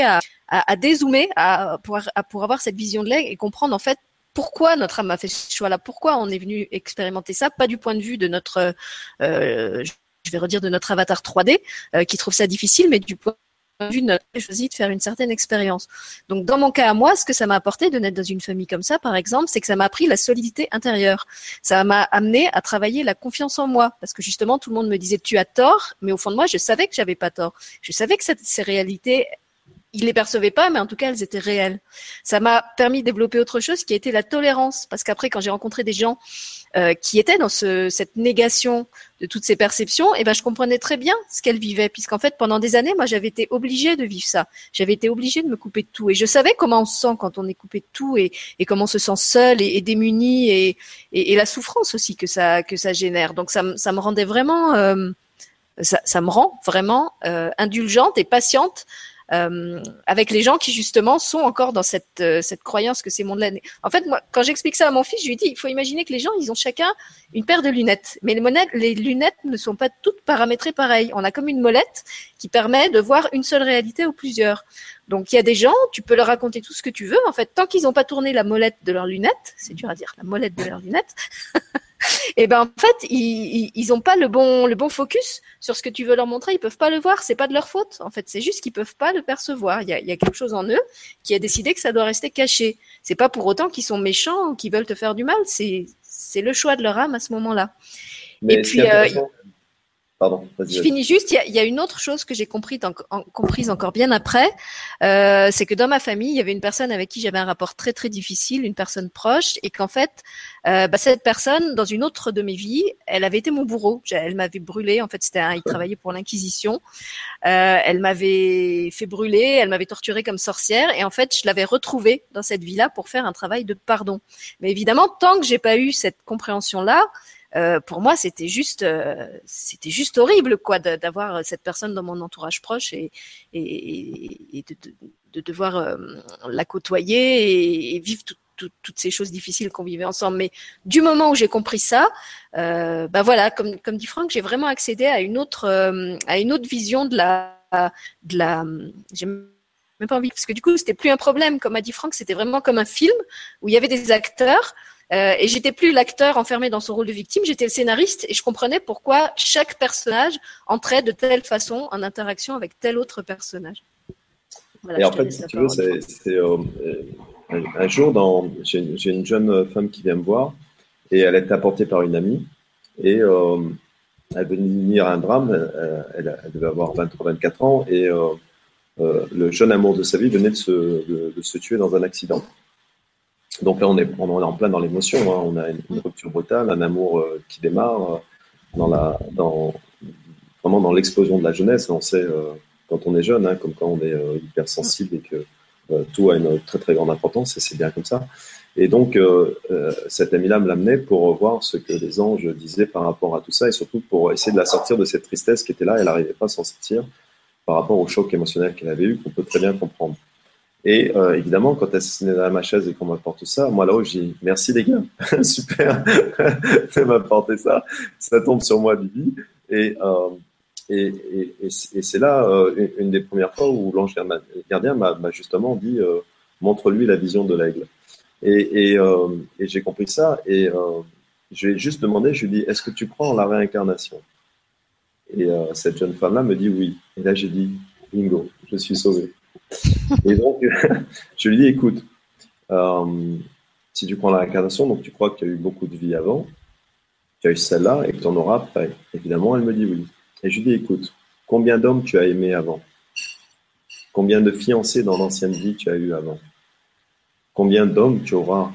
à, à, à dézoomer, à, pour, à, pour avoir cette vision de l'aigle et comprendre en fait pourquoi notre âme a fait ce choix-là, pourquoi on est venu expérimenter ça, pas du point de vue de notre, euh, je vais redire de notre avatar 3D euh, qui trouve ça difficile, mais du point de vue de notre choisi de faire une certaine expérience. Donc dans mon cas à moi, ce que ça m'a apporté de naître dans une famille comme ça, par exemple, c'est que ça m'a appris la solidité intérieure. Ça m'a amené à travailler la confiance en moi, parce que justement tout le monde me disait tu as tort, mais au fond de moi je savais que j'avais pas tort. Je savais que cette, ces réalités il les percevait pas, mais en tout cas, elles étaient réelles. Ça m'a permis de développer autre chose qui a été la tolérance. Parce qu'après, quand j'ai rencontré des gens euh, qui étaient dans ce, cette négation de toutes ces perceptions, eh ben, je comprenais très bien ce qu'elles vivaient. Puisqu'en fait, pendant des années, moi, j'avais été obligée de vivre ça. J'avais été obligée de me couper de tout. Et je savais comment on se sent quand on est coupé de tout et, et comment on se sent seul et, et démuni et, et, la souffrance aussi que ça, que ça génère. Donc, ça, ça me rendait vraiment... Euh, ça, ça, me rend vraiment euh, indulgente et patiente euh, avec les gens qui justement sont encore dans cette, euh, cette croyance que ces mondes-là. En fait, moi, quand j'explique ça à mon fils, je lui dis, il faut imaginer que les gens, ils ont chacun une paire de lunettes, mais les, monettes, les lunettes ne sont pas toutes paramétrées pareil. On a comme une molette qui permet de voir une seule réalité ou plusieurs. Donc il y a des gens, tu peux leur raconter tout ce que tu veux. En fait, tant qu'ils n'ont pas tourné la molette de leurs lunettes, c'est dur à dire, la molette de leurs lunettes. et ben en fait, ils, ils ont pas le bon le bon focus sur ce que tu veux leur montrer. Ils peuvent pas le voir. C'est pas de leur faute. En fait, c'est juste qu'ils peuvent pas le percevoir. Il y a, il y a quelque chose en eux qui a décidé que ça doit rester caché. C'est pas pour autant qu'ils sont méchants ou qu'ils veulent te faire du mal. C'est c'est le choix de leur âme à ce moment-là. Et puis euh, Pardon, je finis juste. Il y, a, il y, a, une autre chose que j'ai compris, en, en, comprise encore bien après, euh, c'est que dans ma famille, il y avait une personne avec qui j'avais un rapport très très difficile, une personne proche, et qu'en fait, euh, bah, cette personne, dans une autre de mes vies, elle avait été mon bourreau. Elle m'avait brûlé. En fait, c'était un, il travaillait pour l'Inquisition. Euh, elle m'avait fait brûler, elle m'avait torturé comme sorcière, et en fait, je l'avais retrouvée dans cette vie-là pour faire un travail de pardon. Mais évidemment, tant que j'ai pas eu cette compréhension-là, euh, pour moi, c'était juste, euh, c'était juste horrible, quoi, d'avoir cette personne dans mon entourage proche et, et, et de, de, de, devoir euh, la côtoyer et, vivre tout, tout, toutes ces choses difficiles qu'on vivait ensemble. Mais du moment où j'ai compris ça, euh, ben voilà, comme, comme dit Franck, j'ai vraiment accédé à une autre, euh, à une autre vision de la, de la, même pas envie parce que du coup c'était plus un problème, comme a dit Franck, c'était vraiment comme un film où il y avait des acteurs euh, et j'étais plus l'acteur enfermé dans son rôle de victime, j'étais le scénariste et je comprenais pourquoi chaque personnage entrait de telle façon en interaction avec tel autre personnage. Voilà, et en fait, si tu veux, c'est euh, un jour, j'ai une jeune femme qui vient me voir et elle est apportée par une amie et euh, elle venait à un drame, euh, elle, elle, devait avoir 23-24 ans et le jeune amour de sa vie venait de se, de, de se tuer dans un accident. Donc là, on est, on est en plein dans l'émotion. Hein. On a une, une, rupture brutale, un amour euh, qui démarre euh, dans la, dans, vraiment dans l'explosion de la jeunesse. On sait euh, quand on est jeune, hein, comme quand on est euh, hypersensible et que euh, tout a une très très grande importance, et c'est bien comme ça. Et donc, euh, cet ami-là me l'amenait pour voir ce que les anges disaient par rapport à tout ça, et surtout pour essayer de la sortir de cette tristesse qui était là. Elle n'arrivait pas à s'en sortir par rapport au choc émotionnel qu'elle avait eu, qu'on peut très bien comprendre. Et euh, évidemment, quand elle est dans ma chaise et qu'on m'apporte ça, moi là-haut, j'ai dis merci les gars, super de m'apporter ça. Ça tombe sur moi, Bibi. Et, euh, et, et, et c'est là euh, une, des premières fois où l'ange gardien m'a justement dit euh, montre-lui la vision de l'aigle. Et, euh, et j'ai compris ça. Et je lui ai juste demandé, je lui ai dit est-ce que tu crois en la réincarnation? Et cette jeune femme-là me dit oui. Et là, j'ai dit bingo, je suis sauvé. Et donc, je lui dis, écoute, euh, si tu prends la réincarnation, donc tu crois qu'il y a eu beaucoup de vies avant, tu as eu celle-là et que tu en auras après. Évidemment, elle me dit oui. Et je lui dis, écoute, combien d'hommes tu as aimé avant? Combien de fiancés dans l'ancienne vie tu as eu avant? Combien d'hommes tu auras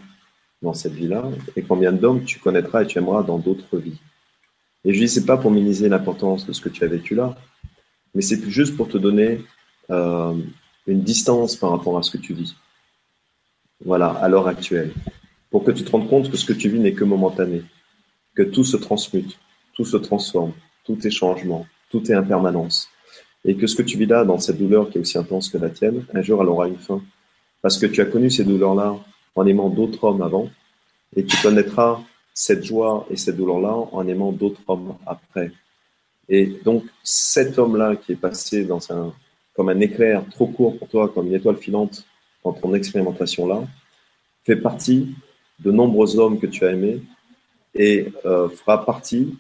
dans cette vie-là et combien d'hommes tu connaîtras et tu aimeras dans d'autres vies? Et je lui dis, c'est pas pour minimiser l'importance de ce que tu as vécu là, mais c'est juste pour te donner euh, une distance par rapport à ce que tu vis. Voilà, à l'heure actuelle. Pour que tu te rendes compte que ce que tu vis n'est que momentané, que tout se transmute, tout se transforme, tout est changement, tout est impermanence. Et que ce que tu vis là, dans cette douleur qui est aussi intense que la tienne, un jour elle aura une fin. Parce que tu as connu ces douleurs-là en aimant d'autres hommes avant, et tu connaîtras cette joie et cette douleur-là en aimant d'autres hommes après. Et donc, cet homme-là qui est passé dans un, comme un éclair trop court pour toi, comme une étoile filante dans ton expérimentation-là, fait partie de nombreux hommes que tu as aimés et euh, fera partie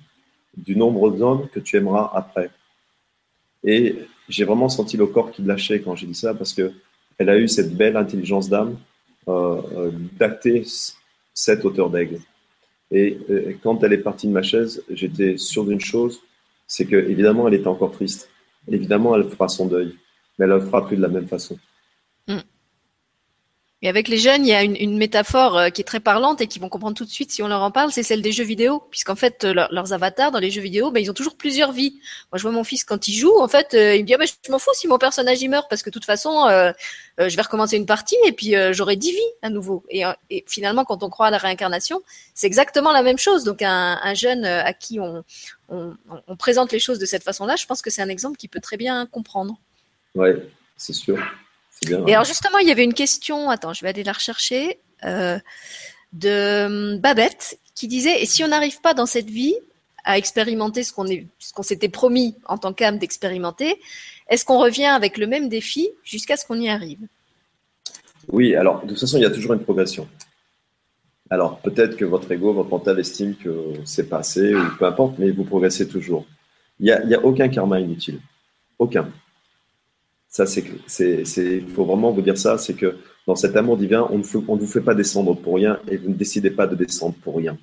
du nombre d'hommes que tu aimeras après. Et j'ai vraiment senti le corps qui lâchait quand j'ai dit ça parce que elle a eu cette belle intelligence d'âme euh, euh d'acter cette hauteur d'aigle. Et, et quand elle est partie de ma chaise, j'étais sûr d'une chose, c'est que évidemment elle était encore triste. Évidemment, elle fera son deuil mais elle ne le fera plus de la même façon. Hmm. Et avec les jeunes, il y a une, métaphore euh, qui est très parlante et qui vont comprendre tout de suite si on leur en parle, c'est celle des jeux vidéo, puisqu'en fait euh, leurs avatars dans les jeux vidéo, ben, ils ont toujours plusieurs vies. Moi, je vois mon fils quand il joue, en fait, euh, il me dit ah, ben, je m'en fous si mon personnage y meurt, parce que de toute façon, je vais recommencer une partie et puis j'aurai dix vies à nouveau. Et, finalement, quand on croit à la réincarnation, c'est exactement la même chose. Donc un, jeune à qui on, on présente les choses de cette façon-là, je pense que c'est un exemple qui peut très bien comprendre. Oui, c'est sûr. Bien, Et alors justement, il y avait une question, attends, je vais aller la rechercher, euh, de hum, Babette, qui disait, et si on n'arrive pas dans cette vie à expérimenter ce qu'on s'était promis en tant qu'âme d'expérimenter, est-ce qu'on revient avec le même défi jusqu'à ce qu'on y arrive? Oui, alors de toute façon, il y a toujours une progression. Alors peut-être que votre ego, votre mental estime que c'est passé ou peu importe, mais vous progressez toujours. Il n'y a, a aucun karma inutile. Aucun. Ça, c'est, il faut vraiment vous dire ça, c'est que dans cet amour divin, on ne, vous fait pas descendre pour rien et vous ne décidez pas de descendre pour rien.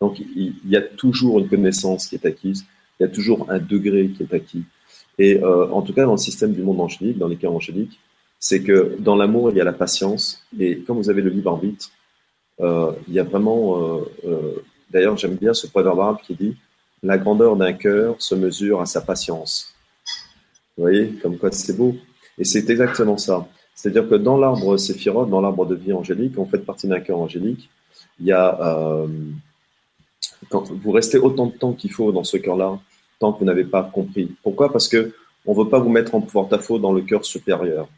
Donc, il, y a toujours une connaissance qui est acquise, il y a toujours un degré qui est acquis. Et euh, en tout cas, dans le système du monde angélique, dans les cas angéliques, c'est que dans l'amour, il y a la patience. Et quand vous avez le libre arbitre, euh, il y a vraiment. Euh, d'ailleurs, j'aime bien ce proverbe qui dit La grandeur d'un cœur se mesure à sa patience. Vous voyez, comme quoi c'est beau. Et c'est exactement ça. C'est-à-dire que dans l'arbre séphirote, dans l'arbre de vie angélique, on fait partie d'un cœur angélique. Il y a, euh, vous restez autant de temps qu'il faut dans ce cœur-là, tant que vous n'avez pas compris. Pourquoi? Parce que on veut pas vous mettre en porte-à-faux dans le cœur supérieur.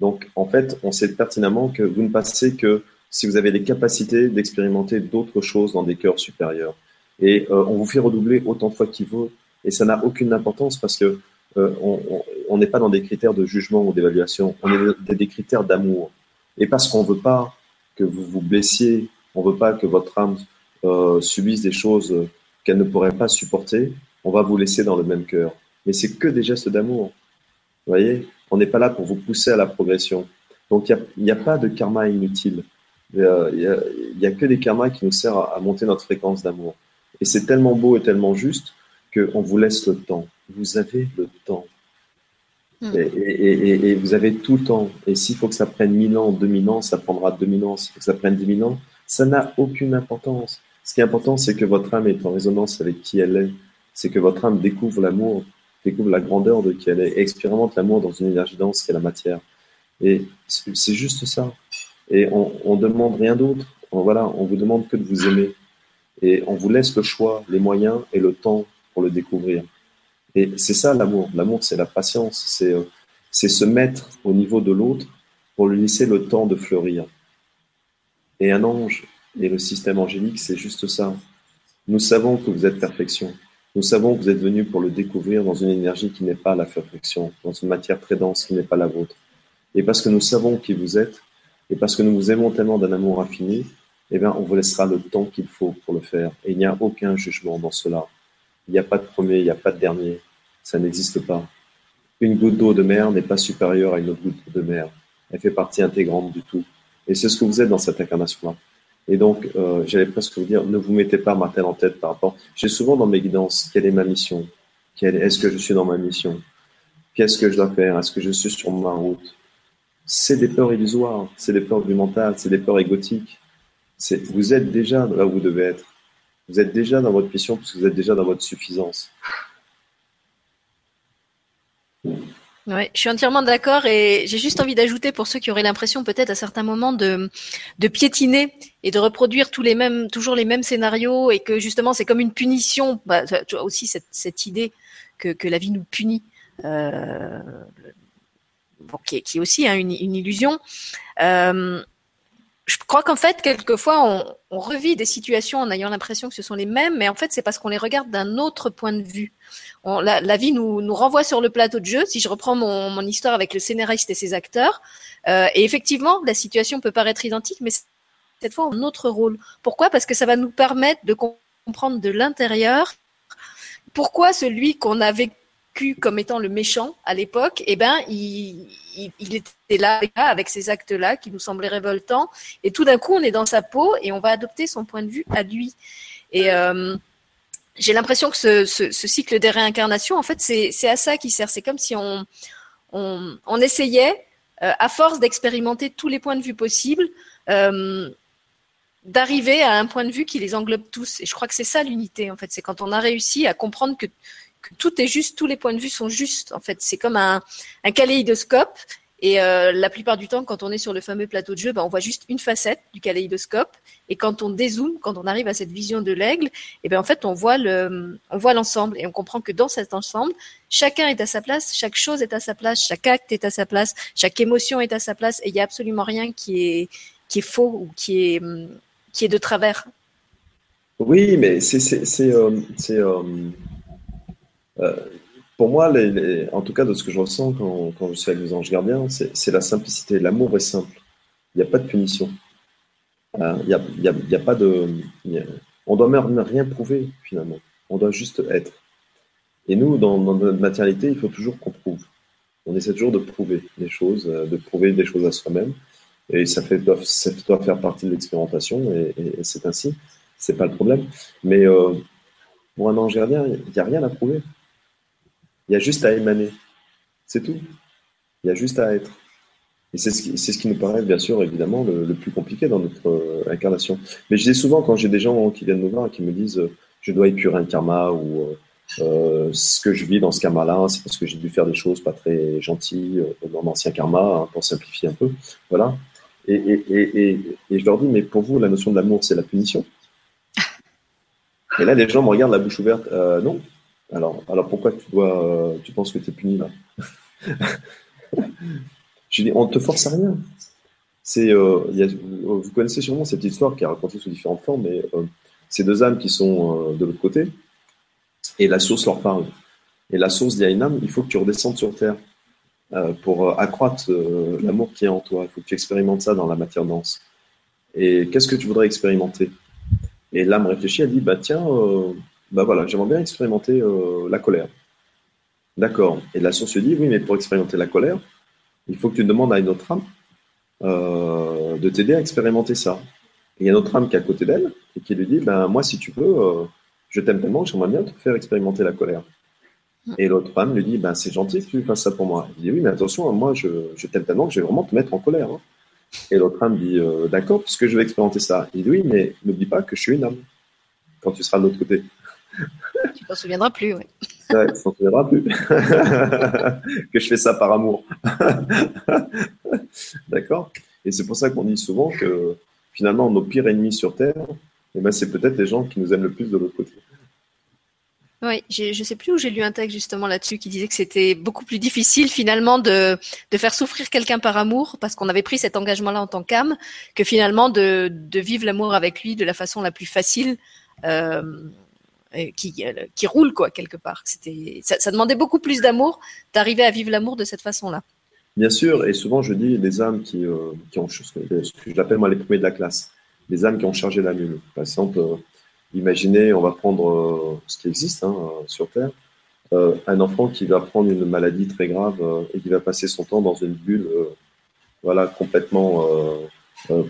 Donc, en fait, on sait pertinemment que vous ne passez que si vous avez les capacités d'expérimenter d'autres choses dans des cœurs supérieurs. Et euh, on vous fait redoubler autant de fois qu'il faut. Et ça n'a aucune importance parce que on n'est pas dans des critères de jugement ou d'évaluation, on est dans des critères d'amour. Et parce qu'on ne veut pas que vous vous blessiez, on ne veut pas que votre âme euh, subisse des choses qu'elle ne pourrait pas supporter, on va vous laisser dans le même cœur. Mais c'est que des gestes d'amour. Vous voyez? On n'est pas là pour vous pousser à la progression. Donc il n'y a, pas de karma inutile. Euh, il n'y a, que des karmas qui nous servent à monter notre fréquence d'amour. Et c'est tellement beau et tellement juste qu'on vous laisse le temps vous avez le temps. Hmm. Et, vous avez tout le temps. Et s'il faut que ça prenne 1000 ans, 2000 ans, ça prendra 2000 ans. S'il faut que ça prenne 10 000 ans, ça n'a aucune importance. Ce qui est important, c'est que votre âme est en résonance avec qui elle est. C'est que votre âme découvre l'amour, découvre la grandeur de qui elle est, et expérimente l'amour dans une énergie dense qui est la matière. Et c'est juste ça. Et on, ne demande rien d'autre. Voilà, on vous demande que de vous aimer. Et on vous laisse le choix, les moyens et le temps pour le découvrir. Et c'est ça l'amour. L'amour, c'est la patience, c'est euh, se mettre au niveau de l'autre pour lui laisser le temps de fleurir. Et un ange et le système angélique, c'est juste ça. Nous savons que vous êtes perfection. Nous savons que vous êtes venu pour le découvrir dans une énergie qui n'est pas la perfection, dans une matière très dense qui n'est pas la vôtre. Et parce que nous savons qui vous êtes, et parce que nous vous aimons tellement d'un amour infini, eh bien, on vous laissera le temps qu'il faut pour le faire. Et il n'y a aucun jugement dans cela. Il n'y a pas de premier, il n'y a pas de dernier. Ça n'existe pas. Une goutte d'eau de mer n'est pas supérieure à une autre goutte de mer. Elle fait partie intégrante du tout. Et c'est ce que vous êtes dans cette incarnation-là. Et donc, euh, j'allais presque vous dire, ne vous mettez pas Martel en tête par rapport. J'ai souvent dans mes guidances, quelle est ma mission? Est-ce que je suis dans ma mission? Qu'est-ce que je dois faire? Est-ce que je suis sur ma route? C'est des peurs illusoires, c'est des peurs du mental, c'est des peurs égotiques. Vous êtes déjà là où vous devez être. Vous êtes déjà dans votre mission parce que vous êtes déjà dans votre suffisance. Oui, je suis entièrement d'accord et j'ai juste envie d'ajouter pour ceux qui auraient l'impression peut-être à certains moments de, de piétiner et de reproduire tous les mêmes, toujours les mêmes scénarios et que justement c'est comme une punition. Bah, tu vois aussi cette, cette idée que, que la vie nous punit, euh, qui, est, qui aussi hein, une, une, illusion. Euh, je crois qu'en fait, quelquefois, on, on, revit des situations en ayant l'impression que ce sont les mêmes, mais en fait, c'est parce qu'on les regarde d'un autre point de vue la, vie nous, nous, renvoie sur le plateau de jeu. Si je reprends mon, mon histoire avec le scénariste et ses acteurs, euh, et effectivement, la situation peut paraître identique, mais cette fois en autre rôle. Pourquoi? Parce que ça va nous permettre de comprendre de l'intérieur pourquoi celui qu'on a vécu comme étant le méchant à l'époque, eh ben, il, était là avec ces actes-là qui nous semblaient révoltants, et tout d'un coup, on est dans sa peau et on va adopter son point de vue à lui. Et euh, j'ai l'impression que ce, cycle des réincarnations, en fait, c'est à ça qui sert. C'est comme si on essayait, euh, à force d'expérimenter tous les points de vue possibles, euh, d'arriver à un point de vue qui les englobe tous. Et je crois que c'est ça l'unité, en fait. C'est quand on a réussi à comprendre que, tout est juste, tous les points de vue sont justes. En fait, c'est comme un, un kaléidoscope et euh, la plupart du temps, quand on est sur le fameux plateau de jeu, ben, on voit juste une facette du kaléidoscope. Et quand on dézoome, quand on arrive à cette vision de l'aigle, et eh ben en fait, on voit le, l'ensemble et on comprend que dans cet ensemble, chacun est à sa place, chaque chose est à sa place, chaque acte est à sa place, chaque émotion est à sa place, et il n'y a absolument rien qui est qui est faux ou qui est qui est de travers. Oui, mais c'est c'est c'est euh, euh pour moi, en tout cas de ce que je ressens quand, je suis avec les anges gardiens, c'est la simplicité. L'amour est simple. Il n'y a pas de punition. Euh, il n'y a, y a, y a, pas de. on doit même rien prouver finalement. On doit juste être. Et nous, dans, notre matérialité, il faut toujours qu'on prouve. On essaie toujours de prouver des choses, euh, de prouver des choses à soi-même. Et ça, doit, faire partie de l'expérimentation, et, c'est ainsi. C'est pas le problème. Mais euh, pour un ange gardien, il n'y a rien à prouver. Il y a juste à émaner. C'est tout. Il y a juste à être. Et c'est ce, qui, ce qui nous paraît, bien sûr, évidemment, le, plus compliqué dans notre euh, incarnation. Mais je dis souvent, quand j'ai des gens qui viennent me voir et qui me disent euh, je dois épurer un karma ou euh, euh, ce que je vis dans ce karma-là, c'est parce que j'ai dû faire des choses pas très gentilles dans l'ancien karma, hein, pour simplifier un peu. Voilà. Et, et, et, et, je leur dis mais pour vous, la notion de l'amour, c'est la punition? Et là, les gens me regardent la bouche ouverte. non, alors, alors pourquoi tu dois, euh, tu penses que tu es puni là? Je dis, on ne te force à rien. C'est, euh, vous connaissez sûrement cette histoire qui est racontée sous différentes formes, mais euh, ces deux âmes qui sont de l'autre côté, et la source leur parle. Et la source dit à une âme, il faut que tu redescendes sur terre pour accroître l'amour qui est en toi. Il faut que tu expérimentes ça dans la matière dense. Et qu'est-ce que tu voudrais expérimenter? Et l'âme réfléchit, elle dit, bah tiens, bah voilà, j'aimerais bien expérimenter euh, la colère. D'accord. Et la source dit, oui, mais pour expérimenter la colère, il faut que tu demandes à une autre âme euh, de t'aider à expérimenter ça. Et il y a une autre âme qui est à côté d'elle et qui lui dit, ben moi, si tu veux, euh, je t'aime tellement que j'aimerais bien te faire expérimenter la colère. Et l'autre âme lui dit, ben c'est gentil que tu fasses ça pour moi. Il dit, oui, mais attention, moi, je, je t'aime tellement que je vais vraiment te mettre en colère. Hein. Et l'autre âme dit, d'accord, puisque je vais expérimenter ça. Il dit, oui, mais n'oublie pas que je suis une âme quand tu seras de l'autre côté. Tu t'en souviendras plus, oui. Ouais, tu t'en souviendras plus. que je fais ça par amour. D'accord Et c'est pour ça qu'on dit souvent que finalement, nos pires ennemis sur Terre, eh ben, c'est peut-être les gens qui nous aiment le plus de l'autre côté. Oui, je ne sais plus où j'ai lu un texte justement là-dessus qui disait que c'était beaucoup plus difficile finalement de, de faire souffrir quelqu'un par amour parce qu'on avait pris cet engagement-là en tant qu'âme que finalement de, de vivre l'amour avec lui de la façon la plus facile euh, qui, qui roule quoi quelque part. C'était ça, demandait beaucoup plus d'amour d'arriver à vivre l'amour de cette façon-là. Bien sûr, et souvent je dis les âmes qui, euh, qui ont ce que j'appelle moi les premiers de la classe, les âmes qui ont chargé la lune. Par exemple. Euh, Imaginez, on va prendre euh, ce qui existe hein, sur Terre, euh, un enfant qui va prendre une maladie très grave euh, et qui va passer son temps dans une bulle, voilà, complètement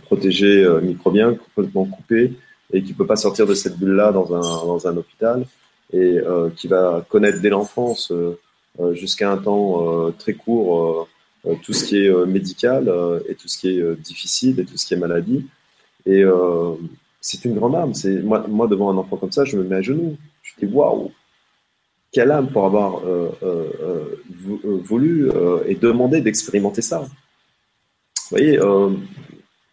protégée microbien, complètement coupée, et qui peut pas sortir de cette bulle-là dans un, dans un hôpital, et qui va connaître dès l'enfance jusqu'à un temps très court tout ce qui est médical et tout ce qui est difficile et tout ce qui est maladie. Et c'est une grande âme. C'est moi, devant un enfant comme ça, je me mets à genoux. Je dis waouh, quelle âme pour avoir euh, euh, euh, voulu et demandé d'expérimenter ça. Vous voyez,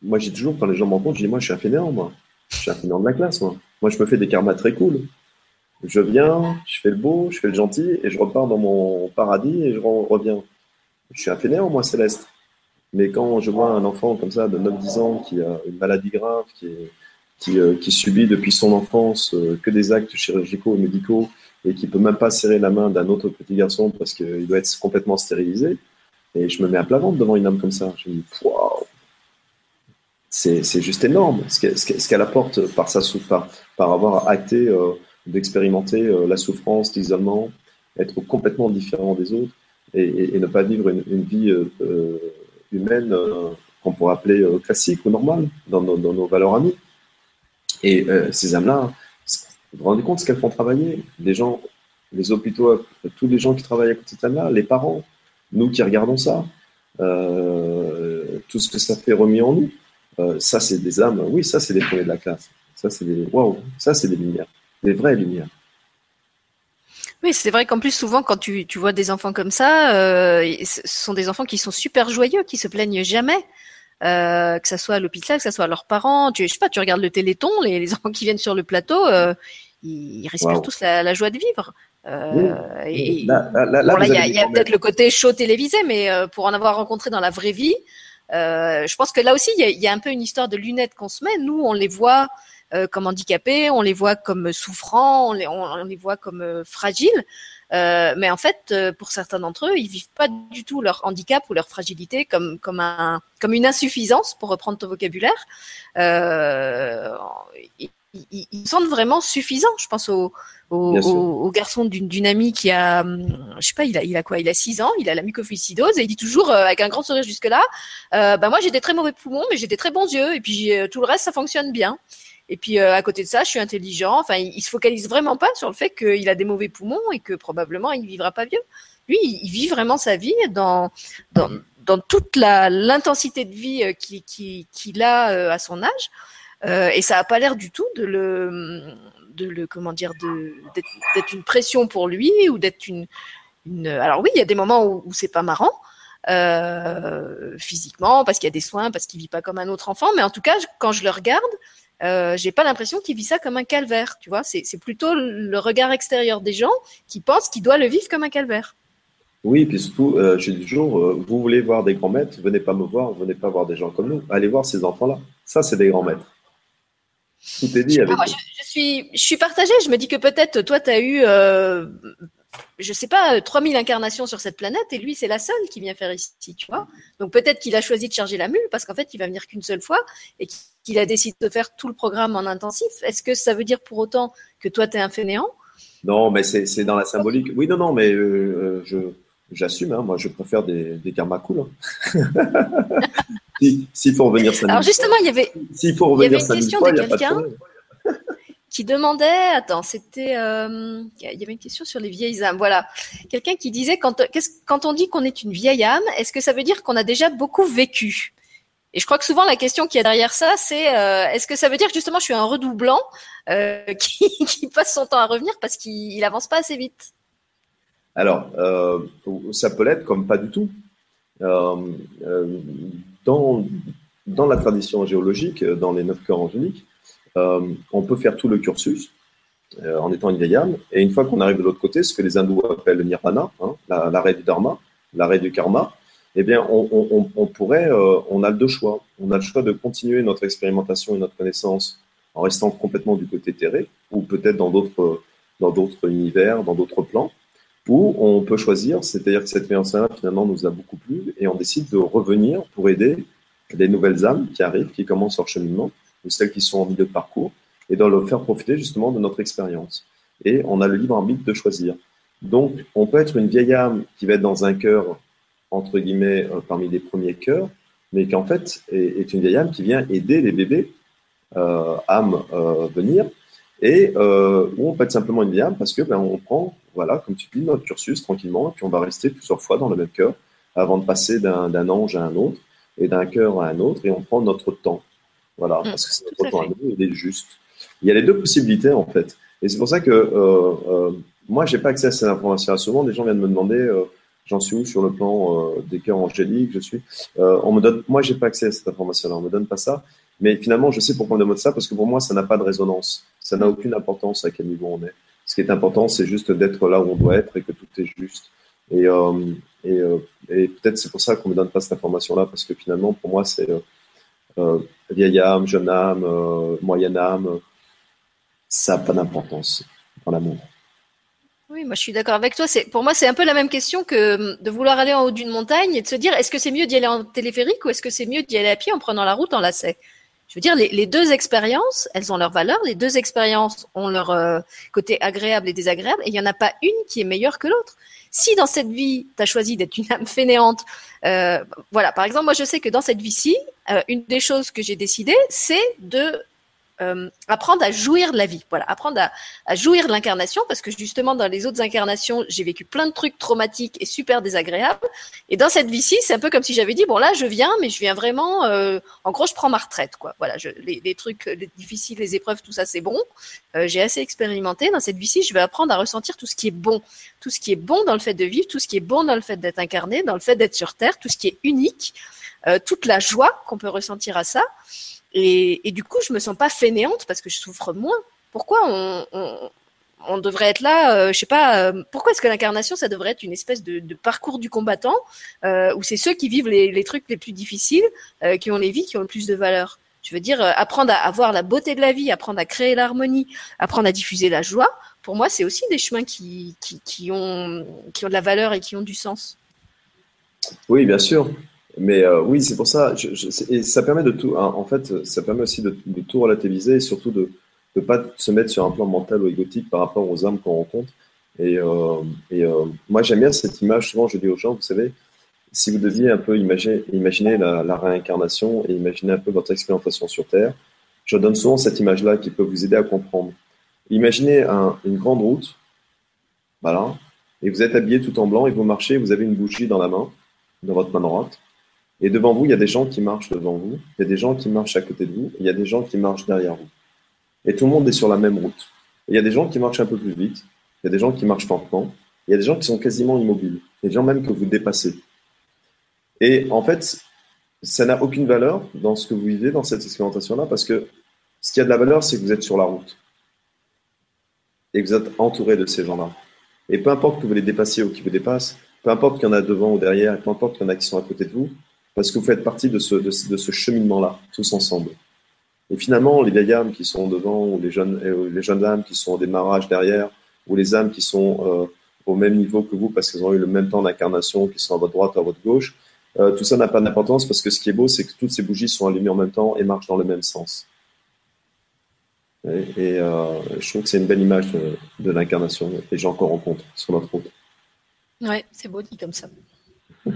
moi j'ai toujours quand les gens me je dis moi je suis un fainéant, moi. Je suis un de la classe, moi. Moi je me fais des karmas très cool. Je viens, je fais le beau, je fais le gentil et je repars dans mon paradis et je reviens. Je suis un fainéant, moi, Céleste. Mais quand je vois un enfant comme ça de 9-10 ans qui a une maladie grave, qui euh, subit depuis son enfance euh, que des actes chirurgicaux et médicaux et qui peut même pas serrer la main d'un autre petit garçon parce qu'il doit être complètement stérilisé. Et je me mets à plat ventre devant une âme comme ça. Je me dis, waouh, c'est juste énorme ce qu'elle apporte par, avoir acté euh, d'expérimenter la souffrance, l'isolement, être complètement différent des autres et, ne pas vivre une, vie humaine qu'on pourrait appeler classique ou normale dans, nos valeurs amies. Et euh, ces âmes-là, vous vous rendez compte ce qu'elles font travailler? Les gens, les hôpitaux, tous les gens qui travaillent à côté de âmes-là, les parents, nous qui regardons ça, euh, tout ce que ça fait remis en nous, euh, ça c'est des âmes, oui, ça c'est des premiers de la classe. Ça c'est des, waouh, ça c'est des lumières, des vraies lumières. Oui, c'est vrai qu'en plus souvent quand tu, tu, vois des enfants comme ça, ce sont des enfants qui sont super joyeux, qui se plaignent jamais. Euh, que ça soit à l'hôpital, que ça soit à leurs parents. Tu, je sais pas, tu regardes le Téléthon, les, les enfants qui viennent sur le plateau, euh, ils, respirent tous la, joie de vivre. Euh, et, là, il y a, peut-être le côté show télévisé, mais pour en avoir rencontré dans la vraie vie, je pense que là aussi, il y a, un peu une histoire de lunettes qu'on se met. Nous, on les voit comme handicapés, on les voit comme souffrants, on les, voit comme fragiles. Euh, mais en fait, euh, pour certains d'entre eux, ils vivent pas du tout leur handicap ou leur fragilité comme comme un comme une insuffisance, pour reprendre ton vocabulaire. Euh, ils, ils, sentent vraiment suffisants. Je pense au, au, au, garçon d'une amie qui a, hum, je sais pas, il a, il a quoi? Il a 6 ans, il a la mucoviscidose et il dit toujours avec un grand sourire jusque là, euh, bah moi j'ai des très mauvais poumons, mais j'ai des très bons yeux et puis tout le reste ça fonctionne bien. Et puis euh, à côté de ça, je suis intelligent. Enfin, il, se focalise vraiment pas sur le fait qu'il a des mauvais poumons et que probablement il ne vivra pas vieux. Lui, il, vit vraiment sa vie dans dans, dans toute la l'intensité de vie euh, qu'il qui, qui a euh, à son âge. Euh, et ça a pas l'air du tout de le de le comment dire de d'être une pression pour lui ou d'être une une. Alors oui, il y a des moments où, où c'est pas marrant. Euh, physiquement, parce qu'il y a des soins, parce qu'il vit pas comme un autre enfant. Mais en tout cas, quand je le regarde, euh, j'ai pas l'impression qu'il vit ça comme un calvaire, tu vois. C'est plutôt le regard extérieur des gens qui pensent qu'il doit le vivre comme un calvaire. Oui, puis surtout, euh, je dis toujours, euh, vous voulez voir des grands maîtres, venez pas me voir, venez pas voir des gens comme nous, allez voir ces enfants-là. Ça, c'est des grands maîtres. Tout est dit avec. je, suis, je suis partagée. Je me dis que peut-être toi, tu as eu euh, je sais pas, 3000 incarnations sur cette planète et lui, c'est la seule qui vient faire ici, tu vois. Donc peut-être qu'il a choisi de charger la mule parce qu'en fait, il va venir qu'une seule fois et qu'il a décidé de faire tout le programme en intensif. Est-ce que ça veut dire pour autant que toi, tu es un fainéant? Non, mais c'est dans la symbolique. Oui, non, non, mais euh, je j'assume. Hein. moi, je préfère des, des karmas cool. Hein. S'il faut revenir ça. Alors justement, il y avait, s'il faut revenir il y avait une question de quelqu'un qui demandait, attends, c'était, euh, il y avait une question sur les vieilles âmes. Voilà, quelqu'un qui disait quand, quand on dit qu'on est une vieille âme, est-ce que ça veut dire qu'on a déjà beaucoup vécu? Et je crois que souvent la question qui est derrière ça, c'est euh, est-ce que ça veut dire que justement je suis un redoublant euh, qui, passe son temps à revenir parce qu'il avance pas assez vite? Alors, ça peut l'être comme pas du tout. Dans dans la tradition géologique, dans les neuf cœurs angéliques, on peut faire tout le cursus. en étant âme. Et une fois qu'on arrive de l'autre côté, ce que les hindous appellent le nirvana, hein, l'arrêt du dharma, l'arrêt du karma, eh bien, on, pourrait, on a deux choix. On a le choix de continuer notre expérimentation et notre connaissance en restant complètement du côté terré, ou peut-être dans d'autres, dans d'autres univers, dans d'autres plans, ou on peut choisir, c'est-à-dire que cette expérience-là, finalement, nous a beaucoup plu, et on décide de revenir pour aider les nouvelles âmes qui arrivent, qui commencent leur cheminement, ou celles qui sont en milieu de parcours, et de leur faire profiter justement de notre expérience. Et on a le libre arbitre de choisir. Donc, on peut être une vieille âme qui va être dans un cœur, entre guillemets, euh, parmi les premiers cœurs, mais qui en fait est, une vieille âme qui vient aider les bébés euh, âmes euh, venir, et euh, ou on peut être simplement une vieille âme parce que ben, on prend, voilà, comme tu dis, notre cursus tranquillement, et puis on va rester plusieurs fois dans le même cœur avant de passer d'un ange à un autre et d'un cœur à un autre, et on prend notre temps. Voilà, mm. parce que c'est notre temps à nous, il est juste. Il y a les deux possibilités, en fait. Et c'est pour ça que euh, euh, moi, j'ai pas accès à ces informations. Souvent, des gens viennent me demander, euh, j'en suis où sur le plan euh, des cœurs angéliques, je suis. Euh, on me donne, moi, j'ai pas accès à cette information-là. On me donne pas ça. Mais finalement, je sais pourquoi on me demande ça, parce que pour moi, ça n'a pas de résonance. Ça n'a mm. aucune importance à quel niveau on est. Ce qui est important, c'est juste d'être là où on doit être et que tout est juste. Et, euh, et, euh, et peut-être c'est pour ça qu'on me donne pas cette information-là, parce que finalement, pour moi, c'est vieille âme, jeune âme, euh, moyenne âme, ça n'a pas d'importance dans l'amour. Oui, moi je suis d'accord avec toi. C'est pour moi c'est un peu la même question que hum, de vouloir aller en haut d'une montagne et de se dire est-ce que c'est mieux d'y aller en téléphérique ou est-ce que c'est mieux d'y aller à pied en prenant la route en lacet? Je veux dire les, deux expériences, elles ont leur valeur. Les deux expériences ont leur euh, côté agréable et désagréable et il y en a pas une qui est meilleure que l'autre. Si dans cette vie, tu as choisi d'être une âme fainéante, euh, voilà, par exemple, moi je sais que dans cette vie-ci, euh, une des choses que j'ai décidé, c'est de euh, apprendre à jouir de la vie. Voilà, apprendre à, jouir de l'incarnation parce que justement dans les autres incarnations, j'ai vécu plein de trucs traumatiques et super désagréables. Et dans cette vie-ci, c'est un peu comme si j'avais dit bon là, je viens, mais je viens vraiment. Euh, en gros, je prends ma retraite, quoi. Voilà, les, trucs les difficiles, les épreuves, tout ça, c'est bon. Euh, j'ai assez expérimenté. Dans cette vie-ci, je vais apprendre à ressentir tout ce qui est bon, tout ce qui est bon dans le fait de vivre, tout ce qui est bon dans le fait d'être incarné, dans le fait d'être sur terre, tout ce qui est unique, euh, toute la joie qu'on peut ressentir à ça. Et, du coup, je me sens pas fainéante parce que je souffre moins. Pourquoi on, devrait être là euh, Je sais pas. Euh, pourquoi est-ce que l'incarnation, ça devrait être une espèce de, parcours du combattant où c'est ceux qui vivent les, trucs les plus difficiles, qui ont les vies qui ont le plus de valeur? Je veux dire, apprendre à, avoir la beauté de la vie, apprendre à créer l'harmonie, apprendre à diffuser la joie. Pour moi, c'est aussi des chemins qui ont de la valeur et qui ont du sens. Oui, bien sûr. Mais euh, oui, c'est pour ça. Et ça permet de tout. Hein, en fait, ça permet aussi de, tout relativiser et surtout de ne pas se mettre sur un plan mental ou égotique par rapport aux âmes qu'on rencontre. Et, euh, euh, moi, j'aime bien cette image. Souvent, je dis aux gens, vous savez, si vous deviez un peu imaginer, imaginer la, réincarnation et imaginer un peu votre expérimentation sur Terre, je donne souvent cette image-là qui peut vous aider à comprendre. Imaginez un, une grande route, voilà, et vous êtes habillé tout en blanc et vous marchez, vous avez une bougie dans la main, dans votre main droite et devant vous, il y a des gens qui marchent devant vous, il y a des gens qui marchent à côté de vous, il y a des gens qui marchent derrière vous. Et tout le monde est sur la même route. il y a des gens qui marchent un peu plus vite, il y a des gens qui marchent lentement, il y a des gens qui sont quasiment immobiles, des gens même que vous dépassez. Et en fait, ça n'a aucune valeur dans ce que vous vivez dans cette expérimentation-là, parce que ce qui a de la valeur, c'est que vous êtes sur la route. Et que vous êtes entouré de ces gens-là. Et peu importe que vous les dépassiez ou qu'ils vous dépassent, peu importe qu'il y en a devant ou derrière, peu importe qu'il y en a qui sont à côté de vous, parce que vous faites partie de ce, de, de ce cheminement-là, tous ensemble. Et finalement, les vieilles âmes qui sont devant, ou les jeunes, euh, les jeunes âmes qui sont au démarrage derrière, ou les âmes qui sont euh, au même niveau que vous parce qu'elles ont eu le même temps d'incarnation, qui sont à votre droite ou à votre gauche, euh, tout ça n'a pas d'importance parce que ce qui est beau, c'est que toutes ces bougies sont allumées en même temps et marchent dans le même sens. Et, et euh, je trouve que c'est une belle image de, de l'incarnation, les gens qu'on rencontre sur notre route. Ouais, c'est beau dit comme ça.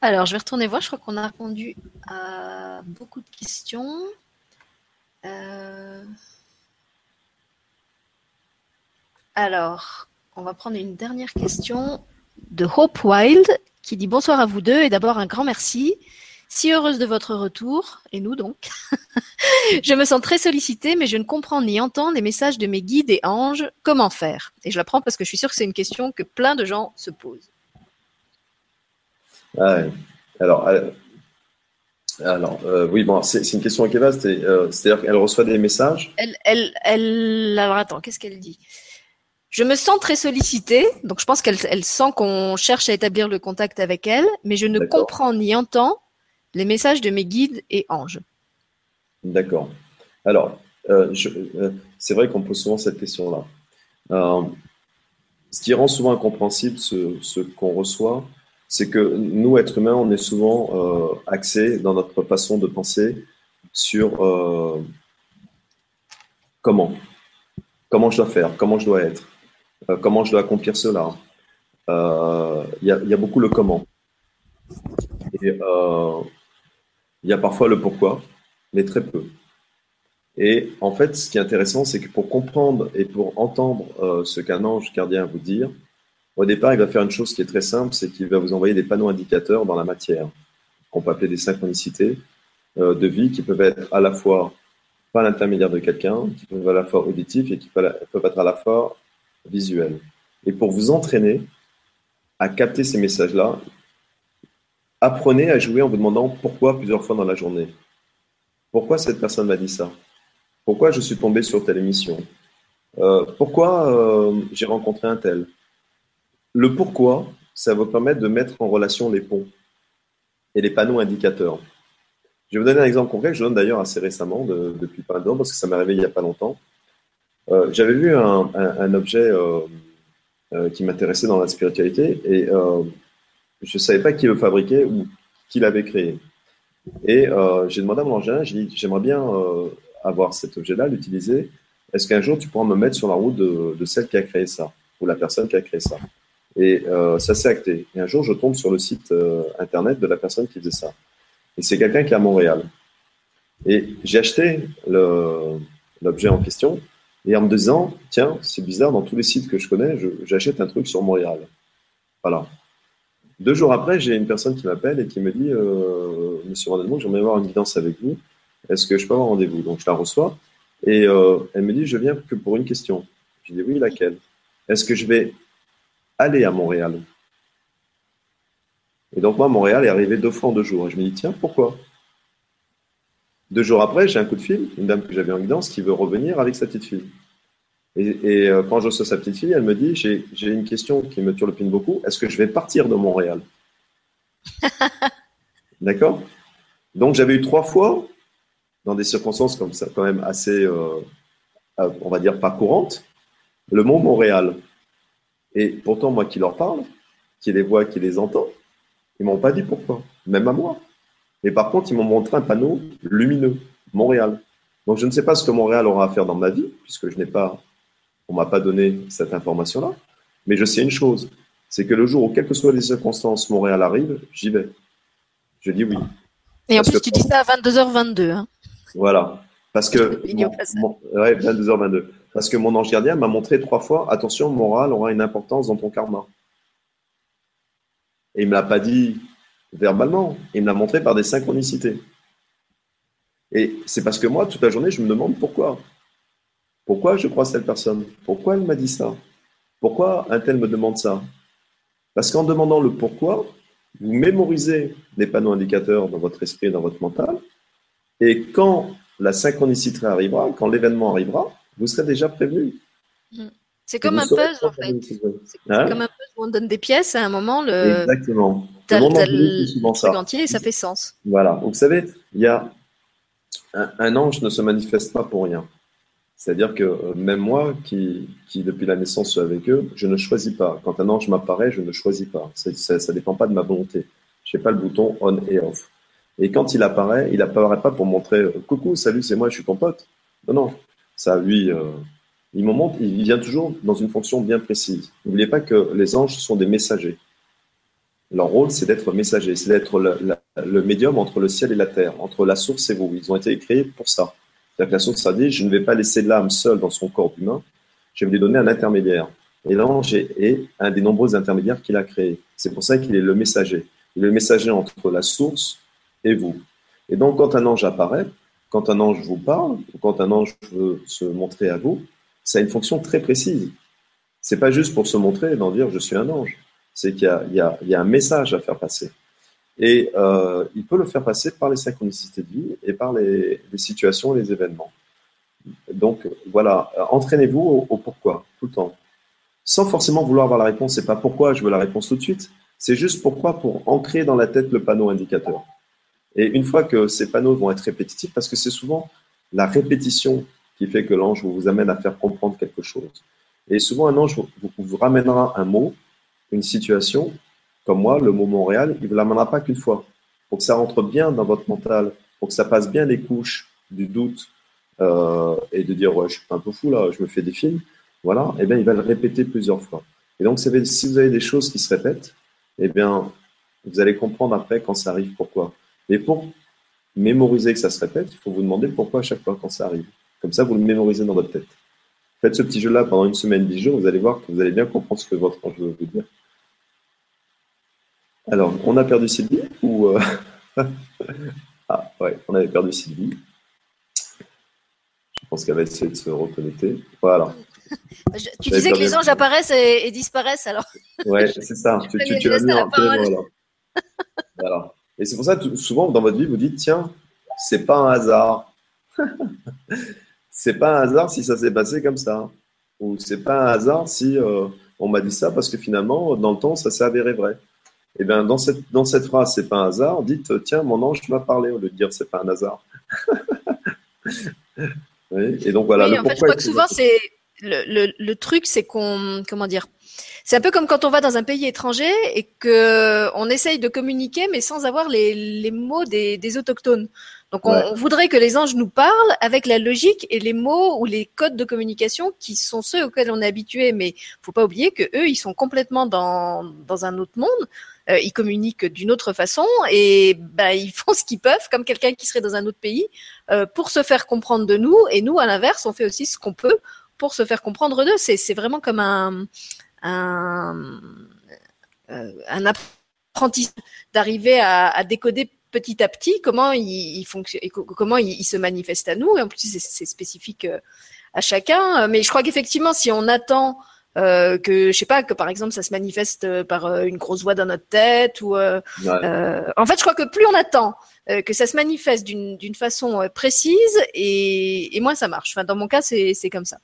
Alors, je vais retourner voir. Je crois qu'on a répondu à beaucoup de questions. Euh... Alors, on va prendre une dernière question de Hope Wild qui dit bonsoir à vous deux et d'abord un grand merci. Si heureuse de votre retour, et nous donc. je me sens très sollicitée, mais je ne comprends ni entends les messages de mes guides et anges. Comment faire? Et je la prends parce que je suis sûre que c'est une question que plein de gens se posent. Ouais. Alors, euh, Alors, euh, oui, bon, c'est une question est vaste. Euh, c'est-à-dire qu'elle reçoit des messages elle, elle, elle, alors attends, qu'est-ce qu'elle dit? Je me sens très sollicitée, donc je pense qu'elle elle sent qu'on cherche à établir le contact avec elle, mais je ne comprends ni entends les messages de mes guides et anges. D'accord. Alors, euh, c'est vrai qu'on pose souvent cette question-là. ce qui rend souvent incompréhensible ce, ce qu'on reçoit, c'est que nous, êtres humains, on est souvent euh, axés dans notre façon de penser sur euh, comment, comment je dois faire, comment je dois être, euh, comment je dois accomplir cela. Il y, a beaucoup le comment. Et il y a parfois le pourquoi, mais très peu. Et en fait, ce qui est intéressant, c'est que pour comprendre et pour entendre ce qu'un ange gardien vous dire, au départ, il va faire une chose qui est très simple, c'est qu'il va vous envoyer des panneaux indicateurs dans la matière, qu'on peut appeler des synchronicités euh, de vie, qui peuvent être à la fois par l'intermédiaire de quelqu'un, qui peuvent être à la fois auditifs et qui peuvent être à la fois visuels. Et pour vous entraîner à capter ces messages-là, apprenez à jouer en vous demandant pourquoi plusieurs fois dans la journée. Pourquoi cette personne m'a dit ça? Pourquoi je suis tombé sur telle émission? Euh, Pourquoi euh, j'ai rencontré un tel? Le pourquoi, ça va permettre de mettre en relation les ponts et les panneaux indicateurs. Je vais vous donner un exemple concret que je donne d'ailleurs assez récemment, depuis pas mal parce que ça m'est arrivé il n'y a pas longtemps. Euh, j'avais vu un, objet euh, euh, qui m'intéressait dans la spiritualité et je ne savais pas qui le fabriquait ou qui l'avait créé. Et j'ai demandé à mon ingénieur, j'ai dit, j'aimerais bien avoir cet objet-là, l'utiliser. Est-ce qu'un jour tu pourras me mettre sur la route de celle qui a créé ça, ou la personne qui a créé ça? Et euh, ça s'est acté. Et un jour, je tombe sur le site euh, internet de la personne qui faisait ça. Et c'est quelqu'un qui est à Montréal. Et j'ai acheté l'objet en question et en me disant, tiens, c'est bizarre, dans tous les sites que je connais, j'achète un truc sur Montréal. Voilà. Deux jours après, j'ai une personne qui m'appelle et qui me dit, euh, Monsieur Vandelmo, j'aimerais avoir une guidance avec vous. Est-ce que je peux avoir rendez-vous? Donc je la reçois et elle me dit, je viens que pour une question. Je dis oui, laquelle? Est-ce que je vais aller à Montréal. Et donc moi, Montréal est arrivé deux fois en deux jours. Et je me dis, tiens, pourquoi? Deux jours après, j'ai un coup de fil, une dame que j'avais en guidance qui veut revenir avec sa petite fille. Et, euh, quand je reçois sa petite fille, elle me dit, j'ai une question qui me turlupine beaucoup, est-ce que je vais partir de Montréal? D'accord? Donc j'avais eu trois fois, dans des circonstances comme ça, quand même assez, euh, on va dire, pas courantes, le mot Montréal. Et pourtant, moi qui leur parle, qui les vois, qui les entend, ils m'ont pas dit pourquoi, même à moi. Mais par contre, ils m'ont montré un panneau lumineux, Montréal. Donc je ne sais pas ce que Montréal aura à faire dans ma vie, puisque je n'ai pas, on m'a pas donné cette information-là. Mais je sais une chose, c'est que le jour où, quelles que soient les circonstances, Montréal arrive, j'y vais. Je dis oui. Et en plus, tu dis ça à 22h22. Hein. Voilà. Parce que. 22h22. Parce que mon ange gardien m'a montré trois fois attention, moral aura une importance dans ton karma. Et il ne me l'a pas dit verbalement, il me l'a montré par des synchronicités. Et c'est parce que moi, toute la journée, je me demande pourquoi. Pourquoi je crois cette personne? Pourquoi elle m'a dit ça? Pourquoi un tel me demande ça? Parce qu'en demandant le pourquoi, vous mémorisez les panneaux indicateurs dans votre esprit dans votre mental. Et quand la synchronicité arrivera, quand l'événement arrivera, vous serez déjà prévenu. Mm. C'est comme un puzzle en fait. C'est hein comme un puzzle où on donne des pièces à un moment. Le... Exactement. Le entier et ça fait sens. Voilà. Donc, vous savez, il y a un, ange ne se manifeste pas pour rien. C'est-à-dire que euh, même moi, qui, qui, depuis la naissance suis avec eux, je ne choisis pas. Quand un ange m'apparaît, je ne choisis pas. Ça ne dépend pas de ma volonté. Je n'ai pas le bouton on et off. Et quand il apparaît, il apparaît pas pour montrer euh, coucou, salut, c'est moi, je suis ton pote. Non, non. Ça, lui, euh, il, montre, il vient toujours dans une fonction bien précise. N'oubliez pas que les anges sont des messagers. Leur rôle, c'est d'être messager, c'est d'être le, médium entre le ciel et la terre, entre la source et vous. Ils ont été créés pour ça. C'est-à-dire que la source a dit, je ne vais pas laisser l'âme seule dans son corps humain, je vais lui donner un intermédiaire. Et l'ange est un des nombreux intermédiaires qu'il a créés. C'est pour ça qu'il est le messager. Il est le messager entre la source et vous. Et donc, quand un ange apparaît, quand un ange vous parle, ou quand un ange veut se montrer à vous, ça a une fonction très précise. C'est pas juste pour se montrer et d'en dire je suis un ange. C'est qu'il y, a, un message à faire passer. Et euh, il peut le faire passer par les synchronicités de vie et par les, situations et les événements. Donc voilà, entraînez-vous au, pourquoi, tout le temps. Sans forcément vouloir avoir la réponse. C'est pas pourquoi je veux la réponse tout de suite. C'est juste pourquoi pour ancrer dans la tête le panneau indicateur. Et une fois que ces panneaux vont être répétitifs, parce que c'est souvent la répétition qui fait que l'ange vous amène à faire comprendre quelque chose. Et souvent, un ange vous, ramènera un mot, une situation, comme moi, le mot Montréal, il ne vous l'amènera pas qu'une fois. Pour que ça rentre bien dans votre mental, pour que ça passe bien les couches du doute euh, et de dire, ouais, je suis un peu fou là, je me fais des films, voilà, et eh bien, il va le répéter plusieurs fois. Et donc, si vous avez des choses qui se répètent, eh bien, vous allez comprendre après quand ça arrive pourquoi. Mais pour mémoriser que ça se répète, il faut vous demander pourquoi à chaque fois quand ça arrive. Comme ça, vous le mémorisez dans votre tête. Faites ce petit jeu-là pendant une semaine, dix jours, vous allez voir que vous allez bien comprendre ce que votre ange veut vous dire. Alors, on a perdu Sylvie ou euh, Ah, ouais, on avait perdu Sylvie. Je pense qu'elle va essayer de se reconnecter. Voilà. tu disais que les anges apparaissent et, disparaissent alors. Ouais, c'est ça. tu, tu, tu mis en voilà. voilà. Et c'est pour ça que souvent dans votre vie, vous dites tiens, c'est pas un hasard. c'est pas un hasard si ça s'est passé comme ça. Ou c'est pas un hasard si euh, on m'a dit ça parce que finalement, dans le temps, ça s'est avéré vrai. Et eh bien, dans cette, dans cette phrase, c'est pas un hasard, dites tiens, mon ange m'a parlé au lieu de dire c'est pas un hasard. Et donc voilà. le en fait, je crois que souvent, c'est le, le, truc, c'est qu'on, comment dire, c'est un peu comme quand on va dans un pays étranger et que on essaye de communiquer, mais sans avoir les, les mots des, des autochtones. Donc, on, voudrait que les anges nous parlent avec la logique et les mots ou les codes de communication qui sont ceux auxquels on est habitué. Mais faut pas oublier que eux, ils sont complètement dans, dans un autre monde. Euh, ils communiquent d'une autre façon et ben, ils font ce qu'ils peuvent, comme quelqu'un qui serait dans un autre pays, euh, pour se faire comprendre de nous. Et nous, à l'inverse, on fait aussi ce qu'on peut pour se faire comprendre d'eux. C'est, c'est vraiment comme un, un, euh, un apprentissage d'arriver à, à décoder petit à petit comment il, fonctionne, comment il, se manifeste à nous. Et en plus, c'est spécifique euh, à chacun. Mais je crois qu'effectivement, si on attend euh, que je sais pas que par exemple ça se manifeste euh, par une grosse voix dans notre tête ou en fait je crois que plus on attend que ça se manifeste d'une façon précise et, et moins ça marche. Enfin dans mon cas c'est comme ça.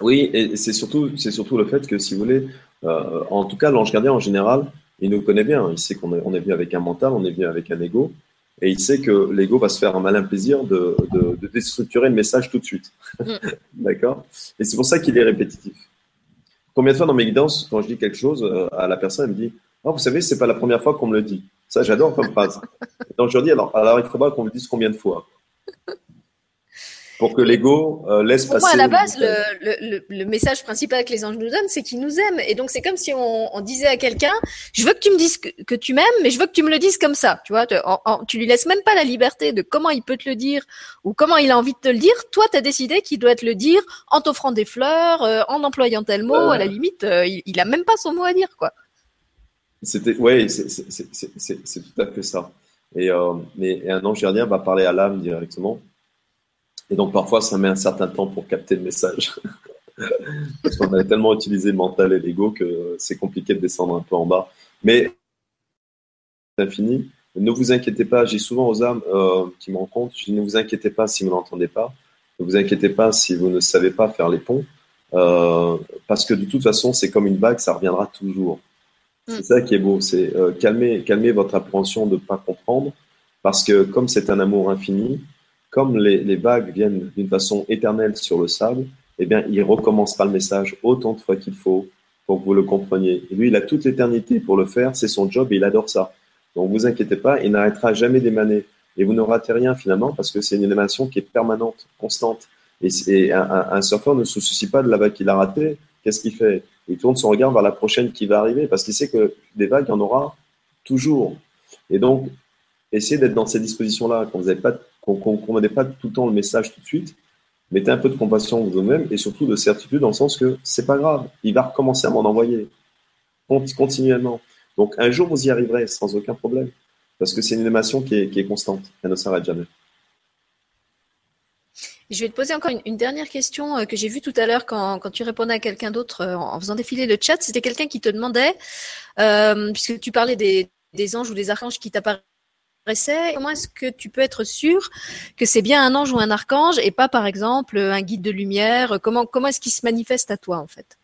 Oui et c'est surtout c'est surtout le fait que si vous voulez en tout cas l'ange gardien en général il nous connaît bien. Il sait qu'on est, on est venu avec un mental, on est venu avec un ego. Et il sait que l'ego va se faire un malin plaisir de, de, de déstructurer le message tout de suite. Mm. D'accord? Et c'est pour ça qu'il est répétitif. Combien de fois dans mes guidances, quand je dis quelque chose euh, à la personne, elle me dit oh, Vous savez, c'est pas la première fois qu'on me le dit. Ça, j'adore comme phrase. Donc je leur dis alors, alors il faudra qu'on me dise combien de fois pour que l'ego euh, laisse pour passer. Moi, à la base, le, le, le, message principal que les anges nous donnent, c'est qu'ils nous aiment. Et donc, c'est comme si on, on disait à quelqu'un, je veux que tu me dises que, tu m'aimes, mais je veux que tu me le dises comme ça. Tu vois, tu, tu lui laisses même pas la liberté de comment il peut te le dire ou comment il a envie de te le dire. Toi, tu as décidé qu'il doit te le dire en t'offrant des fleurs, euh, en employant tel mot. À la limite, euh, il, il, a même pas son mot à dire, quoi. C'était, ouais, c'est tout à fait ça. Et, euh, mais, un ange gardien va parler à l'âme directement. Et donc parfois, ça met un certain temps pour capter le message. Parce qu'on a tellement utilisé le mental et l'ego que c'est compliqué de descendre un peu en bas. Mais c'est infini. Ne vous inquiétez pas, j'ai souvent aux âmes euh, qui me rencontrent, je dis ne vous inquiétez pas si vous n'entendez pas, ne vous inquiétez pas si vous ne savez pas faire les ponts, euh, parce que de toute façon, c'est comme une vague, ça reviendra toujours. C'est mm. ça qui est beau, c'est euh, calmer, calmer votre appréhension de ne pas comprendre, parce que comme c'est un amour infini, comme les, vagues viennent d'une façon éternelle sur le sable, eh bien, il recommencera le message autant de fois qu'il faut pour que vous le compreniez. Et lui, il a toute l'éternité pour le faire, c'est son job et il adore ça. Donc, vous inquiétez pas, il n'arrêtera jamais d'émaner. Et vous ne ratez rien finalement parce que c'est une émanation qui est permanente, constante. Et, un, surfeur ne se soucie pas de la vague qu'il a ratée. Qu'est-ce qu'il fait? Il tourne son regard vers la prochaine qui va arriver parce qu'il sait que des vagues, il y en aura toujours. Et donc, essayez d'être dans ces dispositions-là. Quand vous n'avez pas qu'on ne pas tout le temps le message tout de suite. Mettez un peu de compassion vous-même et surtout de certitude dans le sens que c'est pas grave, il va recommencer à m'en envoyer continuellement. Donc un jour vous y arriverez sans aucun problème parce que c'est une émotion qui est, constante, elle ne s'arrête jamais. Je vais te poser encore une, dernière question euh, que j'ai vue tout à l'heure quand, tu répondais à quelqu'un d'autre euh, en faisant défiler le chat. C'était quelqu'un qui te demandait, euh, puisque tu parlais des, des anges ou des archanges qui Comment est-ce que tu peux être sûr que c'est bien un ange ou un archange et pas par exemple un guide de lumière? Comment, comment est-ce qu'il se manifeste à toi en fait?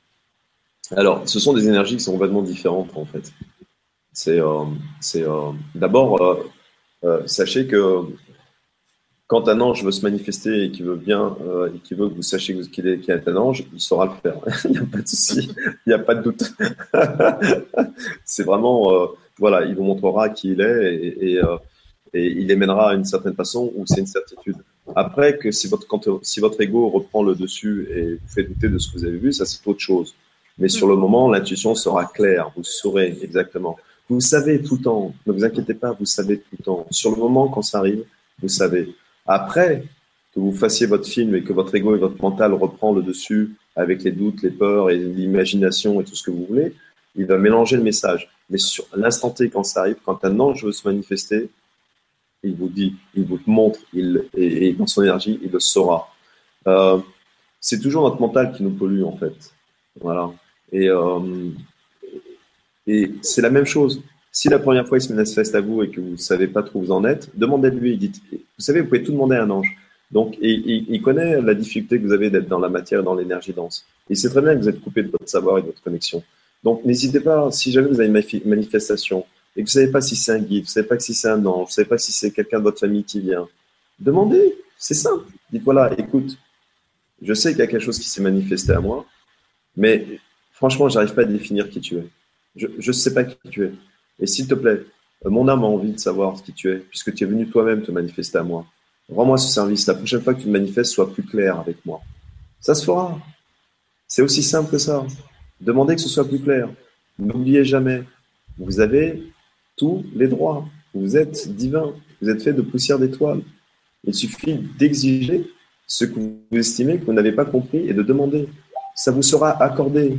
Alors, ce sont des énergies qui sont complètement différentes en fait. C'est, euh, euh, d'abord, sachez que quand un ange veut se manifester et qu'il veut bien, euh, et qu'il veut que vous sachiez qu'il est, est, un ange, il saura le faire. il n'y a pas de souci, il n'y a pas de doute. c'est vraiment, euh, voilà, il vous montrera qui il est et, euh, et il les mènera à une certaine façon où c'est une certitude. Après, que si votre, quand, ego reprend le dessus et vous fait douter de ce que vous avez vu, ça c'est autre chose. Mais sur le moment, l'intuition sera claire, vous saurez exactement. Vous savez tout le temps, ne vous inquiétez pas, vous savez tout le temps. Sur le moment, quand ça arrive, vous savez. Après que vous fassiez votre film et que votre ego et votre mental reprend le dessus avec les doutes, les peurs et l'imagination et tout ce que vous voulez, il va mélanger le message. Mais sur l'instant T, quand ça arrive, quand un ange veut se manifester, il vous dit, il vous montre, il, et, dans son énergie, il le saura. Euh, c'est toujours notre mental qui nous pollue, en fait. Voilà. Et, euh, et c'est la même chose. Si la première fois il se manifeste à vous et que vous ne savez pas trop où vous en êtes, demandez-lui. Dites, vous savez, vous pouvez tout demander à un ange. Donc, et, il connaît la difficulté que vous avez d'être dans la matière et dans l'énergie dense. Il sait très bien que vous êtes coupé de votre savoir et de votre connexion. Donc, n'hésitez pas, si jamais vous avez une manifestation et que vous ne savez pas si c'est un guide, vous savez pas si c'est un ange, vous ne savez pas si c'est quelqu'un de votre famille qui vient, demandez. C'est simple. Dites voilà, écoute, je sais qu'il y a quelque chose qui s'est manifesté à moi, mais franchement, j'arrive pas à définir qui tu es. Je ne sais pas qui tu es. Et s'il te plaît, euh, mon âme a envie de savoir qui tu es, puisque tu es venu toi-même te manifester à moi. Rends-moi ce service. La prochaine fois que tu te manifestes, sois plus clair avec moi. Ça se fera. C'est aussi simple que ça. Demandez que ce soit plus clair. N'oubliez jamais, vous avez tous les droits. Vous êtes divin. Vous êtes fait de poussière d'étoiles. Il suffit d'exiger ce que vous estimez que vous n'avez pas compris et de demander. Ça vous sera accordé.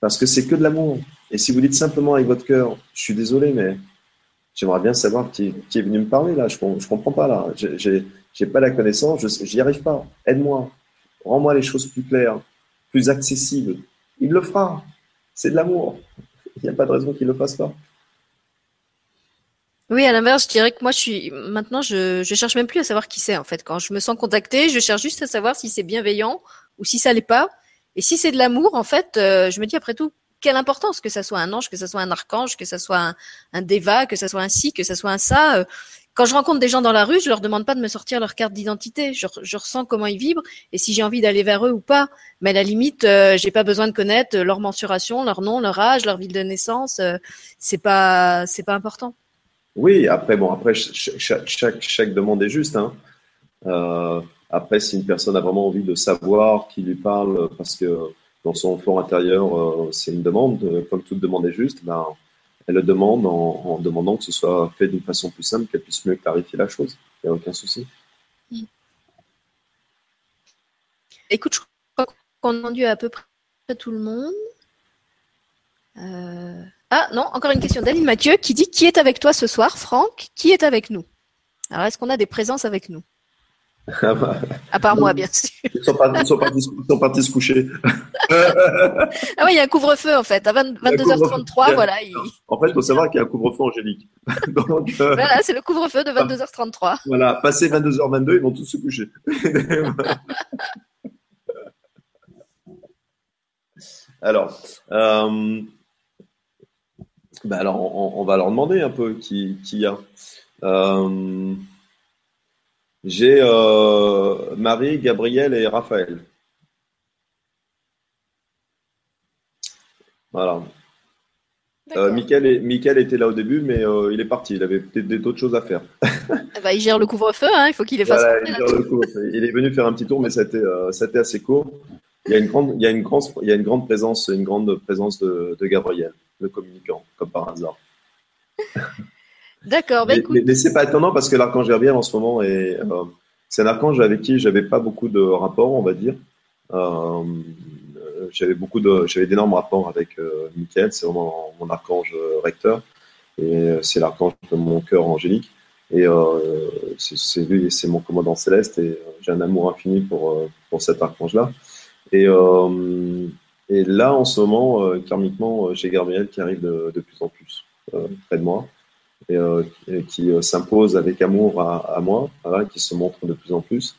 Parce que c'est que de l'amour. Et si vous dites simplement avec votre cœur, je suis désolé, mais j'aimerais bien savoir qui, est venu me parler là, je ne comprends pas là, je n'ai pas la connaissance, je n'y arrive pas, aide-moi, rends-moi les choses plus claires, plus accessibles. Il le fera, c'est de l'amour. Il n'y a pas de raison qu'il ne le fasse pas. Oui, à l'inverse, je dirais que moi, je suis maintenant, je, je cherche même plus à savoir qui c'est en fait. Quand je me sens contactée, je cherche juste à savoir si c'est bienveillant ou si ça l'est pas. Et si c'est de l'amour, en fait, euh, je me dis après tout, quelle importance que ça soit un ange, que ça soit un archange, que ça soit un, un déva, que ça soit un ci, que ça soit un ça. Euh, quand je rencontre des gens dans la rue, je leur demande pas de me sortir leur carte d'identité. Je, je, ressens comment ils vibrent et si j'ai envie d'aller vers eux ou pas. Mais à la limite, euh, j'ai pas besoin de connaître leur mensuration, leur nom, leur âge, leur ville de naissance. Euh, c'est pas, c'est pas important. Oui, après bon, après chaque, demande est juste. Hein. Euh, après, si une personne a vraiment envie de savoir qui lui parle, parce que dans son fort intérieur, euh, c'est une demande, euh, comme toute demande est juste, ben, elle le demande en, demandant que ce soit fait d'une façon plus simple, qu'elle puisse mieux clarifier la chose. Il n'y a aucun souci. Écoute, je crois qu'on a entendu à peu près tout le monde. Ah non, encore une question d'Aline Mathieu qui dit Qui est avec toi ce soir Franck, qui est avec nous? Alors, est-ce qu'on a des présences avec nous? Ah bah. À part moi, bien sûr. Ils sont, partis, se coucher. ah oui, il y a un couvre-feu en fait. À 22h33, voilà. En fait, il faut savoir qu'il y a un couvre-feu angélique. Donc, euh, Voilà, c'est le couvre-feu de 22h33. Voilà, passé 22h22, ils vont tous se coucher. alors, euh, bah alors on, va leur demander un peu qui, qui y a. Euh, j'ai euh, Marie, Gabriel et Raphaël. Voilà. Euh, Michael, était là au début, mais euh, il est parti. Il avait peut-être d'autres choses à faire. Ah bah, il gère le couvre-feu, hein, il faut qu'il les fasse. il, est venu faire un petit tour, mais ça a été, assez court. Il y a une grande, il y a une grande, il y a une grande présence, une grande présence de, de Gabriel, le communicant, comme par hasard. D'accord. Bah, mais, mais, c'est pas étonnant parce que l'archange Gabriel en ce moment est, euh, c'est un archange avec qui j'avais pas beaucoup de rapports, on va dire. Euh, j'avais beaucoup de, j'avais d'énormes rapports avec euh, Michael, c'est vraiment mon archange recteur et c'est l'archange de mon cœur angélique. Et c'est lui, c'est mon commandant céleste et j'ai un amour infini pour pour cet archange-là. Et et là, en ce moment, karmiquement, j'ai Gabriel qui arrive de, de plus en plus. près de moi et, qui s'impose avec amour à, moi, qui se montre de plus en plus.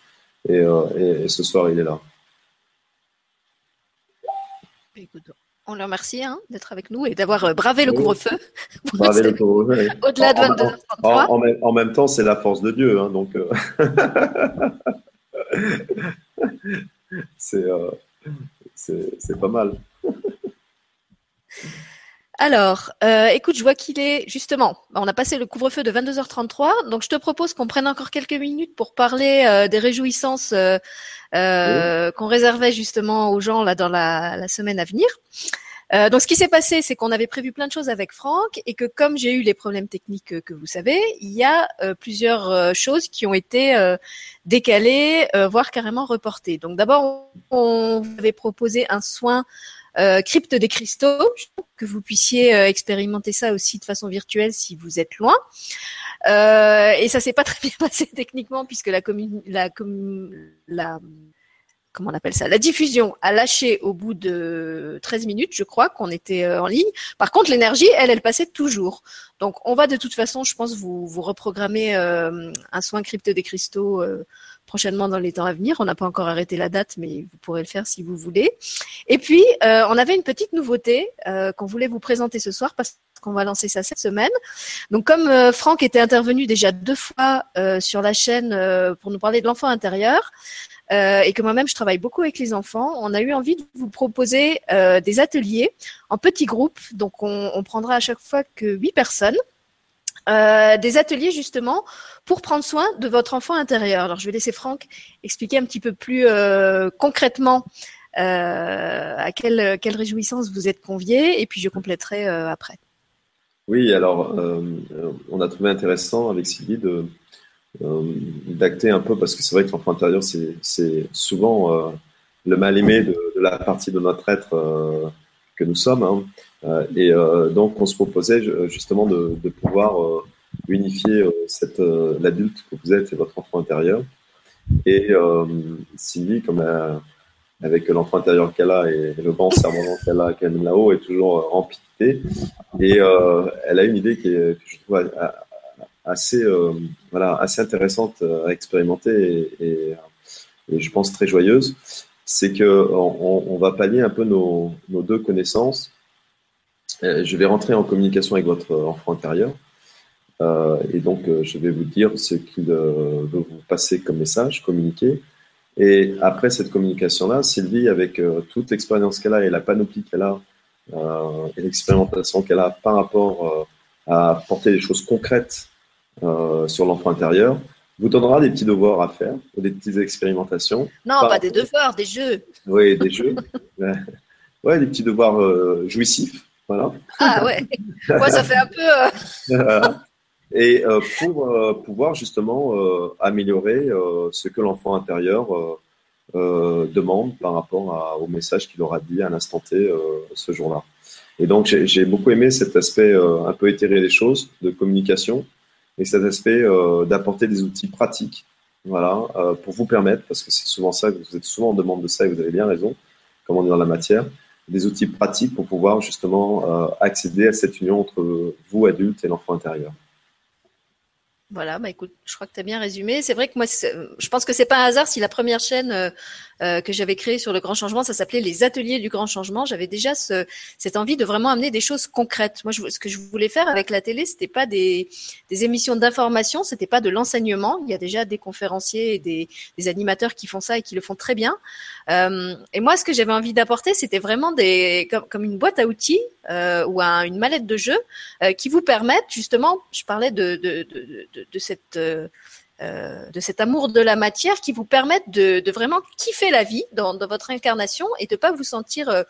Et, ce soir, il est là. on le remercie hein, d'être avec nous et d'avoir bravé le couvre-feu. Bravé le couvre-feu. Au-delà de 22 en, en, même temps, c'est la force de Dieu. Hein, donc, Euh, c'est pas mal. Alors, euh, écoute, je vois qu'il est justement, on a passé le couvre-feu de 22h33, donc je te propose qu'on prenne encore quelques minutes pour parler euh, des réjouissances qu'on réservait justement aux gens là dans la semaine à venir. Euh, donc, ce qui s'est passé, c'est qu'on avait prévu plein de choses avec Franck et que comme j'ai eu les problèmes techniques que, vous savez, il y a euh, plusieurs euh, choses qui ont été décalées, voire carrément reportées. Donc, d'abord, on avait proposé un soin crypte des cristaux, que vous puissiez expérimenter ça aussi de façon virtuelle si vous êtes loin. et ça s'est pas très bien passé techniquement puisque la, la, la comment on appelle ça, la diffusion a lâché au bout de 13 minutes, je crois, qu'on était euh, en ligne. Par contre, l'énergie, elle, elle passait toujours. Donc, on va de toute façon, je pense, vous, reprogrammer euh, un soin crypte des cristaux euh, prochainement dans les temps à venir. On n'a pas encore arrêté la date, mais vous pourrez le faire si vous voulez. Et puis, on avait une petite nouveauté qu'on voulait vous présenter ce soir parce qu'on va lancer ça cette semaine. Donc, comme Franck était intervenu déjà deux fois sur la chaîne pour nous parler de l'enfant intérieur, euh, et que moi-même je travaille beaucoup avec les enfants, on a eu envie de vous proposer euh, des ateliers en petits groupes. Donc on, prendra à chaque fois que huit personnes. Euh, des ateliers justement pour prendre soin de votre enfant intérieur. Alors je vais laisser Franck expliquer un petit peu plus concrètement à quelle, quelle réjouissance vous êtes conviés et puis je compléterai après. Oui, alors on a trouvé intéressant avec Sylvie de, d'acter un peu parce que c'est vrai que l'enfant intérieur, c'est souvent euh, le mal-aimé de, la partie de notre être euh, que nous sommes. Hein. et donc, on se proposait justement de, de pouvoir unifier cette l'adulte que vous êtes et votre enfant intérieur. Et Sylvie, comme avec l'enfant intérieur qu'elle a et le grand cerveau qu'elle a, qu'elle là-haut, est toujours rempli Et elle a une idée qui est, que je trouve assez, euh, voilà, assez intéressante à expérimenter et, je pense très joyeuse, c'est que on, va pallier un peu nos, nos deux connaissances. Euh, je vais rentrer en communication avec votre enfant intérieur. Euh, et donc, je vais vous dire ce qu'il veut vous passer comme message, communiquer. Et après cette communication-là, Sylvie, avec toute l'expérience qu'elle a et la panoplie qu'elle a, et l'expérimentation qu'elle a par rapport à porter des choses concrètes euh, sur l'enfant intérieur, vous donnera des petits devoirs à faire, des petites expérimentations. Non, pas des devoirs, des jeux. Oui, des jeux. ouais, des petits devoirs euh, jouissifs. Voilà. Ah ouais. Moi, ça fait un peu. Euh, Et pour pouvoir justement améliorer ce que l'enfant intérieur demande par rapport au message qu'il aura dit à l'instant T ce jour-là. Et donc, j'ai beaucoup aimé cet aspect un peu éthéré des choses, de communication, et cet aspect euh, d'apporter des outils pratiques, voilà, euh, pour vous permettre, parce que c'est souvent ça, vous êtes souvent en demande de ça et vous avez bien raison, comme on est dans la matière, des outils pratiques pour pouvoir justement euh, accéder à cette union entre vous, adulte, et l'enfant intérieur. Voilà, bah écoute, je crois que tu as bien résumé. C'est vrai que moi, je pense que c'est pas un hasard si la première chaîne euh, euh, que j'avais créée sur le grand changement, ça s'appelait les ateliers du grand changement. J'avais déjà ce, cette envie de vraiment amener des choses concrètes. Moi, je, ce que je voulais faire avec la télé, c'était pas des, des émissions d'information, c'était pas de l'enseignement. Il y a déjà des conférenciers et des, des, animateurs qui font ça et qui le font très bien. Euh, et moi, ce que j'avais envie d'apporter, c'était vraiment des comme, comme, une boîte à outils euh, ou un, une mallette de jeu euh, qui vous permettent justement. Je parlais de, de, de de, cette euh, euh, de cet amour de la matière qui vous permettent de, vraiment kiffer la vie dans, votre incarnation et de pas vous sentir euh,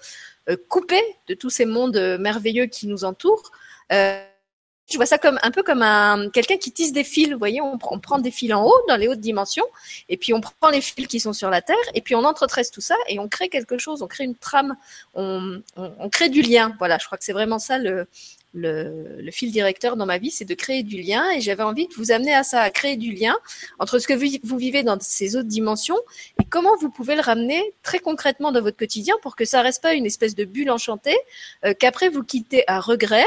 coupé de tous ces mondes merveilleux qui nous entourent. je vois ça comme un peu comme un quelqu'un qui tisse des fils. Vous voyez, on, prend des fils en haut dans les hautes dimensions, et puis on prend les fils qui sont sur la terre, et puis on entretresse tout ça et on crée quelque chose, on crée une trame, on, on crée du lien. Voilà, je crois que c'est vraiment ça le, le, fil directeur dans ma vie, c'est de créer du lien. Et j'avais envie de vous amener à ça, à créer du lien entre ce que vous, vivez dans ces autres dimensions et comment vous pouvez le ramener très concrètement dans votre quotidien pour que ça reste pas une espèce de bulle enchantée euh, qu'après vous quittez à regret.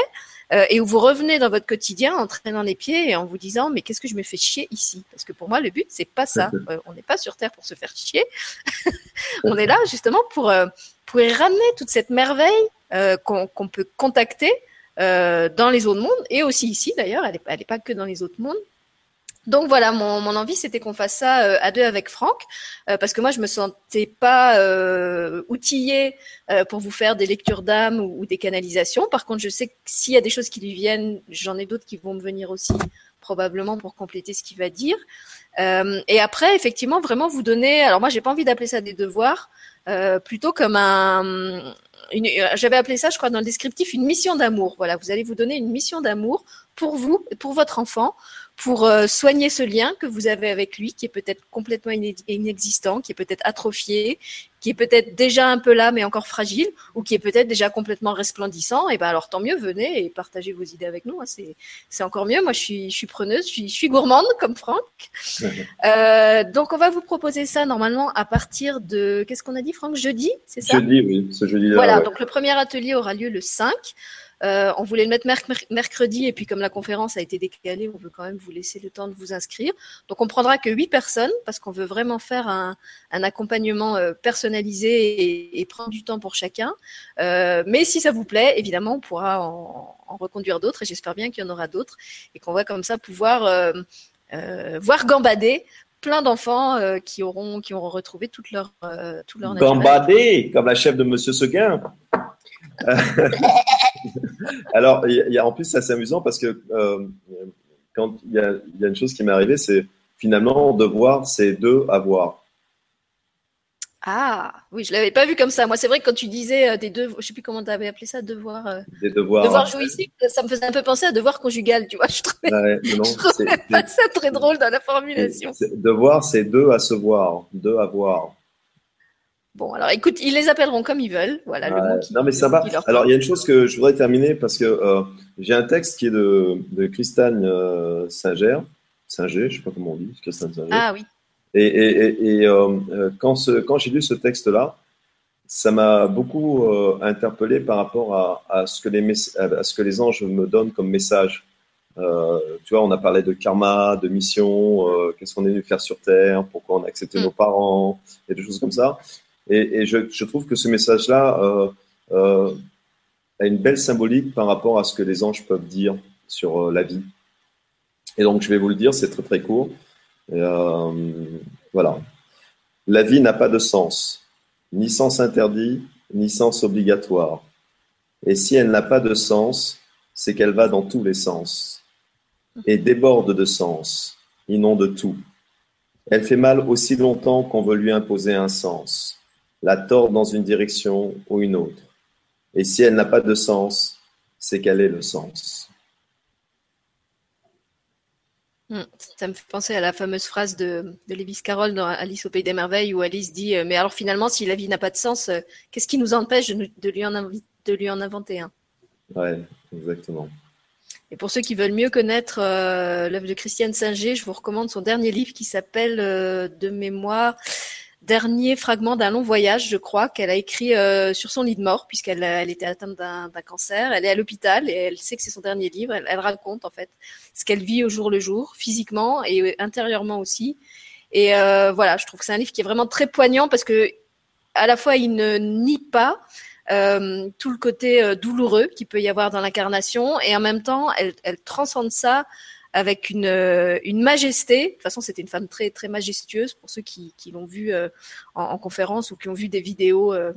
euh, et où vous revenez dans votre quotidien en traînant les pieds et en vous disant mais qu'est-ce que je me fais chier ici? Parce que pour moi le but c'est pas ça. Euh, on n'est pas sur terre pour se faire chier. on est là justement pour euh, pour y ramener toute cette merveille qu'on peut contacter dans les autres mondes et aussi ici d'ailleurs. Elle n'est pas que dans les autres mondes. Donc voilà, mon, mon envie c'était qu'on fasse ça euh, à deux avec Franck, euh, parce que moi je me sentais pas euh, outillée euh, pour vous faire des lectures d'âme ou, des canalisations. Par contre, je sais que s'il y a des choses qui lui viennent, j'en ai d'autres qui vont me venir aussi probablement pour compléter ce qu'il va dire. et après, effectivement, vraiment vous donner. Alors moi, j'ai pas envie d'appeler ça des devoirs, plutôt comme un. J'avais appelé ça, je crois, dans le descriptif, une mission d'amour. Voilà, vous allez vous donner une mission d'amour pour vous, pour votre enfant, pour euh, soigner ce lien que vous avez avec lui, qui est peut-être complètement inexistant, qui est peut-être atrophié, qui est peut-être déjà un peu là mais encore fragile, ou qui est peut-être déjà complètement resplendissant. Et ben alors tant mieux, venez et partagez vos idées avec nous. Hein. c'est c'est encore mieux. Moi je suis je suis preneuse, je suis je suis gourmande comme Franck. euh, donc on va vous proposer ça normalement à partir de qu'est-ce qu'on a dit Franck? Jeudi, c'est ça? Jeudi oui, ce jeudi. -là, voilà. Donc le premier atelier aura lieu le 5. Euh, on voulait le mettre mercredi et puis comme la conférence a été décalée, on veut quand même vous laisser le temps de vous inscrire. Donc on prendra que huit personnes parce qu'on veut vraiment faire un, accompagnement euh, personnalisé et, prendre du temps pour chacun. Euh, mais si ça vous plaît, évidemment, on pourra en, reconduire d'autres et j'espère bien qu'il y en aura d'autres et qu'on va comme ça pouvoir voir gambader plein d'enfants qui auront qui auront retrouvé toute leur tout leur gambader comme la chef de Monsieur Seguin. Alors, il y a, en plus, c'est amusant parce que euh, quand il y, a, une chose qui m'est arrivée, c'est finalement devoir, c'est deux avoir. Ah, oui, je l'avais pas vu comme ça. Moi, c'est vrai que quand tu disais euh, des devoirs, je sais plus comment tu avais appelé ça, devoir. Euh, des devoirs. Devoir jouissif, ça me faisait un peu penser à devoir conjugal, tu vois. Je trouvais, pas ça très drôle dans la formulation. Devoir, c'est deux à se voir, deux à voir. Bon, alors écoute, ils les appelleront comme ils veulent. Voilà le mot Non, mais ça va. Alors, il y a une chose que je voudrais terminer parce que euh, j'ai un texte qui est de, de Christine euh, Singer. Singer, je sais pas comment on dit, Christine Singer. Ah oui. Et, et, et, euh, euh, quand, ce, quand j'ai lu ce texte-là, ça m'a beaucoup interpellé par rapport à, à, ce que les à ce que les anges me donnent comme message. Euh, tu vois, on a parlé de karma, de mission, qu'est-ce qu'on est venu faire sur Terre, pourquoi on a accepté mm. nos parents, et des choses comme ça. Et, je, trouve que ce message-là euh, euh, a une belle symbolique par rapport à ce que les anges peuvent dire sur euh, la vie. Et donc, je vais vous le dire, c'est très très court. Voilà. La vie n'a pas de sens, ni sens interdit, ni sens obligatoire. Et si elle n'a pas de sens, c'est qu'elle va dans tous les sens et déborde de sens, inonde tout. Elle fait mal aussi longtemps qu'on veut lui imposer un sens la tord dans une direction ou une autre. Et si elle n'a pas de sens, c'est quel est le sens hmm, ça me fait penser à la fameuse phrase de, de Lewis Carroll dans Alice au Pays des Merveilles où Alice dit euh, Mais alors finalement, si la vie n'a pas de sens, euh, qu'est-ce qui nous empêche de, lui, en de lui en inventer un? Ouais, exactement. Et pour ceux qui veulent mieux connaître euh, l'œuvre de Christiane Singer, je vous recommande son dernier livre qui s'appelle De mémoire dernier fragment d'un long voyage, je crois, qu'elle a écrit euh, sur son lit de mort, puisqu'elle elle était atteinte d'un cancer. Elle est à l'hôpital et elle sait que c'est son dernier livre. Elle, raconte en fait ce qu'elle vit au jour le jour, physiquement et intérieurement aussi. Et euh, voilà, je trouve que c'est un livre qui est vraiment très poignant parce que à la fois il ne nie pas euh, tout le côté douloureux qu'il peut y avoir dans l'incarnation et en même temps elle transcende ça avec une, euh, une majesté. De toute façon, c'était une femme très très majestueuse pour ceux qui, qui l'ont vue euh, en, en, conférence ou qui ont vu des vidéos euh,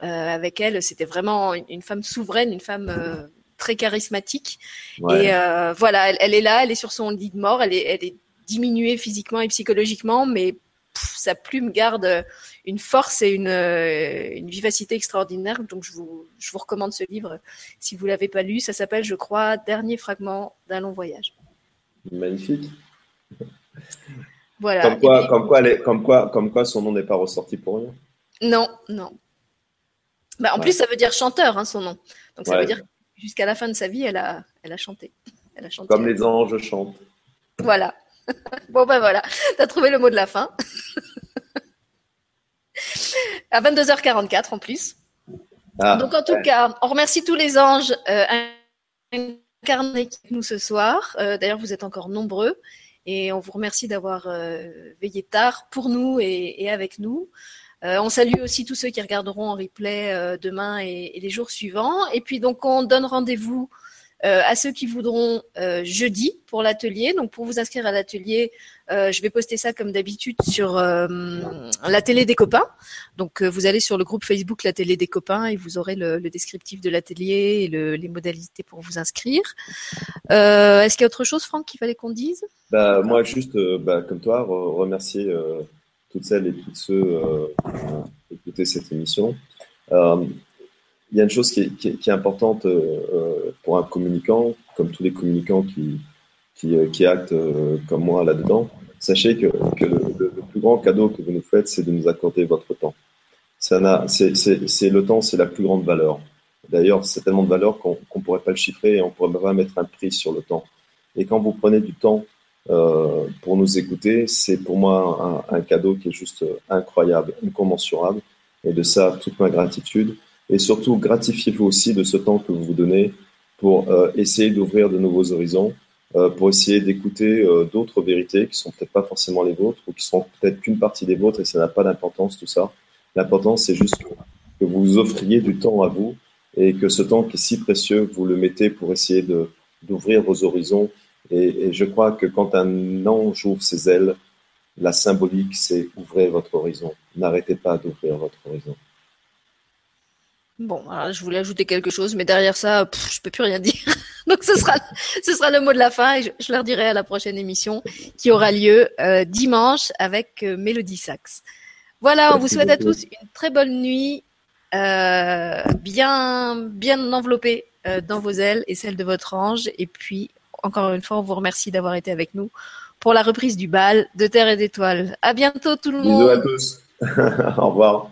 avec elle. C'était vraiment une, femme souveraine, une femme très charismatique. Et voilà, elle, elle, est là, elle est sur son lit de mort, elle est, elle est diminuée physiquement et psychologiquement, mais sa plume garde une force et une, une, vivacité extraordinaire. Donc, je vous, je vous recommande ce livre si vous l'avez pas lu. Ça s'appelle, je crois, Dernier fragment d'un long voyage. Magnifique. Voilà. Comme quoi, comme quoi, comme quoi, comme quoi son nom n'est pas ressorti pour rien. Non, non. Bah, en plus, ça veut dire chanteur, hein, son nom. Donc ça veut dire jusqu'à la fin de sa vie, elle a, elle a chanté. Elle a chanté Comme les anges chantent. Voilà. bon ben voilà, tu as trouvé le mot de la fin. à 22h44 en plus. Ah, Donc en tout cas, on remercie tous les anges. Euh, nous ce soir. D'ailleurs, vous êtes encore nombreux et on vous remercie d'avoir veillé tard pour nous et, avec nous. on salue aussi tous ceux qui regarderont en replay demain et, et, les jours suivants. Et puis donc on donne rendez-vous euh, à ceux qui voudront euh, jeudi pour l'atelier. Donc pour vous inscrire à l'atelier, euh, je vais poster ça comme d'habitude sur la télé des copains. Donc vous allez sur le groupe Facebook La télé des copains et vous aurez le, descriptif de l'atelier et les modalités pour vous inscrire. Est-ce qu'il y a autre chose, Franck, qu'il fallait qu'on dise? Bah, Moi, juste bah, comme toi, remercier toutes celles et tous ceux qui ont écouté cette émission il y a une chose qui est, importante euh, euh, pour un communicant, comme tous les communicants qui, qui, euh, actent comme moi là-dedans. Sachez que, le, plus grand cadeau que vous nous faites, c'est de nous accorder votre temps. c'est, le temps, c'est la plus grande valeur. D'ailleurs, c'est tellement de valeur qu'on ne pourrait pas le chiffrer et on ne pourrait pas mettre un prix sur le temps. Et quand vous prenez du temps pour nous écouter, c'est pour moi un, cadeau qui est juste incroyable, incommensurable. Et de ça, toute ma gratitude. Et surtout, gratifiez-vous aussi de ce temps que vous vous donnez pour euh, essayer d'ouvrir de nouveaux horizons, euh, pour essayer d'écouter euh, d'autres vérités qui sont peut-être pas forcément les vôtres ou qui sont peut-être qu'une partie des vôtres et ça n'a pas d'importance tout ça. L'important, c'est juste que, vous offriez du temps à vous et que ce temps qui est si précieux, vous le mettez pour essayer d'ouvrir vos horizons. Et, et je crois que quand un ange ouvre ses ailes, la symbolique, c'est ouvrez votre horizon. N'arrêtez pas d'ouvrir votre horizon. Bon, alors je voulais ajouter quelque chose, mais derrière ça, je peux plus rien dire. Donc ce sera, ce sera le mot de la fin et je, leur dirai à la prochaine émission qui aura lieu euh, dimanche avec euh, Mélodie Sax. Voilà, on vous souhaite à tous une très bonne nuit, euh, bien, bien enveloppée dans vos ailes et celles de votre ange. Et puis, encore une fois, on vous remercie d'avoir été avec nous pour la reprise du bal de Terre et d'étoiles. À bientôt tout le monde. Bisous à tous. Au revoir.